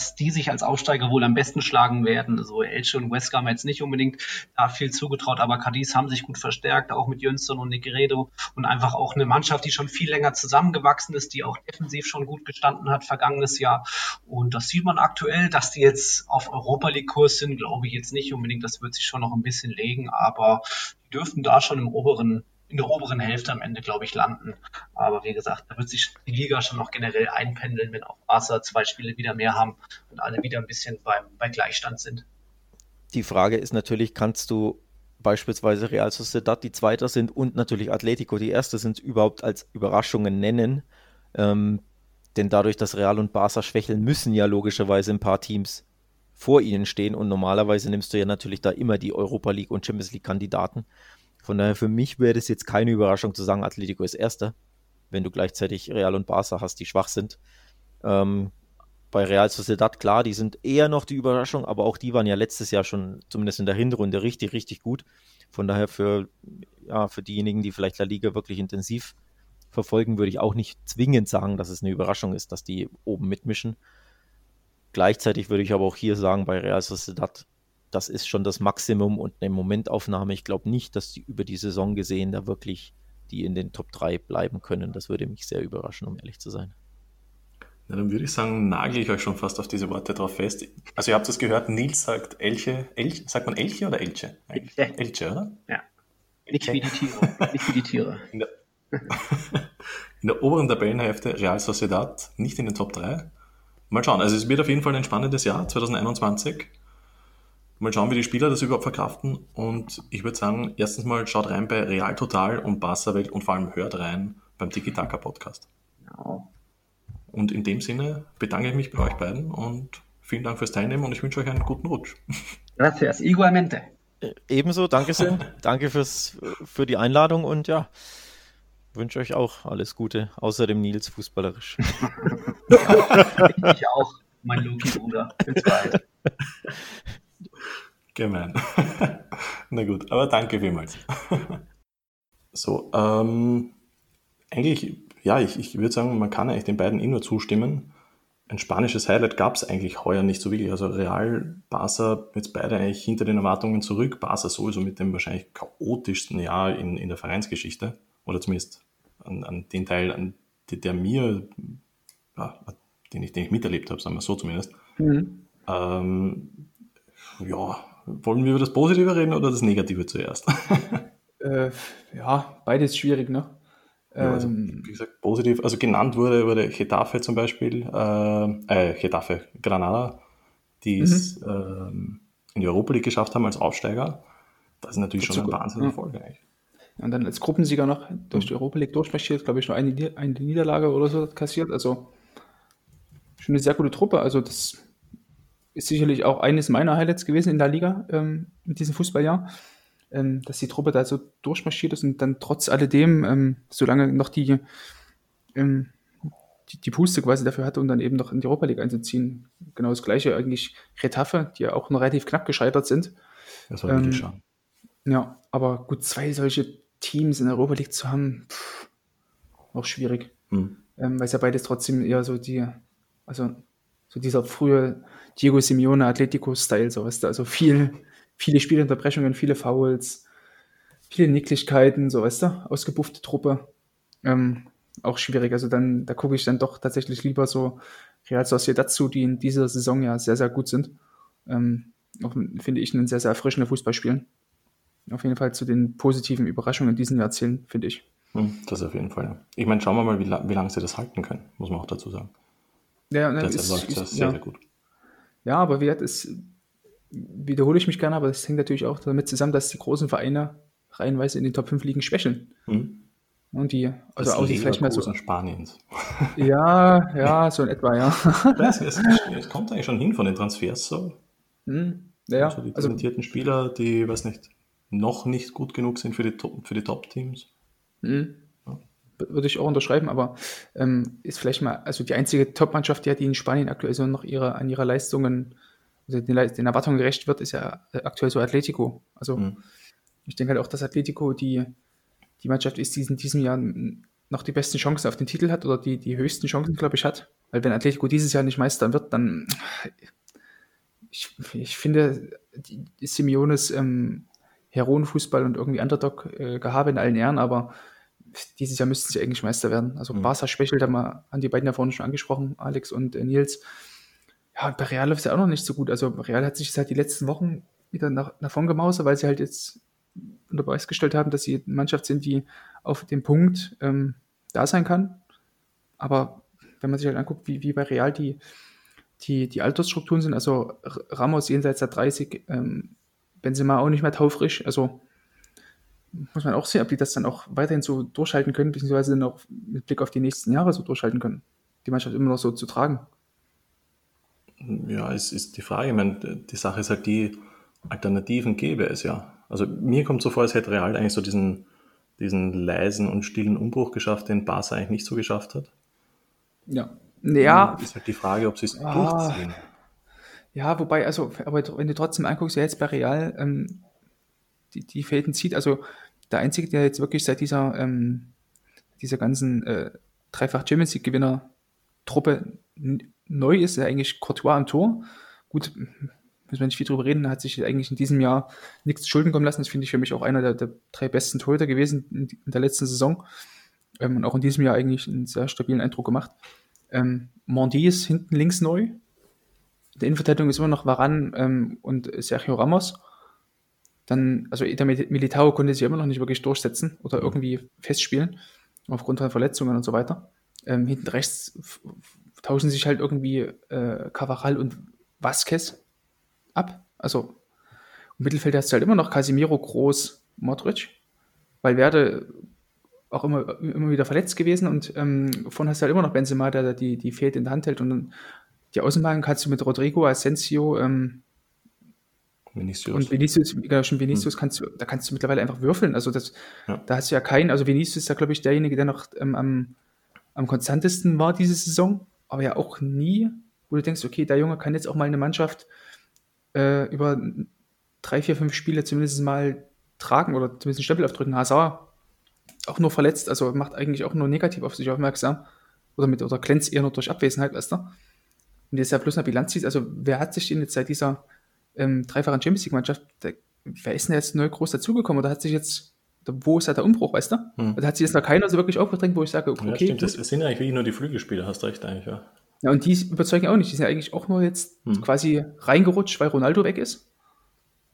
dass die sich als Aufsteiger wohl am besten schlagen werden. Also Elche und Wesker haben jetzt nicht unbedingt da viel zugetraut, aber Cadiz haben sich gut verstärkt, auch mit Jönsson und Negredo und einfach auch eine Mannschaft, die schon viel länger zusammengewachsen ist, die auch defensiv schon gut gestanden hat vergangenes Jahr. Und das sieht man aktuell, dass die jetzt auf Europa League Kurs sind, glaube ich jetzt nicht unbedingt. Das wird sich schon noch ein bisschen legen, aber die dürften da schon im oberen in der oberen Hälfte am Ende, glaube ich, landen. Aber wie gesagt, da wird sich die Liga schon noch generell einpendeln, wenn auch Barca zwei Spiele wieder mehr haben und alle wieder ein bisschen beim, bei Gleichstand sind. Die Frage ist natürlich, kannst du beispielsweise Real Sociedad, die Zweiter sind, und natürlich Atletico, die Erste sind, überhaupt als Überraschungen nennen? Ähm, denn dadurch, dass Real und Barca schwächeln, müssen ja logischerweise ein paar Teams vor ihnen stehen und normalerweise nimmst du ja natürlich da immer die Europa League und Champions League Kandidaten. Von daher für mich wäre das jetzt keine Überraschung zu sagen, Atletico ist Erster, wenn du gleichzeitig Real und Barca hast, die schwach sind. Ähm, bei Real Sociedad, klar, die sind eher noch die Überraschung, aber auch die waren ja letztes Jahr schon, zumindest in der Hinrunde, richtig, richtig gut. Von daher für, ja, für diejenigen, die vielleicht La Liga wirklich intensiv verfolgen, würde ich auch nicht zwingend sagen, dass es eine Überraschung ist, dass die oben mitmischen. Gleichzeitig würde ich aber auch hier sagen, bei Real Sociedad das ist schon das Maximum und eine Momentaufnahme. Ich glaube nicht, dass die über die Saison gesehen da wirklich die in den Top 3 bleiben können. Das würde mich sehr überraschen, um ehrlich zu sein. Na, dann würde ich sagen, nagel ich euch schon fast auf diese Worte drauf fest. Also ihr habt es gehört, Nils sagt Elche, Elche, sagt man Elche oder Elche? Elche, Elche oder? Ja. Nicht wie die Tiere. Nicht wie die Tiere. In der, in der oberen Tabellenhälfte Real Sociedad, nicht in den Top 3. Mal schauen, also es wird auf jeden Fall ein spannendes Jahr 2021. Mal schauen, wie die Spieler das überhaupt verkraften. Und ich würde sagen, erstens mal schaut rein bei Real Total und Barca Welt und vor allem hört rein beim Tiki Taka Podcast. Genau. Und in dem Sinne bedanke ich mich bei euch beiden und vielen Dank fürs Teilnehmen und ich wünsche euch einen guten Rutsch. Gracias, igualmente. Äh, ebenso, danke sehr. danke fürs, für die Einladung und ja, wünsche euch auch alles Gute, außer dem Nils fußballerisch. ich auch, mein Loki-Bruder. Bis bald. Gemein. Na gut, aber danke vielmals. so, ähm, eigentlich, ja, ich, ich würde sagen, man kann eigentlich den beiden eh nur zustimmen. Ein spanisches Highlight gab es eigentlich heuer nicht so wirklich. Also Real, Barca, jetzt beide eigentlich hinter den Erwartungen zurück. Barca sowieso mit dem wahrscheinlich chaotischsten Jahr in, in der Vereinsgeschichte. Oder zumindest an, an den Teil, an der, mir, den, ich, den ich miterlebt habe, sagen wir so zumindest. Mhm. Ähm, ja, wollen wir über das Positive reden oder das Negative zuerst? äh, ja, beides schwierig, ne? Ja, also, ähm, wie gesagt, positiv, also genannt wurde, wurde Getafe zum Beispiel, äh, äh Getafe, Granada, die es mhm. ähm, in die Europa League geschafft haben als Aufsteiger. Das ist natürlich schon ein Wahnsinn Erfolg eigentlich. Und dann als Gruppensieger noch durch die Europa League durchmarschiert, glaube ich, nur eine, eine Niederlage oder so kassiert. Also schon eine sehr gute Truppe. Also das ist sicherlich auch eines meiner Highlights gewesen in der Liga ähm, in diesem Fußballjahr, ähm, dass die Truppe da so durchmarschiert ist und dann trotz alledem, ähm, solange noch die, ähm, die, die, Puste quasi dafür hatte, um dann eben noch in die Europa League einzuziehen. Genau das gleiche eigentlich Retafe, die ja auch noch relativ knapp gescheitert sind. Das war wirklich ähm. Ja, aber gut, zwei solche Teams in der Europa League zu haben, pff, auch schwierig. Hm. Ähm, weil es ja beides trotzdem eher so die, also so dieser frühe Diego Simeone Atletico-Style, so weißt du, also viel, viele Spielunterbrechungen, viele Fouls, viele Nicklichkeiten, so weißt du, ausgebuffte Truppe. Ähm, auch schwierig. Also dann, da gucke ich dann doch tatsächlich lieber so Real Sociedad dazu, die in dieser Saison ja sehr, sehr gut sind. Ähm, auch, finde ich, einen sehr, sehr erfrischenden Fußball spielen. auf jeden Fall zu den positiven Überraschungen in diesem Jahr zählen, finde ich. Hm, das auf jeden Fall, ja. Ich meine, schauen wir mal, wie, wie lange sie das halten können, muss man auch dazu sagen. Ja, ne, Derzeit ist, läuft ist, das sehr, ja. sehr gut. Ja, aber wie gesagt, es wiederhole ich mich gerne, aber das hängt natürlich auch damit zusammen, dass die großen Vereine reihenweise in den Top 5 Ligen schwächeln. Hm. Und die, also auch die vielleicht mal so. Spaniens. Ja, ja, so in etwa, ja. es, es, es kommt eigentlich schon hin von den Transfers so. Hm, ja, also die also talentierten Spieler, die, weiß nicht, noch nicht gut genug sind für die, Top- für die Top-Teams. Mhm. Würde ich auch unterschreiben, aber ähm, ist vielleicht mal, also die einzige Top-Mannschaft, die, die in Spanien aktuell so noch ihre, an ihre Leistungen, also den, den Erwartungen gerecht wird, ist ja äh, aktuell so Atletico. Also Mhm. ich denke halt auch, dass Atletico die, die Mannschaft ist, die in diesem Jahr noch die besten Chancen auf den Titel hat oder die, die höchsten Chancen, glaube ich, hat. Weil wenn Atletico dieses Jahr nicht Meister wird, dann ich, ich finde, die, die Simeones ähm, Heroenfußball und irgendwie Underdog-Gehabe in allen Ehren, aber dieses Jahr müssten sie eigentlich Meister werden. Also Mhm. Barca schwächelt, haben wir an die beiden da vorne schon angesprochen, Alex und äh, Nils. Ja, und bei Real läuft es ja auch noch nicht so gut. Also Real hat sich seit die letzten Wochen wieder nach, nach vorn gemausert, weil sie halt jetzt unter Beweis gestellt haben, dass sie eine Mannschaft sind, die auf dem Punkt ähm, da sein kann. Aber wenn man sich halt anguckt, wie, wie bei Real die, die, die Altersstrukturen sind, also Ramos jenseits der 30, ähm, Benzema auch nicht mehr taufrisch, also muss man auch sehen, ob die das dann auch weiterhin so durchhalten können, beziehungsweise dann auch mit Blick auf die nächsten Jahre so durchhalten können, die Mannschaft immer noch so zu tragen. Ja, es ist die Frage. Ich meine, die Sache ist halt die, Alternativen gäbe es ja. Also mir kommt so vor, als hätte Real eigentlich so diesen, diesen leisen und stillen Umbruch geschafft, den Barca eigentlich nicht so geschafft hat. Ja. Ja, Ist halt die Frage, ob sie es Ah. durchziehen. Ja, wobei, also, aber wenn du trotzdem anguckst, wer jetzt bei Real ähm, die, die Fäden zieht, also der Einzige, der jetzt wirklich seit dieser, ähm, dieser ganzen äh, Dreifach Champions League Gewinner Truppe n- neu ist, ist ja eigentlich Courtois am Tor. Gut, müssen wir nicht viel drüber reden, hat sich eigentlich in diesem Jahr nichts Schulden kommen lassen. Das finde ich für mich auch einer der, der drei besten Torhüter gewesen in, in der letzten Saison. Ähm, und auch in diesem Jahr eigentlich einen sehr stabilen Eindruck gemacht. Ähm, Mondi ist hinten links neu. In der Innenverteidigung ist immer noch Varan ähm, und Sergio Ramos. Dann, also der Mil- Militao konnte sich immer noch nicht wirklich durchsetzen oder irgendwie festspielen, aufgrund von Verletzungen und so weiter. Ähm, hinten rechts tauschen sich halt irgendwie äh, Cavaral und Vasquez ab. Also im Mittelfeld hast du halt immer noch Casimiro, Groß, Modric, weil Werde auch immer, immer wieder verletzt gewesen und ähm, vorne hast du halt immer noch Benzema, der da die, die Fähigkeit in der Hand hält und dann die Außenbahn kannst du mit Rodrigo, Asensio ähm, Vinicius. und Vinicius, genau, schon Vinicius kannst du, da kannst du mittlerweile einfach würfeln. Also das, Ja. da hast du ja keinen, also Vinicius ist ja, glaube ich, derjenige, der noch ähm, am, am konstantesten war diese Saison, aber ja auch nie, wo du denkst, okay, der Junge kann jetzt auch mal eine Mannschaft äh, über drei, vier, fünf Spiele zumindest mal tragen oder zumindest einen Stempel aufdrücken. Hazard auch nur verletzt, also macht eigentlich auch nur negativ auf sich aufmerksam oder mit oder glänzt eher nur durch Abwesenheit, weißt du? Und jetzt ja bloß eine Bilanz zieht, also wer hat sich denn jetzt seit dieser ähm, dreifachen Champions League Mannschaft, der, wer ist denn jetzt neu groß dazugekommen oder hat sich jetzt, wo ist da der Umbruch, weißt du? Hm. Da hat sich jetzt noch keiner so wirklich aufgedrängt, wo ich sage, okay, ja, stimmt, das sind eigentlich wirklich nur die Flügelspieler, hast recht eigentlich, ja. Ja, und die überzeugen auch nicht, die sind ja eigentlich auch nur jetzt Hm. quasi reingerutscht, weil Ronaldo weg ist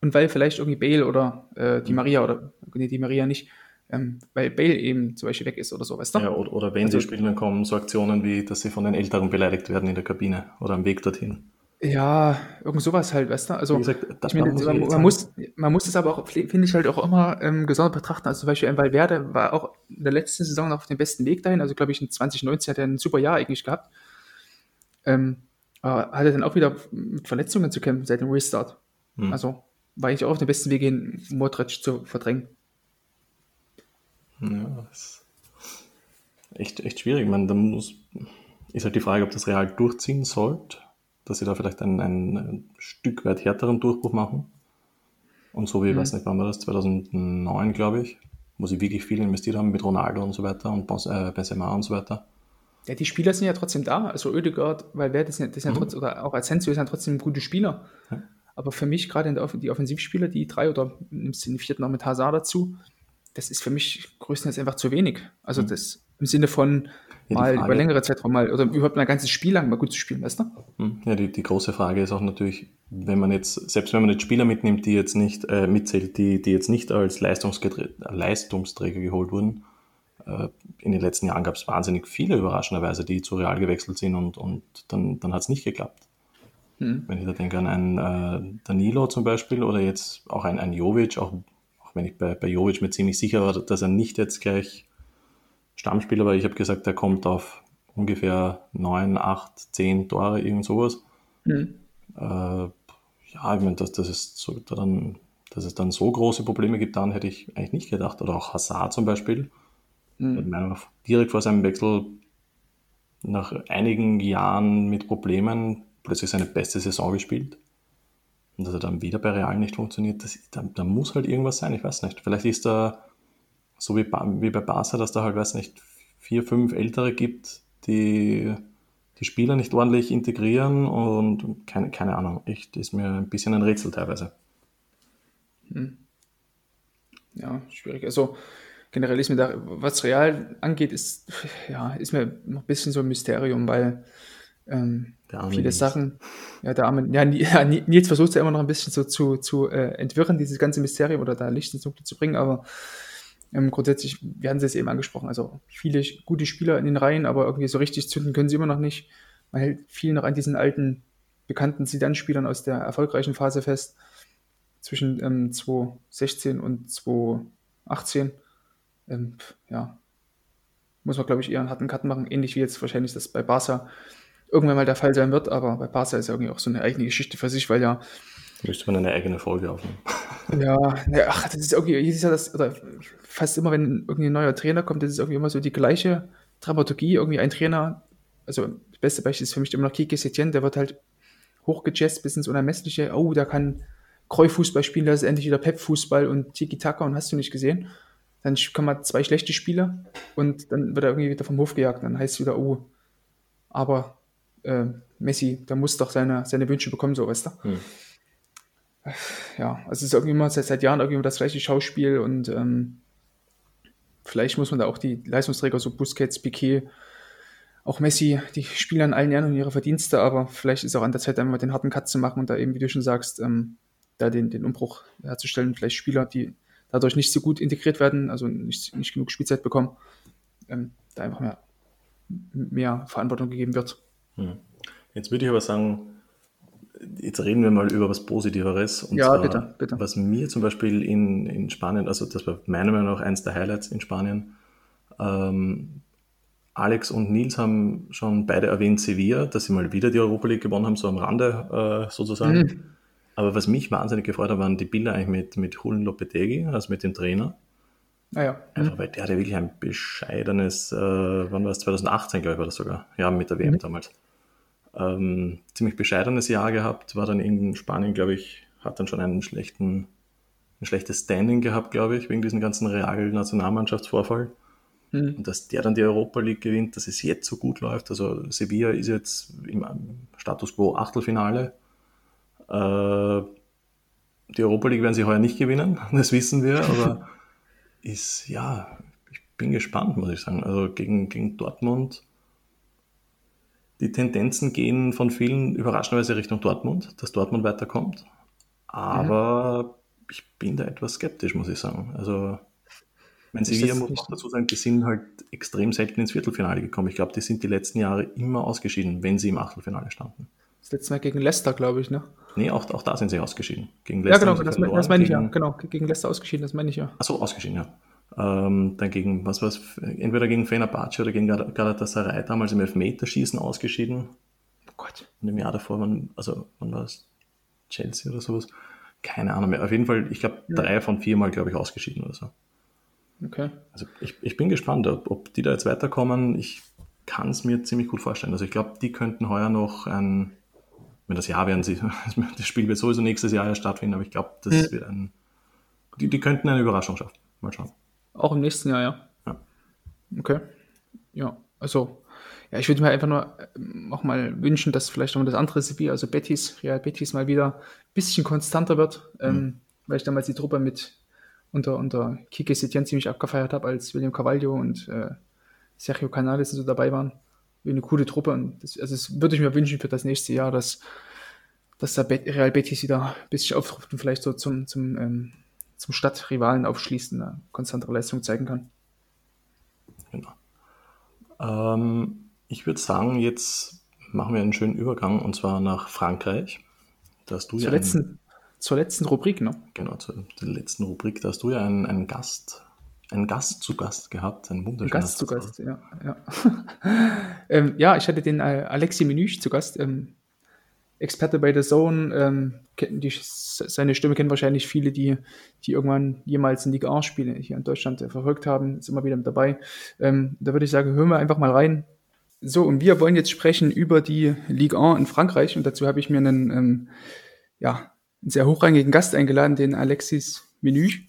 und weil vielleicht irgendwie Bale oder äh, Hm. die Maria oder, nee, die Maria nicht, ähm, weil Bale eben zum Beispiel weg ist oder so, weißt du? ja oder, oder wenn Also- sie spielen, dann kommen so Aktionen wie, dass sie von den Älteren beleidigt werden in der Kabine oder am Weg dorthin. Ja, irgend sowas halt, weißt du? Also, Wie gesagt, da- ich meine, muss man, man, sagen- muss, man muss das aber auch, finde ich, halt auch immer ähm, gesondert betrachten. Also zum Beispiel ein Valverde war auch in der letzten Saison noch auf dem besten Weg dahin. Also glaube ich, in 2019 hat er ein super Jahr eigentlich gehabt. Ähm, aber hatte dann auch wieder mit Verletzungen zu kämpfen seit dem Restart. Hm. Also war ich auch auf dem besten Weg hin, Modric zu verdrängen. Ja, das ist echt, echt schwierig. Man, da muss, ist halt die Frage, ob das Real durchziehen sollte, dass sie da vielleicht einen, einen, ein Stück weit härteren Durchbruch machen. Und so wie, ich Mhm. weiß nicht, wann war das, 2009, glaube ich, wo sie wirklich viel investiert haben mit Ronaldo und so weiter und äh, Benzema und so weiter. Ja, die Spieler sind ja trotzdem da. Also Oedegaard, sind ja, das sind ja Mhm. trotzdem, oder auch Asensio sind ja trotzdem gute Spieler. Ja. Aber für mich gerade die Offensivspieler, die drei oder nimmst du den vierten noch mit Hazard dazu, das ist für mich größtenteils einfach zu wenig. Also Mhm. das im Sinne von, mal Frage, über längere Zeitraum mal oder überhaupt ein ganzes Spiel lang mal gut zu spielen, weißt du? Hm, ja, die, die große Frage ist auch natürlich, wenn man jetzt, selbst wenn man jetzt Spieler mitnimmt, die jetzt nicht äh, mitzählt, die, die jetzt nicht als Leistungsträger geholt wurden, äh, in den letzten Jahren gab es wahnsinnig viele überraschenderweise, die zu Real gewechselt sind und, und dann, dann hat es nicht geklappt. Hm. Wenn ich da denke an einen äh, Danilo zum Beispiel oder jetzt auch ein, ein Jovic, auch, auch wenn ich bei, bei Jovic mir ziemlich sicher war, dass er nicht jetzt gleich Stammspieler war, ich habe gesagt, er kommt auf ungefähr neun, acht, zehn Tore, irgend sowas. Hm. Äh, ja, ich meine, dass, dass, es so, dann, dass es dann so große Probleme gibt, dann hätte ich eigentlich nicht gedacht. Oder auch Hazard zum Beispiel. Mhm. Meinung direkt vor seinem Wechsel nach einigen Jahren mit Problemen plötzlich seine beste Saison gespielt. Und dass er dann wieder bei Real nicht funktioniert, das, da, da muss halt irgendwas sein, ich weiß nicht. Vielleicht ist da, so wie, wie bei Barca, dass da halt, weiß nicht, vier, fünf Ältere gibt, die die Spieler nicht ordentlich integrieren und keine, keine Ahnung, echt, ist mir ein bisschen ein Rätsel teilweise. Hm. Ja, schwierig. Also generell ist mir da, was Real angeht, ist, ja, ist mir noch ein bisschen so ein Mysterium, weil ähm, viele Nils. Sachen, ja, der arme, ja, Nils versucht ja immer noch ein bisschen so zu, zu äh, entwirren, dieses ganze Mysterium oder da Licht ins Dunkle zu bringen, aber ähm, grundsätzlich, wir hatten es jetzt eben angesprochen, also viele gute Spieler in den Reihen, aber irgendwie so richtig zünden können sie immer noch nicht. Man hält viel noch an diesen alten, bekannten Sidan-Spielern aus der erfolgreichen Phase fest, zwischen ähm, 2016 und 2018 ähm, ja, muss man, glaube ich, eher einen harten Cut machen, ähnlich wie jetzt wahrscheinlich das bei Barca irgendwann mal der Fall sein wird, aber bei Barca ist ja irgendwie auch so eine eigene Geschichte für sich, weil ja. Müsste man eine eigene Folge aufnehmen. Ja, ja ach, das ist irgendwie, jedes Jahr das, oder fast immer, wenn irgendwie ein neuer Trainer kommt, das ist irgendwie immer so die gleiche Dramaturgie. Irgendwie ein Trainer, also das beste Beispiel ist für mich immer noch Kike Setien, der wird halt hochgejazzt bis ins Unermessliche. Oh, da kann Kreu-Fußball spielen, da ist endlich wieder Pep-Fußball und Tiki-Taka und hast du nicht gesehen dann kommen zwei schlechte Spieler und dann wird er irgendwie wieder vom Hof gejagt. Dann heißt es wieder, oh, aber äh, Messi, der muss doch seine, seine Wünsche bekommen, so weißt du. Hm. Ja, also es ist irgendwie immer seit, seit Jahren irgendwie das gleiche Schauspiel und ähm, vielleicht muss man da auch die Leistungsträger, so Busquets, Piquet, auch Messi, die spielen an allen Ehren und ihre Verdienste, aber vielleicht ist auch an der Zeit, einmal den harten Cut zu machen und da eben, wie du schon sagst, ähm, da den, den Umbruch herzustellen. Vielleicht Spieler, die dadurch nicht so gut integriert werden, also nicht, nicht genug Spielzeit bekommen, ähm, da einfach mehr, mehr Verantwortung gegeben wird. Hm. Jetzt würde ich aber sagen, jetzt reden wir mal über was Positiveres. Und ja, zwar, bitte, bitte. Was mir zum Beispiel in, in Spanien, also das war meiner Meinung nach eins der Highlights in Spanien, ähm, Alex und Nils haben schon beide erwähnt Sevilla, dass sie mal wieder die Europa League gewonnen haben, so am Rande äh, sozusagen. Mhm. Aber was mich wahnsinnig gefreut hat, waren die Bilder eigentlich mit, mit Hulen Lopetegi, also mit dem Trainer. Ah ja. Einfach, mhm. weil der hatte wirklich ein bescheidenes, äh, wann war es, 2018, glaube ich, war das sogar. Ja, mit der WM mhm. damals. Ähm, ziemlich bescheidenes Jahr gehabt, war dann in Spanien, glaube ich, hat dann schon einen schlechten, ein schlechtes Standing gehabt, glaube ich, wegen diesem ganzen Real-Nationalmannschaftsvorfall. Mhm. Und dass der dann die Europa League gewinnt, dass es jetzt so gut läuft. Also Sevilla ist jetzt im Status quo Achtelfinale äh, die Europa League werden sie heuer nicht gewinnen, das wissen wir, aber ist, ja, ich bin gespannt, muss ich sagen. Also gegen, gegen Dortmund, die Tendenzen gehen von vielen überraschenderweise Richtung Dortmund, dass Dortmund weiterkommt. Aber mhm. ich bin da etwas skeptisch, muss ich sagen. Also, mein Sevilla muss auch dazu sagen, die sind halt extrem selten ins Viertelfinale gekommen. Ich glaube, die sind die letzten Jahre immer ausgeschieden, wenn sie im Achtelfinale standen. Das letzte Mal gegen Leicester, glaube ich, ne? Nee, auch, auch da sind sie ausgeschieden. Gegen Leicester ja, genau, das, das meine ich ja. Genau, gegen Leicester ausgeschieden, das meine ich ja. Achso, ausgeschieden, ja. Ähm, dann gegen, was war entweder gegen Fenerbahce oder gegen Galatasaray damals im Elfmeterschießen ausgeschieden. Oh Gott. Und im Jahr davor, man, also, wann war es? Chelsea oder sowas? Keine Ahnung mehr. Auf jeden Fall, ich glaube, ja. drei von vier Mal, glaube ich, ausgeschieden oder so. Okay. Also ich, ich bin gespannt, ob, ob die da jetzt weiterkommen. Ich kann es mir ziemlich gut vorstellen. Also ich glaube, die könnten heuer noch ein wenn das Jahr werden sie, das Spiel wird sowieso nächstes Jahr stattfinden, aber ich glaube, das mhm. wird ein, die, die könnten eine Überraschung schaffen. Mal schauen. Auch im nächsten Jahr, ja. Ja. Okay. Ja, also, ja, ich würde mir einfach nur ähm, auch mal wünschen, dass vielleicht noch das andere Sevilla, also Betis, Real Betis mal wieder ein bisschen konstanter wird, mhm. ähm, weil ich damals die Truppe mit unter, unter Kike Setien ziemlich abgefeiert habe, als William Carvalho und äh, Sergio Canales so dabei waren. Eine coole Truppe. Und das, also das würde ich mir wünschen für das nächste Jahr, dass, dass der Real Betis wieder ein bisschen auftruft und vielleicht so zum, zum, ähm, zum Stadtrivalen aufschließt und eine konstantere Leistung zeigen kann. Genau. Ähm, ich würde sagen, jetzt machen wir einen schönen Übergang und zwar nach Frankreich. Da hast du zur, ja letzten, einen, zur letzten Rubrik, ne? Genau, zur, letzten Rubrik. Da hast du ja einen, einen Gast einen Gast zu Gast gehabt, einen wunderschönen Gast zu Gast, ja. Ja, ähm, ja ich hatte den äh, Alexi Menüch zu Gast, ähm, Experte bei The Zone. Ähm, die, seine Stimme kennen wahrscheinlich viele, die, die irgendwann jemals ein Liga A-Spiele hier in Deutschland äh, verfolgt haben. Ist immer wieder mit dabei. Ähm, da würde ich sagen, hören wir einfach mal rein. So, und wir wollen jetzt sprechen über die Ligue 1 in Frankreich. Und dazu habe ich mir einen, ähm, ja, einen sehr hochrangigen Gast eingeladen, den Alexis Menüch.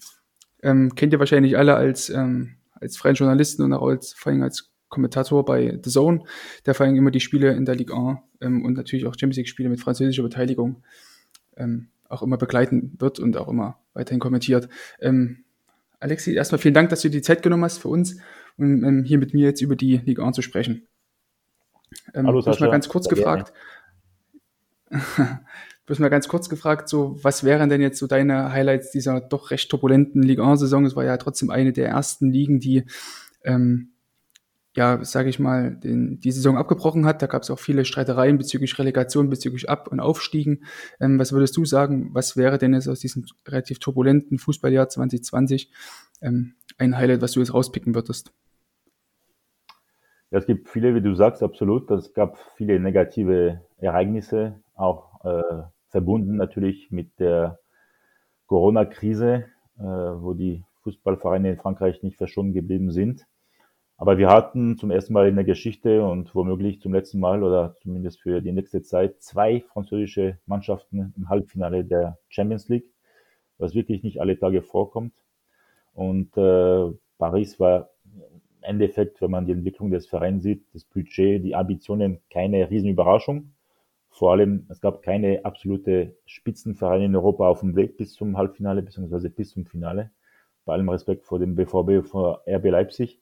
Ähm, kennt ihr wahrscheinlich alle als, ähm, als freien Journalisten und auch als, vor allem als Kommentator bei The Zone, der vor allem immer die Spiele in der Ligue 1 ähm, und natürlich auch Champions League-Spiele mit französischer Beteiligung ähm, auch immer begleiten wird und auch immer weiterhin kommentiert. Ähm, Alexi, erstmal vielen Dank, dass du die Zeit genommen hast für uns, um ähm, hier mit mir jetzt über die Ligue 1 zu sprechen. Ähm, Hallo, Sascha. mal ganz kurz ja, gefragt. bloß mal ganz kurz gefragt, so, was wären denn jetzt so deine Highlights dieser doch recht turbulenten Ligue 1-Saison? Es war ja trotzdem eine der ersten Ligen, die, ähm, ja, sage ich mal, den, die Saison abgebrochen hat. Da gab es auch viele Streitereien bezüglich Relegation, bezüglich Ab- und Aufstiegen. Ähm, was würdest du sagen, was wäre denn jetzt aus diesem relativ turbulenten Fußballjahr 2020 ähm, ein Highlight, was du jetzt rauspicken würdest? Ja, es gibt viele, wie du sagst, absolut. Es gab viele negative Ereignisse, auch äh, verbunden natürlich mit der Corona-Krise, äh, wo die Fußballvereine in Frankreich nicht verschont geblieben sind. Aber wir hatten zum ersten Mal in der Geschichte und womöglich zum letzten Mal oder zumindest für die nächste Zeit zwei französische Mannschaften im Halbfinale der Champions League, was wirklich nicht alle Tage vorkommt. Und äh, Paris war im Endeffekt, wenn man die Entwicklung des Vereins sieht, das Budget, die Ambitionen, keine Riesenüberraschung. Vor allem, es gab keine absolute Spitzenvereine in Europa auf dem Weg bis zum Halbfinale bzw. bis zum Finale. Bei allem Respekt vor dem BVB, vor RB Leipzig.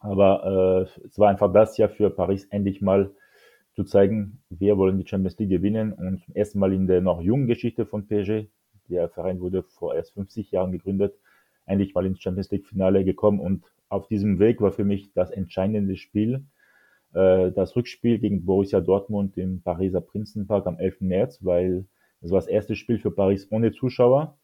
Aber äh, es war einfach das Jahr für Paris endlich mal zu zeigen, wir wollen die Champions League gewinnen. Und zum ersten Mal in der noch jungen Geschichte von PSG, der Verein wurde vor erst 50 Jahren gegründet, endlich mal ins Champions League Finale gekommen. Und auf diesem Weg war für mich das entscheidende Spiel äh, das Rückspiel gegen Borussia Dortmund im Pariser Prinzenpark am 11. März, weil es war das erste Spiel für Paris ohne Zuschauer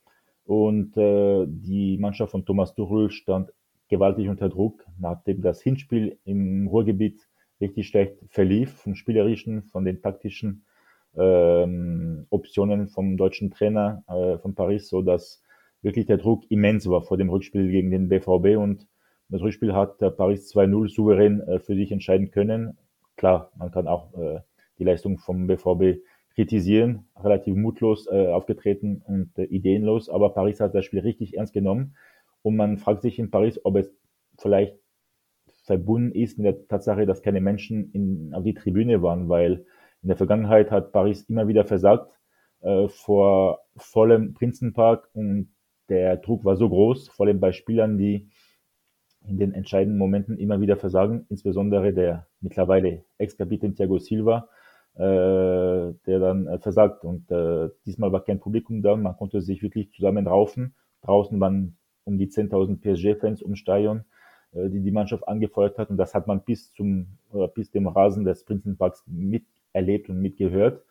und äh, die Mannschaft von Thomas Tuchel stand gewaltig unter Druck, nachdem das Hinspiel im Ruhrgebiet richtig schlecht verlief, vom spielerischen, von den taktischen ähm, Optionen vom deutschen Trainer äh, von Paris, so dass wirklich der Druck immens war vor dem Rückspiel gegen den BVB und das Rückspiel hat Paris 2-0 souverän äh, für sich entscheiden können. Klar, man kann auch äh, die Leistung vom BVB kritisieren, relativ mutlos äh, aufgetreten und ideenlos, aber Paris hat das Spiel richtig ernst genommen und man fragt sich in Paris, ob es vielleicht verbunden ist mit der Tatsache, dass keine Menschen in, auf die Tribüne waren, weil in der Vergangenheit hat Paris immer wieder versagt äh, vor vollem Prinzenpark und der Druck war so groß, vor allem bei Spielern, die in den entscheidenden Momenten immer wieder versagen, insbesondere der mittlerweile Ex-Kapitän Thiago Silva, äh, der dann äh, versagt. Und äh, diesmal war kein Publikum da, man konnte sich wirklich zusammen raufen. Draußen waren um die 10.000 PSG-Fans um Stadion, äh, die die Mannschaft angefeuert hat. Und das hat man bis zum oder bis dem Rasen des Prinzenparks miterlebt und mitgehört,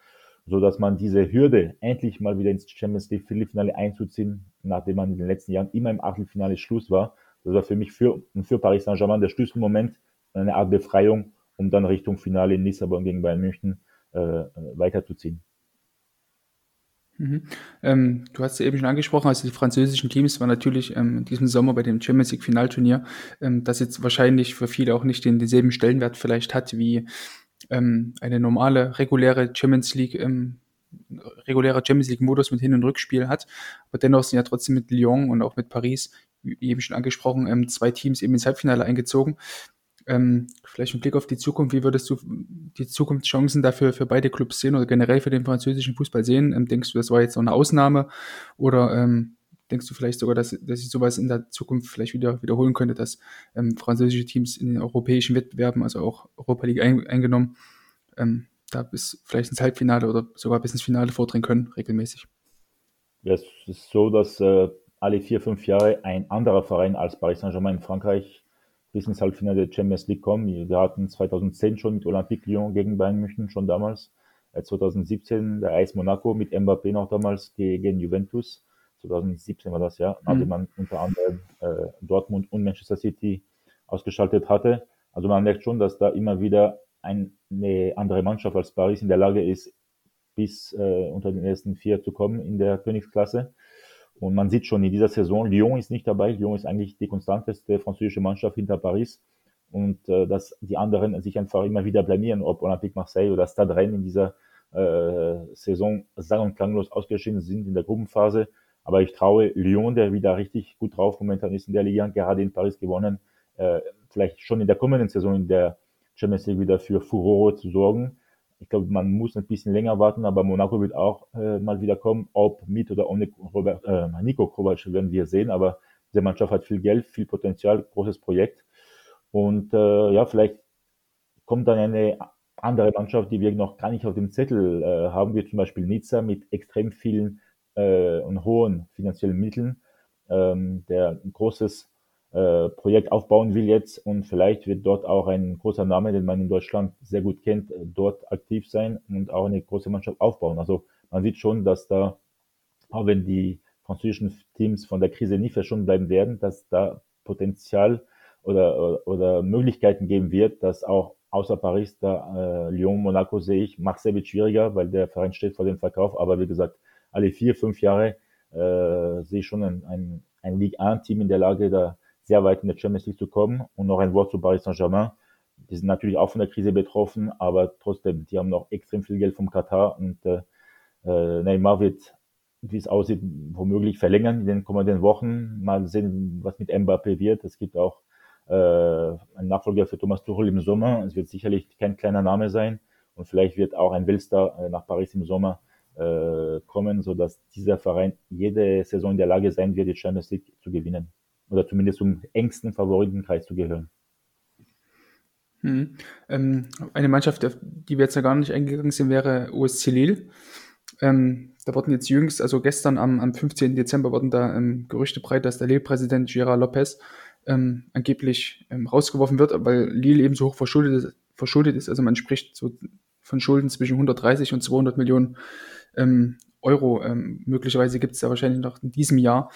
so dass man diese Hürde endlich mal wieder ins Champions League Viertelfinale einzuziehen, nachdem man in den letzten Jahren immer im Achtelfinale Schluss war, das war für mich für, für Paris Saint-Germain der Schlüsselmoment, eine Art Befreiung, um dann Richtung Finale in Lissabon gegen Bayern München äh, weiterzuziehen. Mhm. Ähm, du hast es eben schon angesprochen, also die französischen Teams waren natürlich ähm, in diesem Sommer bei dem Champions League Finalturnier, ähm, das jetzt wahrscheinlich für viele auch nicht den, denselben Stellenwert vielleicht hat wie ähm, eine normale, reguläre Champions League ähm, regulärer Champions League Modus mit Hin- und Rückspiel hat. Aber dennoch sind ja trotzdem mit Lyon und auch mit Paris wie eben schon angesprochen, ähm, zwei Teams eben ins Halbfinale eingezogen. Ähm, vielleicht ein Blick auf die Zukunft. Wie würdest du die Zukunftschancen dafür für beide Clubs sehen oder generell für den französischen Fußball sehen? Ähm, denkst du, das war jetzt noch eine Ausnahme oder ähm, denkst du vielleicht sogar, dass, dass sich sowas in der Zukunft vielleicht wieder wiederholen könnte, dass ähm, französische Teams in den europäischen Wettbewerben, also auch Europa League ein, eingenommen, ähm, da bis vielleicht ins Halbfinale oder sogar bis ins Finale vordringen können, regelmäßig? Ja, es ist so, dass äh, alle vier, fünf Jahre ein anderer Verein als Paris Saint-Germain in Frankreich bis ins Halbfinale der Champions League kommen. Wir hatten 2010 schon mit Olympique Lyon gegen Bayern München, schon damals. 2017 äh, der AS Monaco mit Mbappé noch damals gegen Juventus. 2017 war das ja, also mhm. man unter anderem äh, Dortmund und Manchester City ausgeschaltet hatte. Also man merkt schon, dass da immer wieder eine andere Mannschaft als Paris in der Lage ist, bis äh, unter den ersten vier zu kommen in der Königsklasse. Und man sieht schon in dieser Saison, Lyon ist nicht dabei. Lyon ist eigentlich die konstanteste französische Mannschaft hinter Paris. Und äh, dass die anderen sich einfach immer wieder blamieren, ob Olympique Marseille oder Stade Rennes in dieser äh, Saison sang- und klanglos ausgeschieden sind in der Gruppenphase. Aber ich traue Lyon, der wieder richtig gut drauf momentan ist in der Liga, gerade in Paris gewonnen, äh, vielleicht schon in der kommenden Saison in der Champions League wieder für Furore zu sorgen. Ich glaube, man muss ein bisschen länger warten, aber Monaco wird auch äh, mal wieder kommen. Ob mit oder ohne Robert, äh, Nico Kovac werden wir sehen, aber diese Mannschaft hat viel Geld, viel Potenzial, großes Projekt. Und äh, ja, vielleicht kommt dann eine andere Mannschaft, die wir noch gar nicht auf dem Zettel äh, haben, wie zum Beispiel Nizza mit extrem vielen äh, und hohen finanziellen Mitteln, ähm, der ein großes äh, Projekt aufbauen will jetzt und vielleicht wird dort auch ein großer Name, den man in Deutschland sehr gut kennt, äh, dort aktiv sein und auch eine große Mannschaft aufbauen. Also man sieht schon, dass da, auch wenn die französischen Teams von der Krise nicht verschont bleiben werden, dass da Potenzial oder, oder Möglichkeiten geben wird, dass auch außer Paris da äh, Lyon, Monaco sehe ich, Marseille wird schwieriger, weil der Verein steht vor dem Verkauf, aber wie gesagt, alle vier, fünf Jahre äh, sehe ich schon ein, ein, ein Ligue 1 Team in der Lage, da sehr weit in der Champions League zu kommen. Und noch ein Wort zu Paris Saint-Germain. Die sind natürlich auch von der Krise betroffen, aber trotzdem, die haben noch extrem viel Geld vom Katar und äh, äh Neymar wird, wie es aussieht, womöglich verlängern in den kommenden Wochen. Mal sehen, was mit Mbappé wird. Es gibt auch äh, einen Nachfolger für Thomas Tuchel im Sommer. Es wird sicherlich kein kleiner Name sein und vielleicht wird auch ein Weltstar äh, nach Paris im Sommer äh, kommen, so dass dieser Verein jede Saison in der Lage sein wird, die Champions League zu gewinnen oder zumindest zum engsten Favoritenkreis zu gehören. Hm. Ähm, eine Mannschaft, die wir jetzt ja gar nicht eingegangen sind, wäre OSC Lille. Ähm, da wurden jetzt jüngst, also gestern am, am 15. Dezember, wurden da ähm, Gerüchte breit, dass der Lille-Präsident Gerard Lopez ähm, angeblich ähm, rausgeworfen wird, weil Lille eben so hoch verschuldet ist, verschuldet ist. Also man spricht so von Schulden zwischen 130 und 200 Millionen ähm, Euro. Ähm, möglicherweise gibt es ja wahrscheinlich noch in diesem Jahr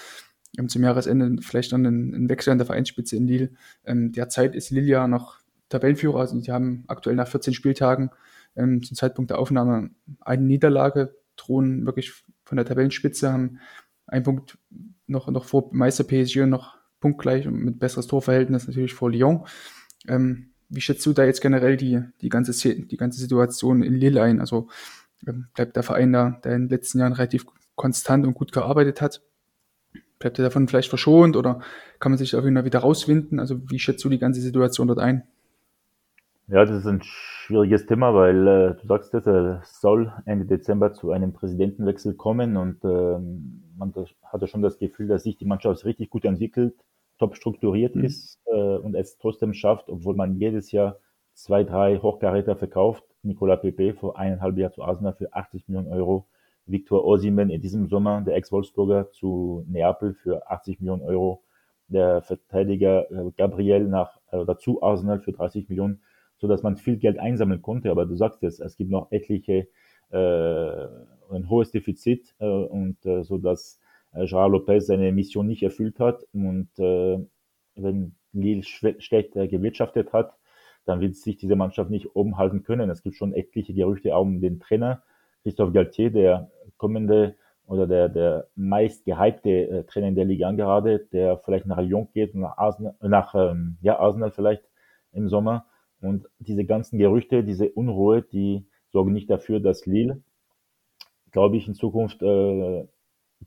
ähm, zum Jahresende vielleicht dann einen, einen, Wechsel an der Vereinsspitze in Lille. Ähm, derzeit ist Lille ja noch Tabellenführer, also die haben aktuell nach 14 Spieltagen ähm, zum Zeitpunkt der Aufnahme eine Niederlage, drohen wirklich von der Tabellenspitze, haben einen Punkt noch, noch vor Meister PSG und noch punktgleich und mit besseres Torverhältnis natürlich vor Lyon. Ähm, wie schätzt du da jetzt generell die, die, ganze, die ganze Situation in Lille ein? Also ähm, bleibt der Verein da, der in den letzten Jahren relativ konstant und gut gearbeitet hat, bleibt er davon vielleicht verschont oder kann man sich auf jeden Fall wieder rauswinden? Also wie schätzt du die ganze Situation dort ein? Ja, das ist ein schwieriges Thema, weil äh, du sagst es äh, soll Ende Dezember zu einem Präsidentenwechsel kommen und äh, man hatte schon das Gefühl, dass sich die Mannschaft richtig gut entwickelt, top strukturiert mhm. ist äh, und es trotzdem schafft, obwohl man jedes Jahr zwei, drei Hochkaräter verkauft. Nicolas Pepe vor eineinhalb Jahren zu Arsenal für 80 Millionen Euro. Victor Osimhen in diesem Sommer, der Ex-Wolfsburger, zu Neapel für 80 Millionen Euro. Der Verteidiger äh, Gabriel nach, äh, oder zu Arsenal für 30 Millionen, so dass man viel Geld einsammeln konnte. Aber du sagst es, es gibt noch etliche, äh, ein hohes Defizit äh, und äh, so dass äh, Gerard Lopez seine Mission nicht erfüllt hat und äh, wenn Lille schlecht äh, gewirtschaftet hat, dann wird sich diese Mannschaft nicht oben halten können. Es gibt schon etliche Gerüchte auch um den Trainer Christophe Galtier, der kommende oder der, der meist gehypte äh, Trainer in der Liga gerade, der vielleicht nach Lyon geht, nach Arsenal, nach ähm, ja, Arsenal vielleicht im Sommer. Und diese ganzen Gerüchte, diese Unruhe, die sorgen nicht dafür, dass Lille, glaube ich, in Zukunft äh,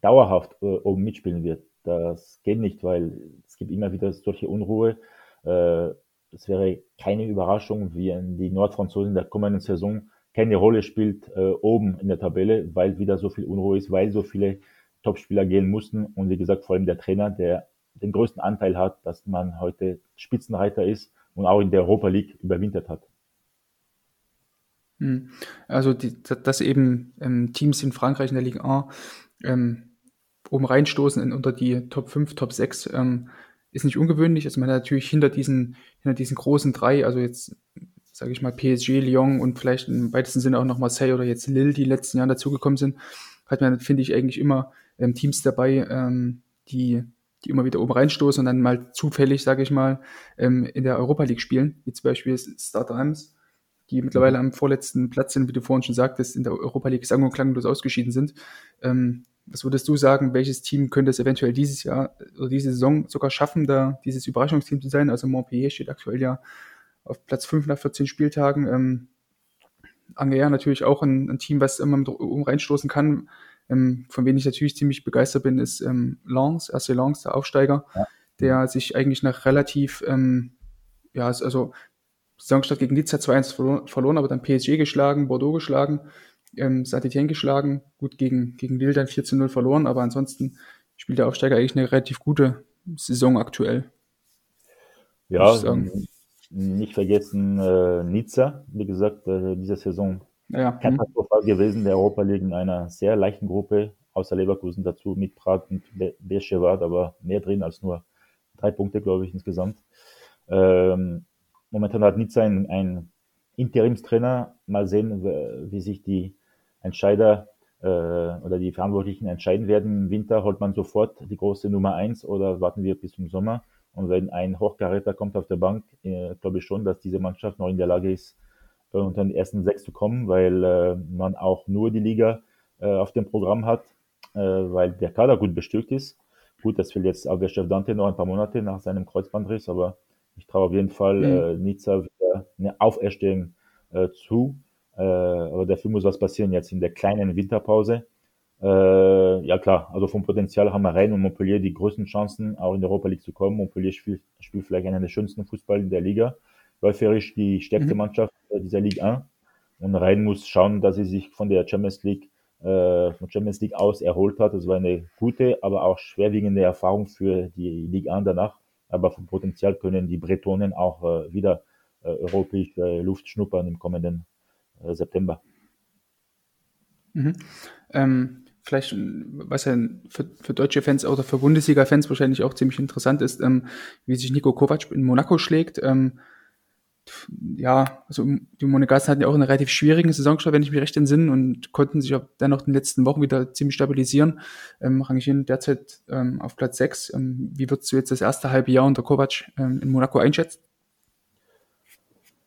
dauerhaft äh, oben mitspielen wird. Das geht nicht, weil es gibt immer wieder solche Unruhe. Äh, es wäre keine Überraschung, wie die Nordfranzosen der kommenden Saison keine Rolle spielt äh, oben in der Tabelle, weil wieder so viel Unruhe ist, weil so viele Topspieler gehen mussten. Und wie gesagt, vor allem der Trainer, der den größten Anteil hat, dass man heute Spitzenreiter ist und auch in der Europa League überwintert hat. Hm. Also, die, dass eben ähm, Teams in Frankreich in der Ligue 1 ähm, oben reinstoßen in, unter die Top 5, Top 6, ähm, ist nicht ungewöhnlich. Also man hat natürlich hinter diesen, hinter diesen großen drei, also jetzt sage ich mal PSG, Lyon und vielleicht im weitesten Sinne auch noch Marseille oder jetzt Lille, die in den letzten Jahren dazugekommen sind, hat man, finde ich, eigentlich immer ähm, Teams dabei, ähm, die, die immer wieder oben reinstoßen und dann mal zufällig, sage ich mal, ähm, in der Europa League spielen, wie zum Beispiel Starter Rams, die mittlerweile am vorletzten Platz sind, wie du vorhin schon sagtest, in der Europa League sang- und klanglos ausgeschieden sind. Ähm, was würdest du sagen, welches Team könnte es eventuell dieses Jahr oder diese Saison sogar schaffen, da dieses Überraschungsteam zu sein? Also Montpellier steht aktuell ja auf Platz 5 nach 14 Spieltagen. Ähm, Angers natürlich auch ein, ein, Team, was immer mit oben reinstoßen kann. Ähm, von wem ich natürlich ziemlich begeistert bin, ist ähm, Lens, RC Lens, der Aufsteiger, ja. der sich eigentlich nach relativ, ähm, ja, also Saisonstart gegen Nizza 2-1 verloren, verloren, aber dann PSG geschlagen, Bordeaux geschlagen, ähm, Saint-Etienne geschlagen, gut gegen, gegen Lille dann 4-0 verloren, aber ansonsten spielt der Aufsteiger eigentlich eine relativ gute Saison aktuell. Ja, nicht vergessen äh, Nizza, wie gesagt, äh, diese Saison ja, katastrophal gewesen, der Europa League in einer sehr leichten Gruppe, außer Leverkusen dazu mit Prag und Beersheva, aber mehr drin als nur drei Punkte, glaube ich, insgesamt. Ähm, momentan hat Nizza einen, einen Interimstrainer. Mal sehen, wie sich die Entscheider äh, oder die Verantwortlichen entscheiden werden. Im Winter holt man sofort die große Nummer eins oder warten wir bis zum Sommer. Und wenn ein Hochkaräter kommt auf der Bank, äh, glaube ich schon, dass diese Mannschaft noch in der Lage ist, äh, unter den ersten sechs zu kommen, weil äh, man auch nur die Liga äh, auf dem Programm hat, äh, weil der Kader gut bestückt ist. Gut, das will jetzt Abwehrchef Dante noch ein paar Monate nach seinem Kreuzbandriss, aber ich traue auf jeden Fall mhm. äh, Nizza wieder eine Auferstehung zu. Aber dafür muss was passieren jetzt in der kleinen Winterpause. Äh, ja klar, also vom Potenzial haben wir Rennes und Montpellier die größten Chancen, auch in der Europa League zu kommen. Montpellier spielt, spielt vielleicht einen der schönsten Fußball in der Liga. Läuferisch die stärkste mhm. Mannschaft dieser Ligue 1. Und Rennes muss schauen, dass sie sich von der Champions League, äh, von Champions League aus erholt hat. Das war eine gute, aber auch schwerwiegende Erfahrung für die Ligue 1 danach. Aber vom Potenzial können die Bretonen auch äh, wieder äh, europäisch äh, Luft schnuppern im kommenden äh, September. Mhm. Ähm, vielleicht, was ja für, für deutsche Fans oder für Bundesliga-Fans wahrscheinlich auch ziemlich interessant ist, ähm, wie sich Nico Kovac in Monaco schlägt. Ähm, ja, also die Monegassen hatten ja auch eine relativ schwierige Saisonstart, wenn ich mich recht entsinne, und konnten sich auch dann noch in den letzten Wochen wieder ziemlich stabilisieren. Ähm, rangieren derzeit ähm, auf Platz 6. Ähm, wie würdest du jetzt das erste halbe Jahr unter Kovac ähm, in Monaco einschätzen?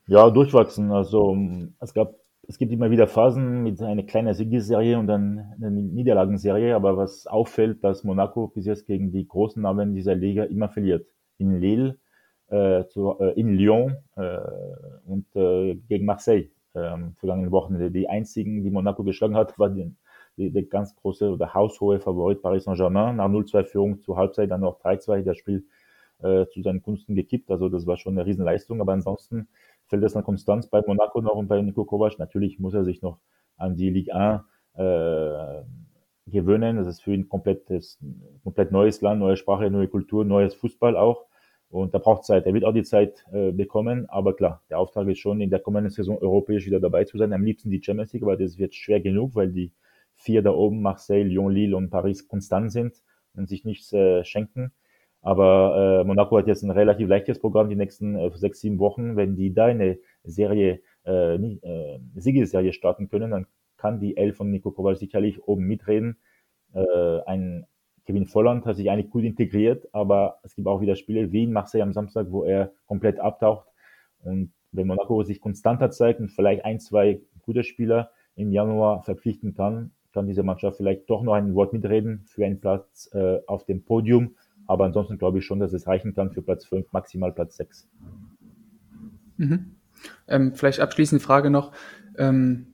Ja, durchwachsen. Also es gab, es gibt immer wieder Phasen mit einer kleinen Siegesserie und dann eine Niederlagenserie, aber was auffällt, dass Monaco bis jetzt gegen die großen Namen dieser Liga immer verliert. In Lille, äh, zu, äh, in Lyon äh, und äh, gegen Marseille ähm, vergangenen Wochen. Die einzigen, die Monaco geschlagen hat, war die, die, die ganz große oder haushohe Favorit Paris Saint-Germain. Nach 0-2-Führung zur Halbzeit dann noch 3-2 das Spiel äh, zu seinen Gunsten gekippt. Also das war schon eine Riesenleistung. Aber ansonsten fällt es an Konstanz bei Monaco noch und bei Nico Kovac. Natürlich muss er sich noch an die Ligue 1 äh, gewöhnen. Das ist für ihn komplett, komplett neues Land, neue Sprache, neue Kultur, neues Fußball auch. Und da braucht Zeit. Er wird auch die Zeit äh, bekommen. Aber klar, der Auftrag ist schon, in der kommenden Saison europäisch wieder dabei zu sein. Am liebsten die Champions League, aber das wird schwer genug, weil die vier da oben, Marseille, Lyon, Lille und Paris, konstant sind und sich nichts äh, schenken. Aber äh, Monaco hat jetzt ein relativ leichtes Programm die nächsten äh, sechs, sieben Wochen. Wenn die da eine Serie, äh, äh, Siegesserie starten können, dann kann die Elf von Nico Kovac sicherlich oben mitreden. Äh, ein Kevin Volland hat sich eigentlich gut integriert, aber es gibt auch wieder Spiele wie in Marseille am Samstag, wo er komplett abtaucht. Und wenn Monaco sich konstanter zeigt und vielleicht ein, zwei gute Spieler im Januar verpflichten kann, kann diese Mannschaft vielleicht doch noch ein Wort mitreden für einen Platz äh, auf dem Podium. Aber ansonsten glaube ich schon, dass es reichen kann für Platz 5, maximal Platz 6. Mhm. Ähm, vielleicht abschließende Frage noch. Ähm,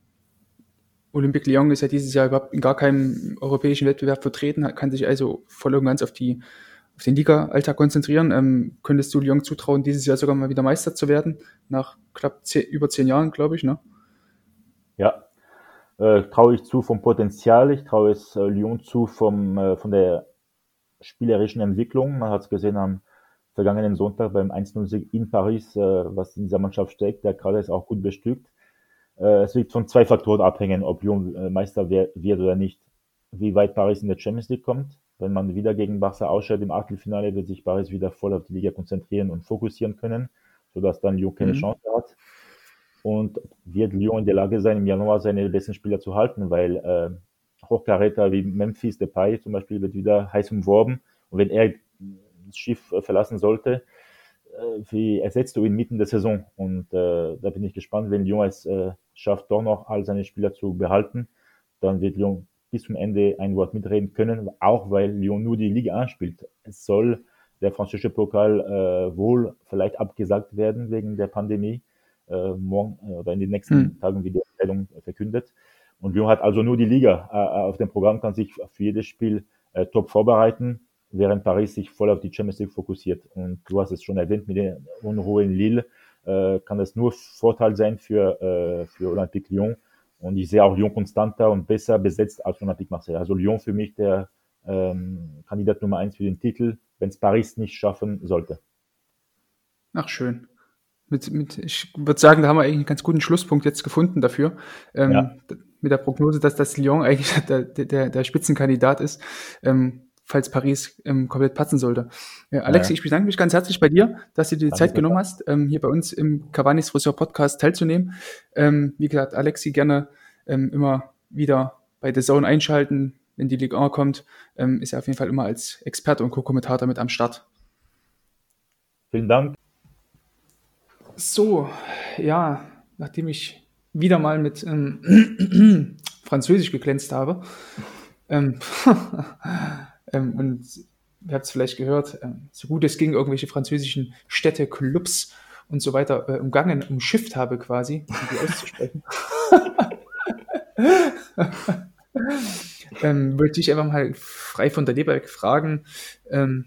Olympique Lyon ist ja dieses Jahr überhaupt in gar keinem europäischen Wettbewerb vertreten, kann sich also voll und ganz auf, die, auf den Liga-Alltag konzentrieren. Ähm, könntest du Lyon zutrauen, dieses Jahr sogar mal wieder Meister zu werden? Nach knapp zehn, über zehn Jahren, glaube ich, ne? Ja, äh, traue ich zu vom Potenzial, ich traue es äh, Lyon zu vom, äh, von der spielerischen Entwicklung. Man hat es gesehen am vergangenen Sonntag beim 1-0-Sieg in Paris, äh, was in dieser Mannschaft steckt. Der Kader ist auch gut bestückt. Äh, es wird von zwei Faktoren abhängen, ob Lyon äh, Meister wird oder nicht. Wie weit Paris in der Champions League kommt. Wenn man wieder gegen Barca ausscheidet im Achtelfinale, wird sich Paris wieder voll auf die Liga konzentrieren und fokussieren können, sodass dann Lyon keine mhm. Chance hat. Und wird Lyon in der Lage sein, im Januar seine besten Spieler zu halten, weil Hochkaräter wie Memphis Depay zum Beispiel wird wieder heiß umworben. Und wenn er das Schiff äh, verlassen sollte, äh, wie ersetzt du ihn mitten der Saison? Und äh, da bin ich gespannt, wenn Lyon es äh, schafft, doch noch all seine Spieler zu behalten, dann wird Lyon bis zum Ende ein Wort mitreden können, auch weil Lyon nur die Liga anspielt. Es soll der französische Pokal äh, wohl vielleicht abgesagt werden wegen der Pandemie. Äh, morgen oder in den nächsten hm. Tagen wird die Entscheidung verkündet. Und Lyon hat also nur die Liga äh, auf dem Programm, kann sich für jedes Spiel äh, top vorbereiten während Paris sich voll auf die Champions League fokussiert. Und du hast es schon erwähnt, mit der Unruhe in Lille äh, kann das nur Vorteil sein für, äh, für Olympique Lyon. Und ich sehe auch Lyon konstanter und besser besetzt als Olympique Marseille. Also Lyon für mich der ähm, Kandidat Nummer eins für den Titel, wenn es Paris nicht schaffen sollte. Ach, schön. Mit, mit, ich würde sagen, da haben wir eigentlich einen ganz guten Schlusspunkt jetzt gefunden dafür. Ähm, ja. Mit der Prognose, dass das Lyon eigentlich der, der, der Spitzenkandidat ist. Ähm, falls Paris ähm, komplett patzen sollte. Äh, Alexi, ja. ich bedanke mich ganz herzlich bei dir, dass du dir die Danke Zeit genommen hast, ähm, hier bei uns im Cavani's Friseur Podcast teilzunehmen. Ähm, wie gesagt, Alexi gerne ähm, immer wieder bei The Zone einschalten, wenn die Ligue 1 kommt. Ähm, ist er auf jeden Fall immer als Experte und Co-Kommentator mit am Start. Vielen Dank. So, ja, nachdem ich wieder mal mit ähm, Französisch geglänzt habe, ähm, Ähm, und ihr habt es vielleicht gehört, ähm, so gut es ging, irgendwelche französischen Städte, Clubs und so weiter äh, umgangen, umschifft habe quasi, um die auszusprechen. ähm, wollte ich einfach mal frei von der Leber fragen, ähm,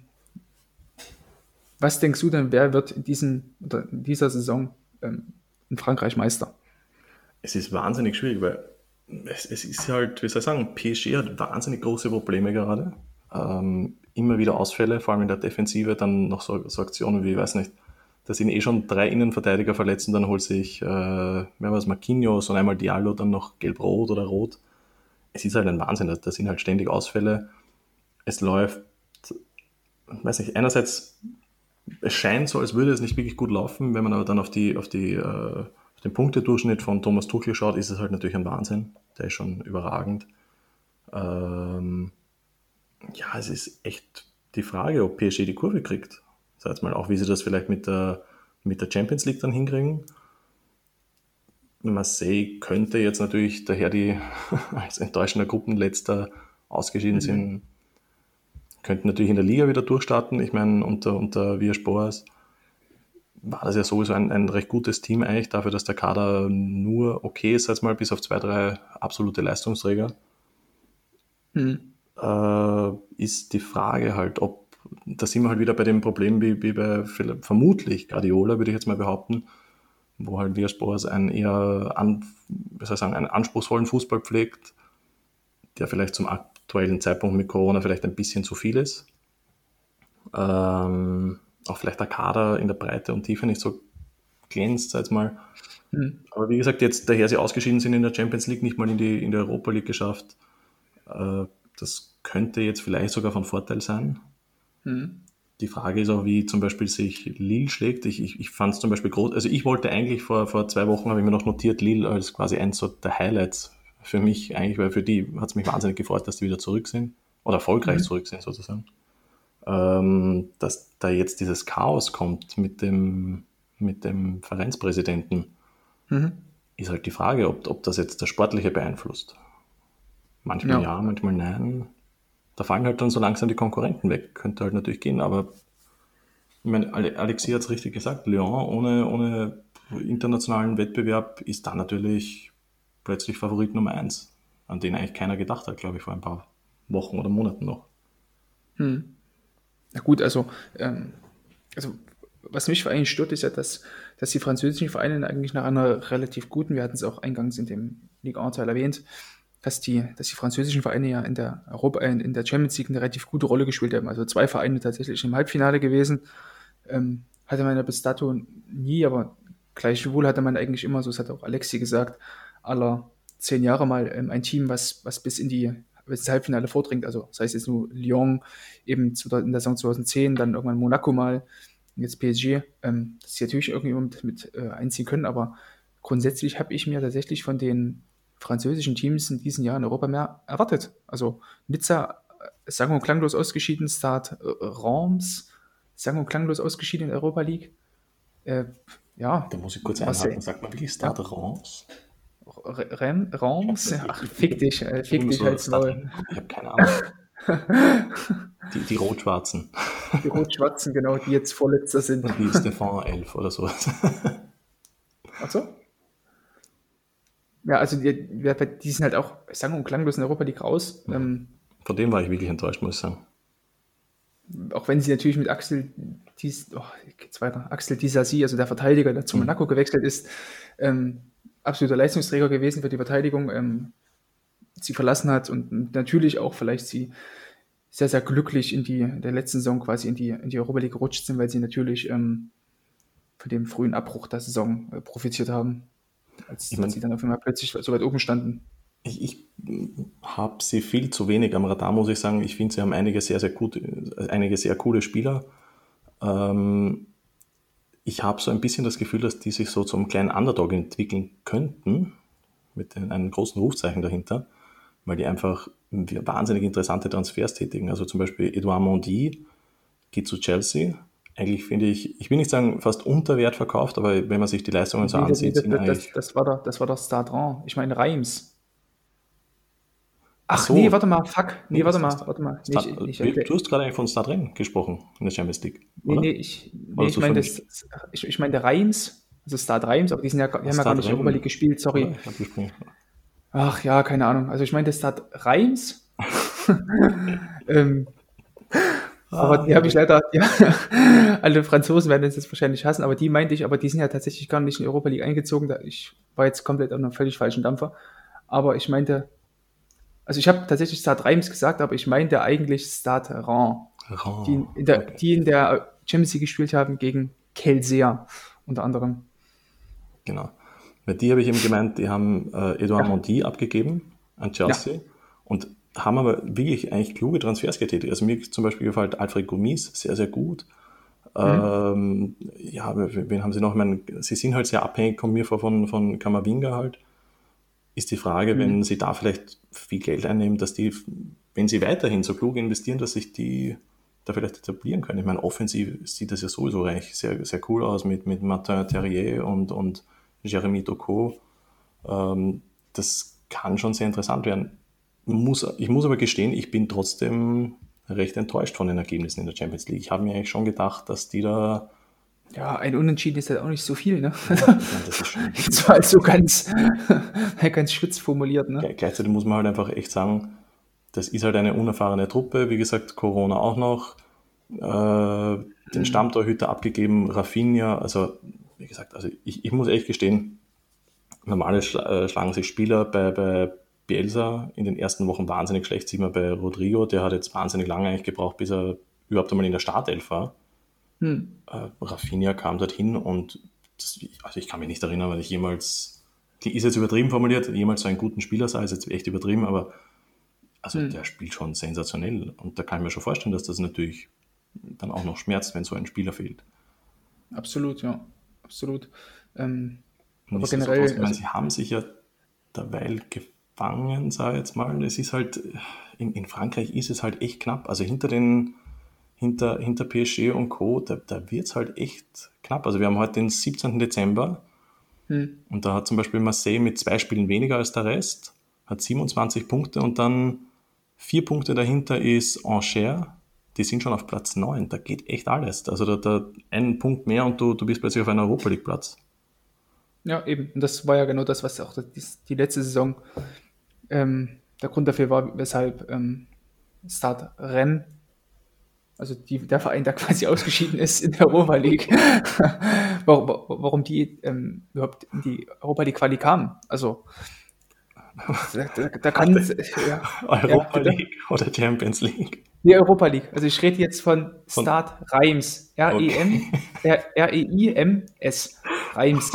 was denkst du denn, wer wird in, diesen, in dieser Saison ähm, in Frankreich Meister? Es ist wahnsinnig schwierig, weil es, es ist halt, wie soll ich sagen, PSG hat wahnsinnig große Probleme gerade. Ähm, immer wieder Ausfälle, vor allem in der Defensive, dann noch so, so Aktionen wie, ich weiß nicht, da sind eh schon drei Innenverteidiger verletzt und dann holt sich, äh, wer war es, Marquinhos und einmal Diallo, dann noch gelb-rot oder rot. Es ist halt ein Wahnsinn, da sind halt ständig Ausfälle. Es läuft, weiß nicht, einerseits, es scheint so, als würde es nicht wirklich gut laufen, wenn man aber dann auf die, auf die, äh, den Punktedurchschnitt von Thomas Tuchel schaut, ist es halt natürlich ein Wahnsinn. Der ist schon überragend. Ähm, ja, es ist echt die Frage, ob PSG die Kurve kriegt. Sag jetzt mal auch, wie sie das vielleicht mit der, mit der Champions League dann hinkriegen. Marseille könnte jetzt natürlich daher die als enttäuschender Gruppenletzter ausgeschieden mhm. sind, könnten natürlich in der Liga wieder durchstarten. Ich meine, unter, unter Villas war das ja sowieso ein, ein recht gutes Team eigentlich, dafür, dass der Kader nur okay ist, jetzt mal bis auf zwei, drei absolute Leistungsträger. Mhm äh, ist die Frage halt, ob, da sind wir halt wieder bei dem Problem wie, wie bei vermutlich Guardiola, würde ich jetzt mal behaupten, wo halt Villas einen eher an, wie soll ich sagen, einen anspruchsvollen Fußball pflegt, der vielleicht zum aktuellen Zeitpunkt mit Corona vielleicht ein bisschen zu viel ist. Ähm, auch vielleicht der Kader in der Breite und Tiefe nicht so glänzt, sag mal. Mhm. Aber wie gesagt, jetzt daher sie ausgeschieden sind in der Champions League, nicht mal in die, in die Europa League geschafft, äh, das könnte jetzt vielleicht sogar von Vorteil sein. Mhm. Die Frage ist auch, wie zum Beispiel sich Lille schlägt. Ich, ich, ich fand es zum Beispiel groß. Also ich wollte eigentlich vor, vor zwei Wochen, habe ich mir noch notiert, Lille als quasi eins so der Highlights für mich eigentlich, weil für die hat es mich wahnsinnig gefreut, dass die wieder zurück sind. Oder erfolgreich mhm. zurück sind sozusagen. Ähm, dass da jetzt dieses Chaos kommt mit dem, mit dem Vereinspräsidenten, mhm. ist halt die Frage, ob, ob das jetzt das Sportliche beeinflusst. Manchmal ja. ja, manchmal nein. Da fallen halt dann so langsam die Konkurrenten weg. Könnte halt natürlich gehen, aber ich meine, Alexi hat es richtig gesagt, Lyon ohne, ohne internationalen Wettbewerb ist da natürlich plötzlich Favorit Nummer eins, an den eigentlich keiner gedacht hat, glaube ich, vor ein paar Wochen oder Monaten noch. Hm. Na gut, also, ähm, also was mich eigentlich stört, ist ja, dass, dass die französischen Vereine eigentlich nach einer relativ guten, wir hatten es auch eingangs in dem Ligue 1-Teil erwähnt, dass die, dass die französischen Vereine ja in der Europa, in der Champions League eine relativ gute Rolle gespielt haben. Also zwei Vereine tatsächlich im Halbfinale gewesen. Ähm, hatte man ja bis dato nie, aber gleichwohl hatte man eigentlich immer, so das hat auch Alexi gesagt, aller zehn Jahre mal ähm, ein Team, was, was bis in die ins Halbfinale vordringt. Also das heißt jetzt nur Lyon eben in der Saison 2010, dann irgendwann Monaco mal, jetzt PSG, ähm, dass sie natürlich irgendwie mit, äh, einziehen können, aber grundsätzlich habe ich mir tatsächlich von den französischen Teams in diesem Jahr in Europa mehr erwartet. Also Nizza, äh, sagen wir klanglos ausgeschieden, Start äh, Reims, sagen wir klanglos ausgeschieden in Europa League. Äh, ja. Da muss ich kurz einhaken, sagt man wirklich Start ja. Reims? Rem, Reims? Ach, fick dich, äh, fick dich als Maul. Ich habe keine Ahnung. Die, die Rot-Schwarzen. Die Rot-Schwarzen, genau, die jetzt Vorletzter sind. Die Stefan 11 oder sowas. Achso? Ja, also die, die sind halt auch sang- und klanglos in Europa League raus. Ähm, Von dem war ich wirklich enttäuscht, muss ich sagen. Auch wenn sie natürlich mit Axel, dies, oh, geht's weiter, Axel Disasi, also der Verteidiger, der zu mhm. Monaco gewechselt ist, ähm, absoluter Leistungsträger gewesen für die Verteidigung, ähm, sie verlassen hat und natürlich auch vielleicht sie sehr, sehr glücklich in die in der letzten Saison quasi in die, in die Europa League gerutscht sind, weil sie natürlich ähm, von dem frühen Abbruch der Saison äh, profitiert haben, als, ich mein, als sie dann auf einmal plötzlich so weit oben standen. Ich, ich habe sie viel zu wenig am Radar, muss ich sagen. Ich finde, sie haben einige sehr, sehr gute, einige sehr coole Spieler. Ähm, ich habe so ein bisschen das Gefühl, dass die sich so zum kleinen Underdog entwickeln könnten, mit einem großen Rufzeichen dahinter, weil die einfach wahnsinnig interessante Transfers tätigen. Also zum Beispiel Edouard Mondi geht zu Chelsea. Eigentlich finde ich, ich will nicht sagen fast unter Wert verkauft, aber wenn man sich die Leistungen so ansieht, das, das, das, das, war doch, das war doch Stardran. Ich meine Reims. Ach, so. nee, warte mal, fuck. Nee, nee warte mal, warte mal. Nee, Star, ich, ich, du hast gerade eigentlich von Star Trek gesprochen in der Champions League. Oder? Nee, nee, ich, nee, ich meine ich, ich mein der Reims, also Star Reims, aber die, sind ja, die haben ja gar nicht Europa League gespielt, sorry. Ach ja, keine Ahnung. Also ich meine, das Star Reims. ähm, aber die habe ich leider, ja, alle Franzosen werden es jetzt wahrscheinlich hassen, aber die meinte ich, aber die sind ja tatsächlich gar nicht in Europa League eingezogen. Da ich war jetzt komplett auf einem völlig falschen Dampfer. Aber ich meinte, also ich habe tatsächlich Start Reims gesagt, aber ich meinte eigentlich Start Ran. Die, in der, okay. die in der Champions League gespielt haben gegen Kelsea unter anderem. Genau. Bei die habe ich eben gemeint, die haben äh, Edouard ja. Monti abgegeben an Chelsea ja. und haben aber wirklich eigentlich kluge Transfers getätigt. Also mir zum Beispiel gefällt Alfred Gomis sehr, sehr gut. Mhm. Ähm, ja, wen haben sie noch? Ich meine, sie sind halt sehr abhängig, kommen mir vor von, von Kamavinga halt ist die Frage, mhm. wenn sie da vielleicht viel Geld einnehmen, dass die, wenn sie weiterhin so klug investieren, dass sich die da vielleicht etablieren können. Ich meine, offensiv sieht das ja sowieso eigentlich sehr, sehr cool aus mit, mit Martin Terrier und, und Jeremy Doku. Ähm, das kann schon sehr interessant werden. Muss, ich muss aber gestehen, ich bin trotzdem recht enttäuscht von den Ergebnissen in der Champions League. Ich habe mir eigentlich schon gedacht, dass die da ja, ein Unentschieden ist halt auch nicht so viel, ne? Ja, das ist schon das war halt so ganz, ganz spitz formuliert, ne? Gleichzeitig muss man halt einfach echt sagen, das ist halt eine unerfahrene Truppe, wie gesagt, Corona auch noch, äh, den mhm. Stammtorhüter abgegeben, Rafinha, also wie gesagt, also ich, ich muss echt gestehen, normal äh, schlagen sich Spieler bei, bei Bielsa in den ersten Wochen wahnsinnig schlecht, sieht man bei Rodrigo, der hat jetzt wahnsinnig lange eigentlich gebraucht, bis er überhaupt einmal in der Startelf war. Hm. Äh, Rafinha kam dorthin und das, also ich kann mich nicht erinnern, weil ich jemals, die ist jetzt übertrieben formuliert, jemals so einen guten Spieler sei, ist jetzt echt übertrieben, aber also hm. der spielt schon sensationell und da kann ich mir schon vorstellen, dass das natürlich dann auch noch schmerzt, wenn so ein Spieler fehlt. Absolut, ja, absolut. Ähm, aber generell, ich meine, also, sie haben sich ja derweil gefangen, sage ich jetzt mal. Es ist halt, in, in Frankreich ist es halt echt knapp. Also hinter den hinter, hinter PSG und Co., da, da wird es halt echt knapp. Also wir haben heute den 17. Dezember hm. und da hat zum Beispiel Marseille mit zwei Spielen weniger als der Rest, hat 27 Punkte und dann vier Punkte dahinter ist Angers, die sind schon auf Platz 9. Da geht echt alles. Also da, da einen Punkt mehr und du, du bist plötzlich auf einem Europa League Platz. Ja, eben. Und das war ja genau das, was auch die, die letzte Saison ähm, der Grund dafür war, weshalb ähm, Start Rennes also die, der Verein, der quasi ausgeschieden ist in der Europa League, warum, warum die ähm, überhaupt in die Europa League Quali kamen. Also da, da, da kann ja, Europa ja, League oder Champions League. Die Europa League. Also ich rede jetzt von Start Reims. R-E-M, R-E-I-M-S. Reims.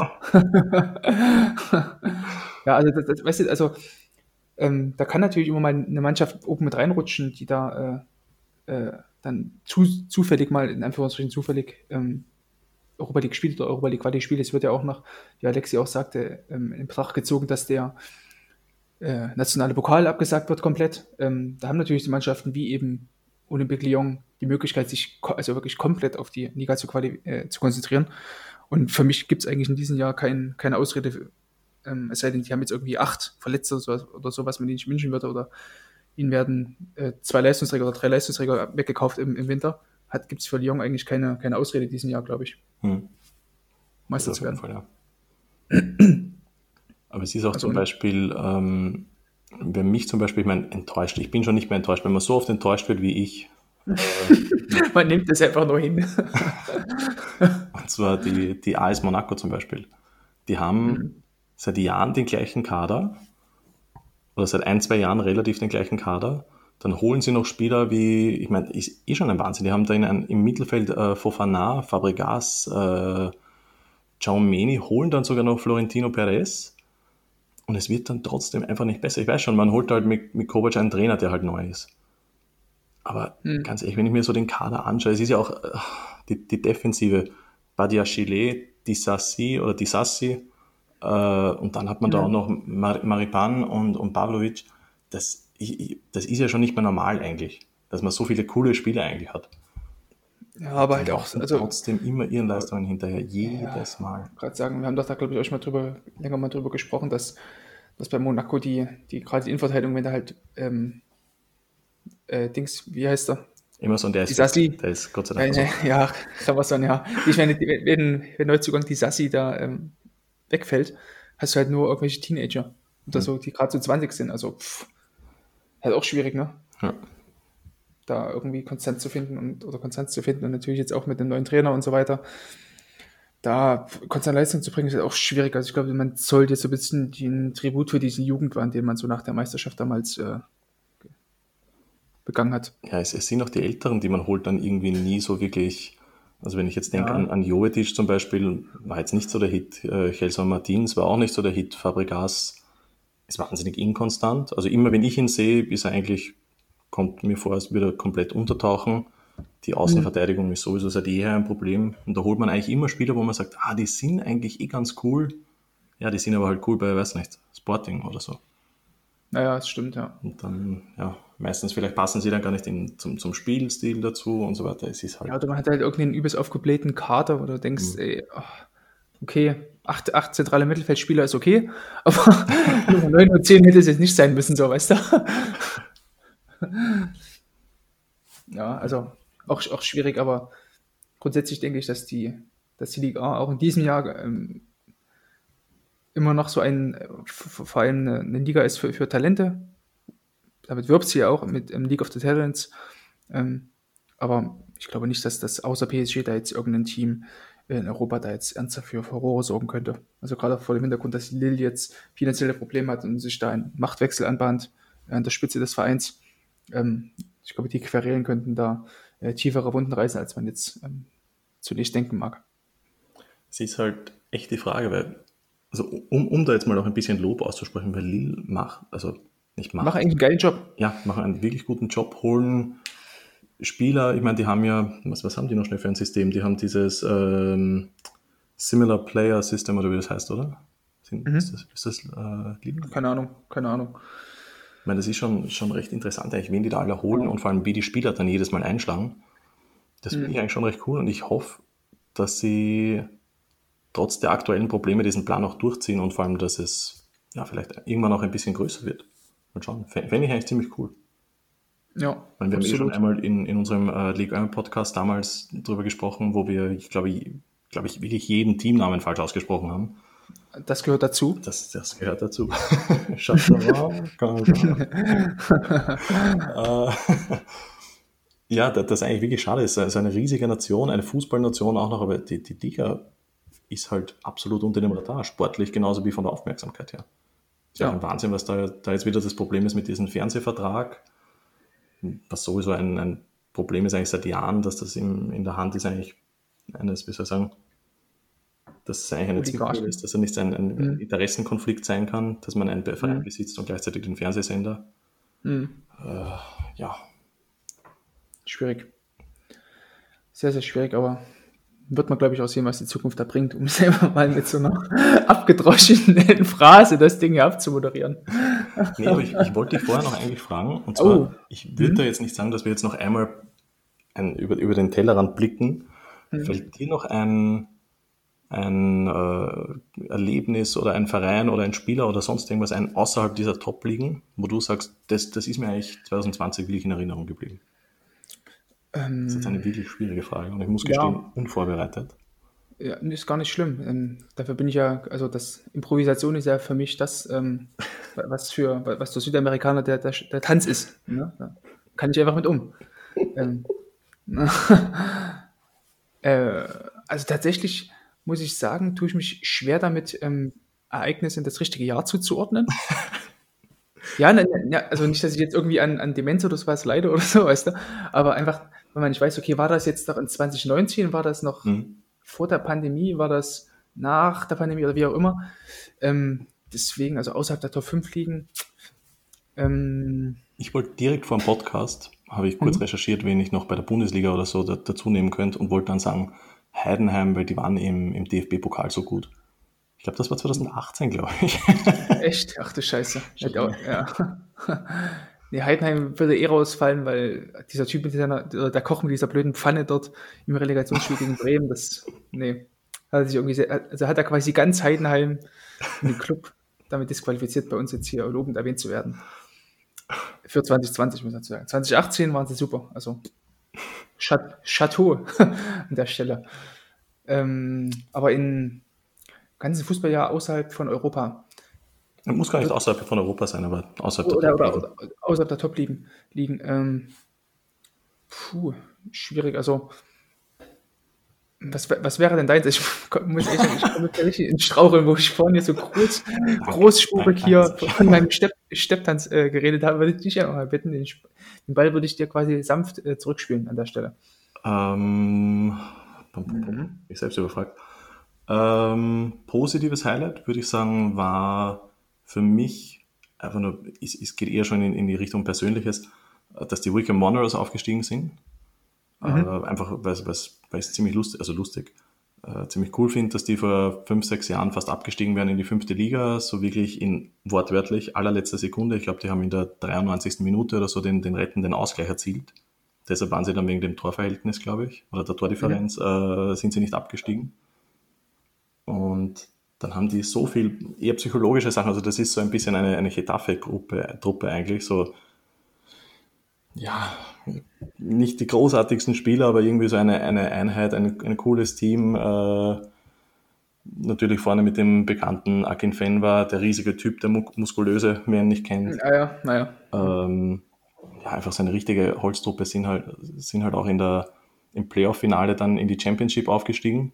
ja, also das, das, weißt du, also ähm, da kann natürlich immer mal eine Mannschaft oben mit reinrutschen, die da äh, äh, dann zu, zufällig mal, in Anführungsstrichen zufällig, ähm, Europa League spielt oder Europa League Quali spielt. Es wird ja auch noch, wie Alexi auch sagte, ähm, in Betracht gezogen, dass der äh, nationale Pokal abgesagt wird komplett. Ähm, da haben natürlich die Mannschaften wie eben Olympique Lyon die Möglichkeit, sich also wirklich komplett auf die Liga zu, äh, zu konzentrieren. Und für mich gibt es eigentlich in diesem Jahr kein, keine Ausrede, ähm, es sei denn, die haben jetzt irgendwie acht Verletzte oder sowas, oder so, was man ihnen nicht wünschen würde, oder ihnen werden äh, zwei Leistungsträger oder drei Leistungsträger weggekauft im, im Winter. Gibt es für Lyon eigentlich keine, keine Ausrede in diesem Jahr, glaube ich. Hm. Meister zu werden. Fall, ja. Aber es ist auch also, zum Beispiel, ähm, wenn mich zum Beispiel, ich meine, enttäuscht, ich bin schon nicht mehr enttäuscht, wenn man so oft enttäuscht wird wie ich. Äh, man nimmt es einfach nur hin. und zwar die, die AS Monaco zum Beispiel. Die haben mhm. seit Jahren den gleichen Kader oder seit ein, zwei Jahren relativ den gleichen Kader. Dann holen sie noch Spieler wie, ich meine, ist eh schon ein Wahnsinn. Die haben da in ein, im Mittelfeld äh, Fofana, Fabregas, äh, Meni, holen dann sogar noch Florentino Perez und es wird dann trotzdem einfach nicht besser. Ich weiß schon, man holt halt mit, mit Kovac einen Trainer, der halt neu ist. Aber mhm. ganz ehrlich, wenn ich mir so den Kader anschaue, es ist ja auch äh, die, die Defensive, Badia Chile, Disassi oder Disassi, und dann hat man mhm. da auch noch Mar Maripan und, und Pavlovic. Das, ich, das ist ja schon nicht mehr normal eigentlich, dass man so viele coole Spieler eigentlich hat. Ja, aber halt auch also, trotzdem immer ihren Leistungen hinterher, jedes ja, Mal. gerade sagen, wir haben doch da, glaube ich, euch mal drüber, länger mal drüber gesprochen, dass, dass bei Monaco die, die gerade die Innenverteidigung, wenn da halt ähm, äh, Dings, wie heißt er? Immer so, der ist, Sassi, der ist Gott sei Dank. Äh, so. Ja, Ravason, ja. Ich meine, wenn, wenn Neuzugang die Sassi da ähm, wegfällt, hast du halt nur irgendwelche Teenager oder mhm. so, die gerade so 20 sind. Also, pff, halt auch schwierig, ne? Ja da irgendwie konstant zu finden und oder konstant zu finden und natürlich jetzt auch mit dem neuen Trainer und so weiter. Da konstant Leistung zu bringen, ist auch schwierig. Also ich glaube, man sollte so ein bisschen den Tribut für diesen Jugendwahn, den man so nach der Meisterschaft damals äh, begangen hat. Ja, es, es, sind auch die Älteren, die man holt, dann irgendwie nie so wirklich. Also wenn ich jetzt denke ja. an, an Jovetic zum Beispiel, war jetzt nicht so der Hit. Äh, Gelson Martins war auch nicht so der Hit. Fabregas ist wahnsinnig inkonstant. Also immer wenn ich ihn sehe, ist er eigentlich kommt mir vor, als würde er komplett untertauchen. Die Außenverteidigung mhm. ist sowieso seit jeher ein Problem. Und da holt man eigentlich immer Spieler, wo man sagt, ah, die sind eigentlich eh ganz cool. Ja, die sind aber halt cool bei, weiß nicht, Sporting oder so. Naja, das stimmt, ja. Und dann, ja, meistens vielleicht passen sie dann gar nicht in, zum, zum Spielstil dazu und so weiter. Es ist halt. Ja, oder man hat halt irgendeinen übelst aufgeblähten Kader, wo du denkst, mhm. ey, oh, okay, acht, acht zentrale Mittelfeldspieler ist okay, aber 9 und 10 hätte es jetzt nicht sein müssen, so, weißt du? ja, also auch, auch schwierig, aber grundsätzlich denke ich, dass die, dass die Liga auch in diesem Jahr ähm, immer noch so ein, vor allem eine, eine Liga ist für, für Talente. Damit wirbt sie ja auch mit ähm, League of the Talents. Ähm, aber ich glaube nicht, dass das außer PSG da jetzt irgendein Team in Europa da jetzt ernsthaft für Furore sorgen könnte. Also gerade vor dem Hintergrund, dass Lille jetzt finanzielle Probleme hat und sich da ein Machtwechsel anbahnt an der Spitze des Vereins ähm, ich glaube, die Querelen könnten da äh, tiefere Wunden reißen, als man jetzt ähm, zunächst denken mag. Es ist halt echt die Frage, weil, also um, um da jetzt mal noch ein bisschen Lob auszusprechen, weil Lille macht, also macht. Machen eigentlich einen geilen Job. Ja, machen einen wirklich guten Job, holen Spieler, ich meine, die haben ja, was, was haben die noch schnell für ein System? Die haben dieses ähm, Similar Player System oder wie das heißt, oder? Sind, mhm. Ist das, ist das äh, Keine Ahnung, keine Ahnung. Ich meine, das ist schon, schon recht interessant, eigentlich, wen die da alle holen und vor allem, wie die Spieler dann jedes Mal einschlagen. Das finde mhm. ich eigentlich schon recht cool und ich hoffe, dass sie trotz der aktuellen Probleme diesen Plan auch durchziehen und vor allem, dass es ja, vielleicht irgendwann auch ein bisschen größer wird. Mal schauen. Fände ich eigentlich ziemlich cool. Ja. Meine, wir absolut. haben eh schon einmal in, in unserem äh, League 1 Podcast damals darüber gesprochen, wo wir, ich glaube, ich, glaube ich, wirklich jeden Teamnamen falsch ausgesprochen haben. Das gehört dazu. Das, das gehört dazu. Chateauroux, äh, Ja, das, das eigentlich wirklich schade ist. Es ist eine riesige Nation, eine Fußballnation auch noch, aber die, die Liga ist halt absolut unter dem Radar, sportlich genauso wie von der Aufmerksamkeit her. Ja, ja. ein Wahnsinn, was da, da jetzt wieder das Problem ist mit diesem Fernsehvertrag, was sowieso ein, ein Problem ist eigentlich seit Jahren, dass das in, in der Hand ist eigentlich eines, wie soll ich sagen, dass es eigentlich eine Zwickmühle ist, dass er nicht ein, ein mhm. Interessenkonflikt sein kann, dass man einen Verein mhm. besitzt und gleichzeitig den Fernsehsender. Mhm. Äh, ja, schwierig. Sehr, sehr schwierig, aber wird man, glaube ich, auch sehen, was die Zukunft da bringt, um selber mal mit so einer abgedroschenen Phrase das Ding hier abzumoderieren. Nee, aber ich, ich wollte dich vorher noch eigentlich fragen, und zwar, oh. ich würde mhm. da jetzt nicht sagen, dass wir jetzt noch einmal ein, über, über den Tellerrand blicken. Mhm. Fällt dir noch ein, ein äh, Erlebnis oder ein Verein oder ein Spieler oder sonst irgendwas ein außerhalb dieser Top-Ligen, wo du sagst, das, das ist mir eigentlich 2020 wirklich in Erinnerung geblieben? Ähm, das ist eine wirklich schwierige Frage und ich muss gestehen, ja. unvorbereitet. Ja, ist gar nicht schlimm. Ähm, dafür bin ich ja, also das Improvisation ist ja für mich das, ähm, was für, was der Südamerikaner der, der, der Tanz ist. Ne? Da kann ich einfach mit um. ähm, äh, also tatsächlich muss ich sagen, tue ich mich schwer damit, ähm, Ereignisse in das richtige Jahr zuzuordnen. ja, ne, ne, also nicht, dass ich jetzt irgendwie an, an Demenz oder sowas leide oder so, weißt du, aber einfach, wenn man nicht weiß, okay, war das jetzt noch in 2019, war das noch mhm. vor der Pandemie, war das nach der Pandemie oder wie auch immer. Ähm, deswegen, also außerhalb der Top 5 liegen. Ähm, ich wollte direkt vor dem Podcast, habe ich kurz mhm. recherchiert, wen ich noch bei der Bundesliga oder so da, dazu nehmen könnte und wollte dann sagen, Heidenheim, weil die waren im, im DFB-Pokal so gut. Ich glaube, das war 2018, glaube ich. Echt? Ach du Scheiße. Ja. Nee, Heidenheim würde eh rausfallen, weil dieser Typ mit seiner, der Koch mit dieser blöden Pfanne dort im Relegationsspiel gegen Bremen, das, nee, hat sich irgendwie, also hat er quasi ganz Heidenheim, den Club, damit disqualifiziert, bei uns jetzt hier lobend erwähnt zu werden. Für 2020, muss man sagen. 2018 waren sie super, also Chateau an der Stelle. Ähm, aber in ganzen Fußballjahr außerhalb von Europa muss gar nicht außerhalb von Europa sein, aber außerhalb oder, der Top liegen. Außerhalb der Top liegen. liegen ähm, puh, schwierig. Also, was, was wäre denn deins? Ich muss echt ich komme richtig in Straucheln, wo ich vorhin so groß, großspurig hier von meinem Stepp, Stepptanz äh, geredet habe, würde ich dich ja mal bitten. Den, den, Ball würde ich dir quasi sanft äh, zurückspielen an der Stelle. Ähm, mhm. Ich selbst überfragt. Ähm, positives Highlight, würde ich sagen, war für mich einfach nur, es, es geht eher schon in, in, die Richtung Persönliches, dass die Wickham Wanderers aufgestiegen sind. Mhm. Äh, einfach, weil, es ziemlich lustig, also lustig, äh, ziemlich cool finde, dass die vor fünf, sechs Jahren fast abgestiegen wären in die fünfte Liga, so wirklich in wortwörtlich allerletzter Sekunde. Ich glaube, die haben in der 93. Minute oder so den, den rettenden Ausgleich erzielt. Deshalb waren sie dann wegen dem Torverhältnis, glaube ich, oder der Tordifferenz, mhm. äh, sind sie nicht abgestiegen. Und dann haben die so viel eher psychologische Sachen. Also das ist so ein bisschen eine, eine Getafe-Gruppe, Truppe eigentlich, so, ja, nicht die großartigsten Spieler, aber irgendwie so eine, eine Einheit, ein, ein cooles Team. Äh, natürlich vorne mit dem bekannten Akin Fenwa, der riesige Typ, der muskulöse, wer ihn nicht kennt. Naja, naja. Ähm, ja, einfach so eine richtige Holztruppe sind halt, sind halt auch in der, im Playoff-Finale dann in die Championship aufgestiegen,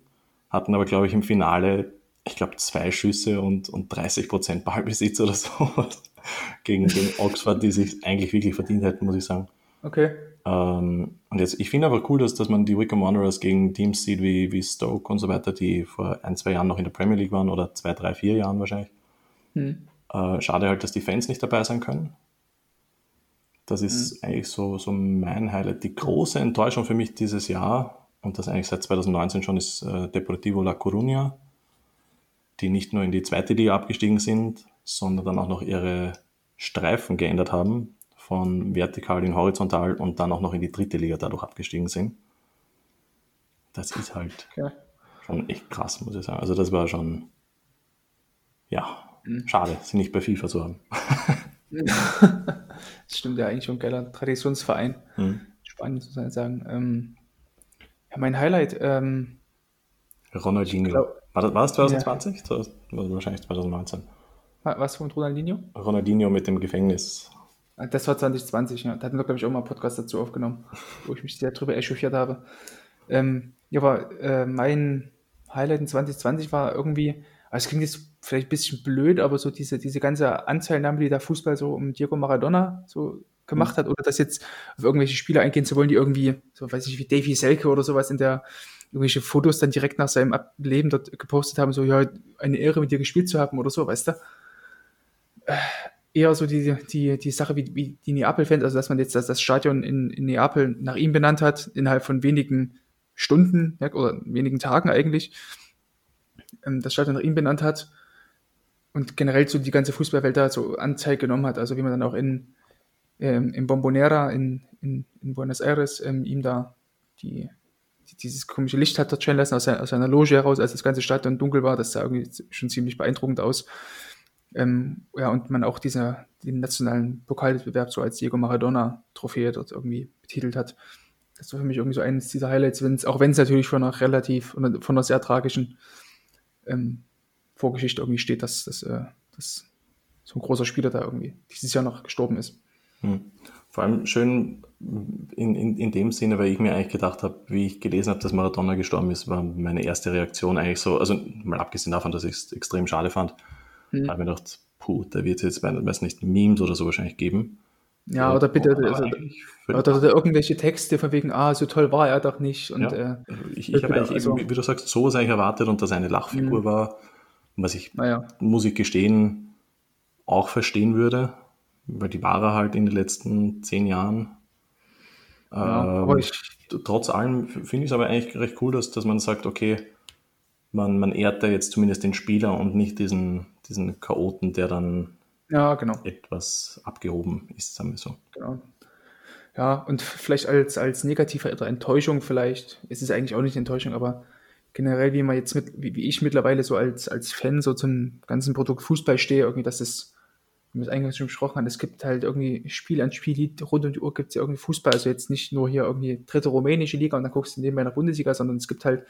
hatten aber, glaube ich, im Finale ich glaube, zwei Schüsse und, und 30 Prozent Ballbesitz oder so gegen, gegen Oxford, die sich eigentlich wirklich verdient hätten, muss ich sagen. Okay. Ähm, und jetzt, ich finde aber cool, dass, dass man die Wickham Wanderers gegen Teams sieht wie, wie Stoke und so weiter, die vor ein, zwei Jahren noch in der Premier League waren oder zwei, drei, vier Jahren wahrscheinlich. Hm. Äh, schade halt, dass die Fans nicht dabei sein können. Das ist hm. eigentlich so, so mein Highlight. Die große Enttäuschung für mich dieses Jahr, und das eigentlich seit 2019 schon, ist äh, Deportivo La Coruña die nicht nur in die zweite Liga abgestiegen sind, sondern dann auch noch ihre Streifen geändert haben, von vertikal in horizontal und dann auch noch in die dritte Liga dadurch abgestiegen sind. Das ist halt okay. schon echt krass, muss ich sagen. Also das war schon, ja, mhm. schade, sie nicht bei FIFA zu haben. das stimmt ja eigentlich schon ein geiler Traditionsverein. Mhm. Spannend zu sagen. Ähm, ja, mein Highlight. Ähm, Ronaldinho. War das, war das 2020? Ja. wahrscheinlich 2019. Was von Ronaldinho? Ronaldinho mit dem Gefängnis. Das war 2020, ja. Da hatten wir, glaube ich, auch mal einen Podcast dazu aufgenommen, wo ich mich sehr drüber echauffiert habe. Ähm, ja, aber äh, mein Highlight in 2020 war irgendwie, also es klingt jetzt vielleicht ein bisschen blöd, aber so diese, diese ganze Anteilnahme, die der Fußball so um Diego Maradona so gemacht hat, oder das jetzt auf irgendwelche Spieler eingehen zu wollen, die irgendwie, so weiß ich, wie Davy Selke oder sowas in der irgendwelche Fotos dann direkt nach seinem Leben dort gepostet haben, so, ja, eine Ehre mit dir gespielt zu haben oder so, weißt du? Äh, eher so die, die, die Sache wie, wie die Neapel-Fans, also dass man jetzt das, das Stadion in, in Neapel nach ihm benannt hat, innerhalb von wenigen Stunden ja, oder wenigen Tagen eigentlich, ähm, das Stadion nach ihm benannt hat und generell so die ganze Fußballwelt da so Anzeige genommen hat, also wie man dann auch in, ähm, in Bombonera in, in, in Buenos Aires ähm, ihm da die, die, dieses komische Licht hat dort scheinen lassen aus, seiner, aus seiner Loge heraus, als das ganze Stadion dunkel war, das sah irgendwie schon ziemlich beeindruckend aus. Ähm, ja, und man auch diese, den nationalen Pokalwettbewerb so als Diego Maradona-Trophäe dort irgendwie betitelt hat. Das war für mich irgendwie so eines dieser Highlights, wenn's, auch wenn es natürlich von einer relativ, von einer sehr tragischen ähm, Vorgeschichte irgendwie steht, dass, dass, äh, dass so ein großer Spieler da irgendwie dieses Jahr noch gestorben ist. Hm. Vor allem schön in, in, in dem Sinne, weil ich mir eigentlich gedacht habe, wie ich gelesen habe, dass Maradona gestorben ist, war meine erste Reaktion eigentlich so, also mal abgesehen davon, dass ich es extrem schade fand, hm. habe mir gedacht, puh, da wird es jetzt, weiß nicht, Memes oder so wahrscheinlich geben. Ja, oder bitte, oh, also, oder, oder, irgendwelche Texte von wegen, ah, so toll war er doch nicht. Und, ja, äh, ich, ich habe eigentlich, also, wie du sagst, sowas eigentlich erwartet und dass eine Lachfigur mhm. war, was ich, naja. muss ich gestehen, auch verstehen würde, weil die war er halt in den letzten zehn Jahren. Ja, ähm, ich, trotz allem finde ich es aber eigentlich recht cool, dass, dass man sagt, okay, man, man ehrt da jetzt zumindest den Spieler und nicht diesen, diesen Chaoten, der dann ja, genau. etwas abgehoben ist, sagen wir so. Genau. Ja, und vielleicht als, als negativer oder Enttäuschung vielleicht, ist es eigentlich auch nicht Enttäuschung, aber generell, wie man jetzt mit, wie, wie ich mittlerweile so als, als Fan so zum ganzen Produkt Fußball stehe, irgendwie, dass es, wie wir es eingangs schon besprochen haben, es gibt halt irgendwie Spiel an Spiel, rund um die Uhr gibt es ja irgendwie Fußball, also jetzt nicht nur hier irgendwie dritte rumänische Liga und dann guckst du nebenbei nach Bundesliga, sondern es gibt halt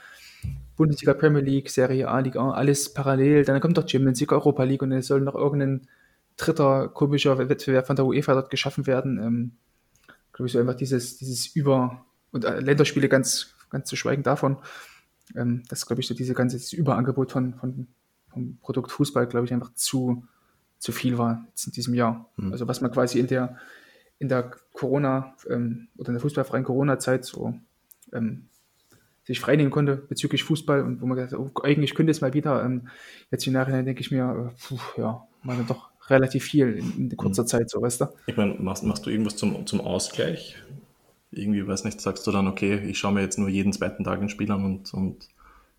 Bundesliga, Premier League, Serie A, Liga, alles parallel, dann kommt doch Champions League, Europa League und es soll noch irgendein dritter komischer Wettbewerb von der UEFA dort geschaffen werden. Ähm, glaube ich, so einfach dieses, dieses Über- und äh, Länderspiele ganz, ganz zu schweigen davon. Ähm, das glaube ich, so diese ganze Überangebot von, von, vom Produkt Fußball, glaube ich, einfach zu, zu viel war jetzt in diesem Jahr. Mhm. Also was man quasi in der, in der Corona ähm, oder in der fußballfreien Corona-Zeit so ähm, sich freinehmen konnte bezüglich Fußball und wo man gesagt hat, oh, eigentlich könnte es mal wieder. Ähm, jetzt im Nachhinein denke ich mir, äh, puh, ja, mal doch relativ viel in, in kurzer mhm. Zeit, so weißt du. Ich meine, machst, machst du irgendwas zum, zum Ausgleich? Irgendwie, weiß nicht, sagst du dann, okay, ich schaue mir jetzt nur jeden zweiten Tag ein Spiel an und, und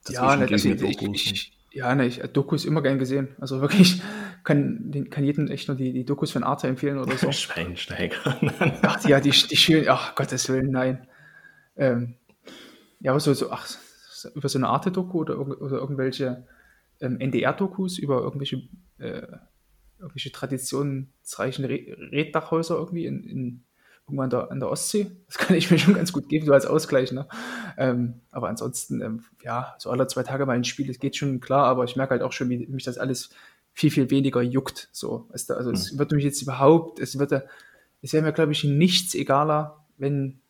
ja, ne, also ich, ich, ja, ne, ich, Dokus immer gern gesehen. Also wirklich, kann, den, kann jedem echt nur die, die Dokus von Arte empfehlen oder so. Schweinsteiger. ach, ja, die, die schönen, ach Gottes Willen, nein. Ähm, ja, aber so, so, ach, über so eine Arte-Doku oder, oder irgendwelche ähm, NDR-Dokus über irgendwelche äh, irgendwelche traditionsreichen Reddachhäuser irgendwie in, in irgendwo an der, an der Ostsee. Das kann ich mir schon ganz gut geben, so als Ausgleich. Ne? Ähm, aber ansonsten, ähm, ja, so alle zwei Tage mal ein Spiel, das geht schon klar, aber ich merke halt auch schon, wie mich das alles viel, viel weniger juckt. So, du? Also mhm. es wird mich jetzt überhaupt, es wird, es wäre mir, glaube ich, nichts egaler, wenn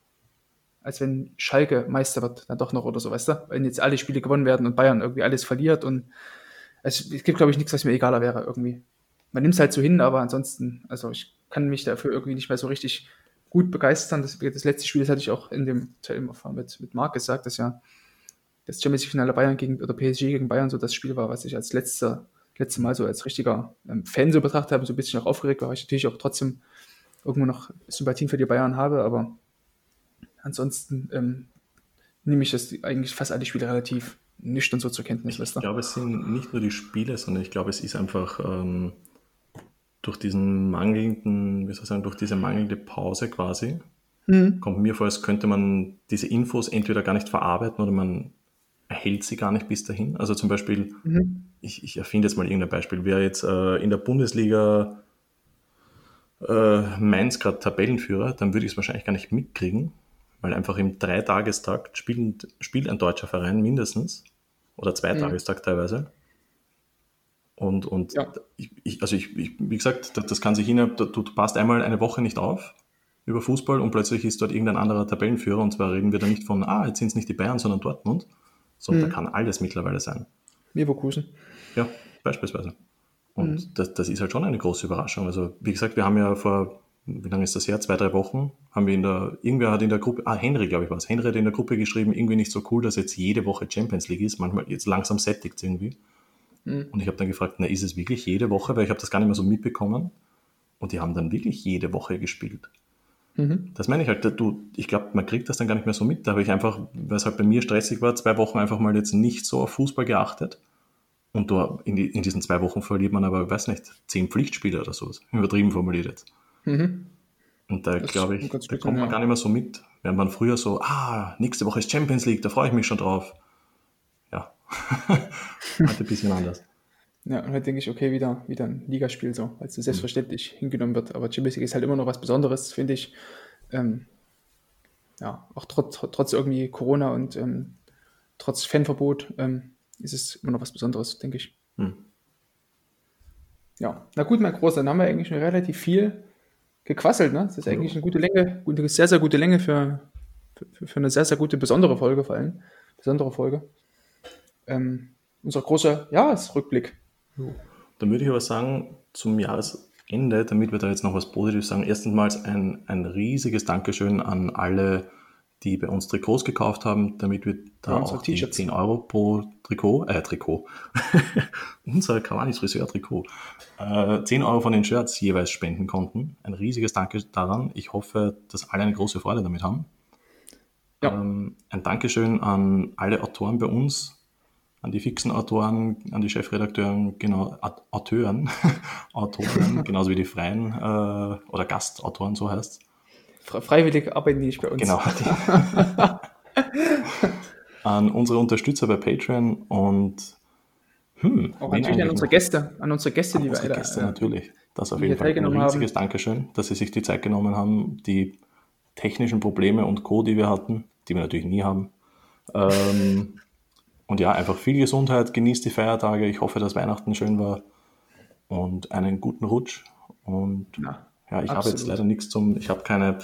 als wenn Schalke Meister wird, dann doch noch oder so, weißt du? Wenn jetzt alle Spiele gewonnen werden und Bayern irgendwie alles verliert und es, es gibt, glaube ich, nichts, was mir egaler wäre irgendwie man nimmt es halt so hin, aber ansonsten, also ich kann mich dafür irgendwie nicht mehr so richtig gut begeistern. Das, das letzte Spiel, das hatte ich auch in dem Teil mit, mit Marc gesagt, dass ja das Champions League-Finale Bayern gegen oder PSG gegen Bayern so das Spiel war, was ich als letzte, letzte Mal so als richtiger ähm, Fan so betrachtet habe, so ein bisschen auch aufgeregt war, ich natürlich auch trotzdem irgendwo noch Sympathien für die Bayern habe, aber ansonsten ähm, nehme ich das eigentlich fast alle Spiele relativ nüchtern so zur Kenntnis. Ich glaube, es sind nicht nur die Spiele, sondern ich glaube, es ist einfach ähm, durch diesen mangelnden, wie soll ich sagen, durch diese mangelnde Pause quasi, mhm. kommt mir vor, als könnte man diese Infos entweder gar nicht verarbeiten oder man erhält sie gar nicht bis dahin. Also zum Beispiel, mhm. ich, ich, erfinde jetzt mal irgendein Beispiel, wer jetzt äh, in der Bundesliga äh, Mainz gerade Tabellenführer, dann würde ich es wahrscheinlich gar nicht mitkriegen, weil einfach im Dreitagestakt spielt, spielt ein deutscher Verein mindestens oder Zweitagestakt mhm. teilweise. Und, und Ja. ich, also ich, ich, wie gesagt, das, das kann sich hin, du, du passt einmal eine Woche nicht auf über Fußball und plötzlich ist dort irgendein anderer Tabellenführer und zwar reden wir da nicht von, ah, jetzt sind es nicht die Bayern, sondern Dortmund, sondern Mhm. da kann alles mittlerweile sein. Leverkusen. Ja, beispielsweise. Und Mhm. das, das ist halt schon eine große Überraschung. Also, wie gesagt, wir haben ja vor, wie lange ist das her? Zwei, drei Wochen haben wir in der, irgendwer hat in der Gruppe, ah, Henry, glaube ich, war es. Henry hat in der Gruppe geschrieben, irgendwie nicht so cool, dass jetzt jede Woche Champions League ist. Manchmal jetzt langsam sättigt irgendwie. Mhm. Und ich habe dann gefragt, na, ist es wirklich jede Woche? Weil ich habe das gar nicht mehr so mitbekommen. Und die haben dann wirklich jede Woche gespielt. Mhm. Das meine ich halt, du, ich glaube, man kriegt das dann gar nicht mehr so mit. Da habe ich einfach, weil es halt bei mir stressig war, zwei Wochen einfach mal jetzt nicht so auf Fußball geachtet. Und da in, die, in diesen zwei Wochen verliert man aber, weiß nicht, zehn Pflichtspiele oder sowas. Übertrieben formuliert jetzt. Mhm. Und da glaube ich, da kommt man ja. gar nicht mehr so mit. Während man früher so, ah, nächste Woche ist Champions League, da freue ich mich schon drauf. Heute ein bisschen anders. Ja, und heute denke ich, okay, wieder, wieder ein Ligaspiel so, weil es selbstverständlich hingenommen wird. Aber Champions League ist halt immer noch was Besonderes, finde ich. Ähm, ja, auch trotz, trotz irgendwie Corona und ähm, trotz Fanverbot ähm, ist es immer noch was Besonderes, denke ich. Hm. Ja, na gut, mein Großer, dann haben wir eigentlich schon relativ viel gequasselt, ne? Das ist eigentlich eine gute Länge, gute, sehr, sehr gute Länge für, für, für eine sehr, sehr gute, besondere Folge vor allem. Besondere Folge. Ähm, unser großer Jahresrückblick. Dann würde ich aber sagen, zum Jahresende, damit wir da jetzt noch was Positives sagen, erstmals ein, ein riesiges Dankeschön an alle, die bei uns Trikots gekauft haben, damit wir da Ja, auch die T-Shirts. 10 Euro pro Trikot, äh, Trikot, unser Cavani's Friseur-Trikot, äh, 10 Euro von den Shirts jeweils spenden konnten. Ein riesiges Danke daran. Ich hoffe, dass alle eine große Freude damit haben. Ja. Ähm, ein Dankeschön an alle Autoren bei uns, an die fixen Autoren, an die Chefredakteuren, genau, Aut- Auteuren, Autoren, genauso wie die freien äh, oder Gastautoren, so heißt Fre- Freiwillig arbeiten die nicht bei uns. Genau. Die, an unsere Unterstützer bei Patreon und hm, Auch natürlich an unsere? Gäste, an unsere Gäste, An die wir unsere alle, Gäste äh, natürlich. Das auf die jeden Fall ein riesiges Dankeschön, dass sie sich die Zeit genommen haben, die technischen Probleme und Co., die wir hatten, die wir natürlich nie haben. Ähm, und ja, einfach viel Gesundheit, genießt die Feiertage. Ich hoffe, dass Weihnachten schön war und einen guten Rutsch. Und Ja, ja, ich habe jetzt leider nichts zum, ich habe keine,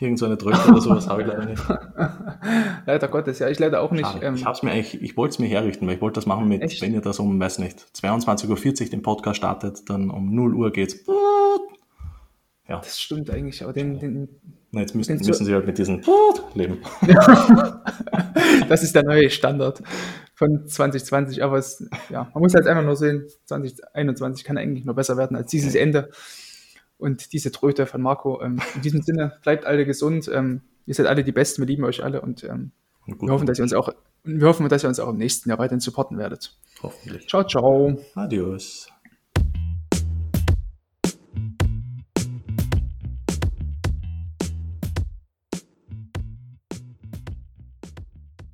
irgend so eine Drücke oder sowas habe ich leider nicht. leider Gottes, ja, ich leider auch nicht. Ähm, ich hab's mir eigentlich, ich wollte es mir herrichten, weil ich wollte das machen mit, Echt? wenn ihr das um, weiß nicht, 22.40 Uhr den Podcast startet, dann um 0 Uhr geht's. Ja, das stimmt eigentlich, aber den, den, na, jetzt müssen, müssen sie halt mit diesem leben. das ist der neue Standard von 2020. Aber es, ja, man muss halt einfach nur sehen, 2021 kann eigentlich nur besser werden als dieses Ende und diese Tröte von Marco. Ähm, in diesem Sinne, bleibt alle gesund. Ähm, ihr seid alle die Besten, wir lieben euch alle und ähm, wir hoffen, dass ihr uns auch, wir hoffen, dass ihr uns auch im nächsten Jahr weiterhin supporten werdet. hoffentlich. Ciao, ciao. Adios.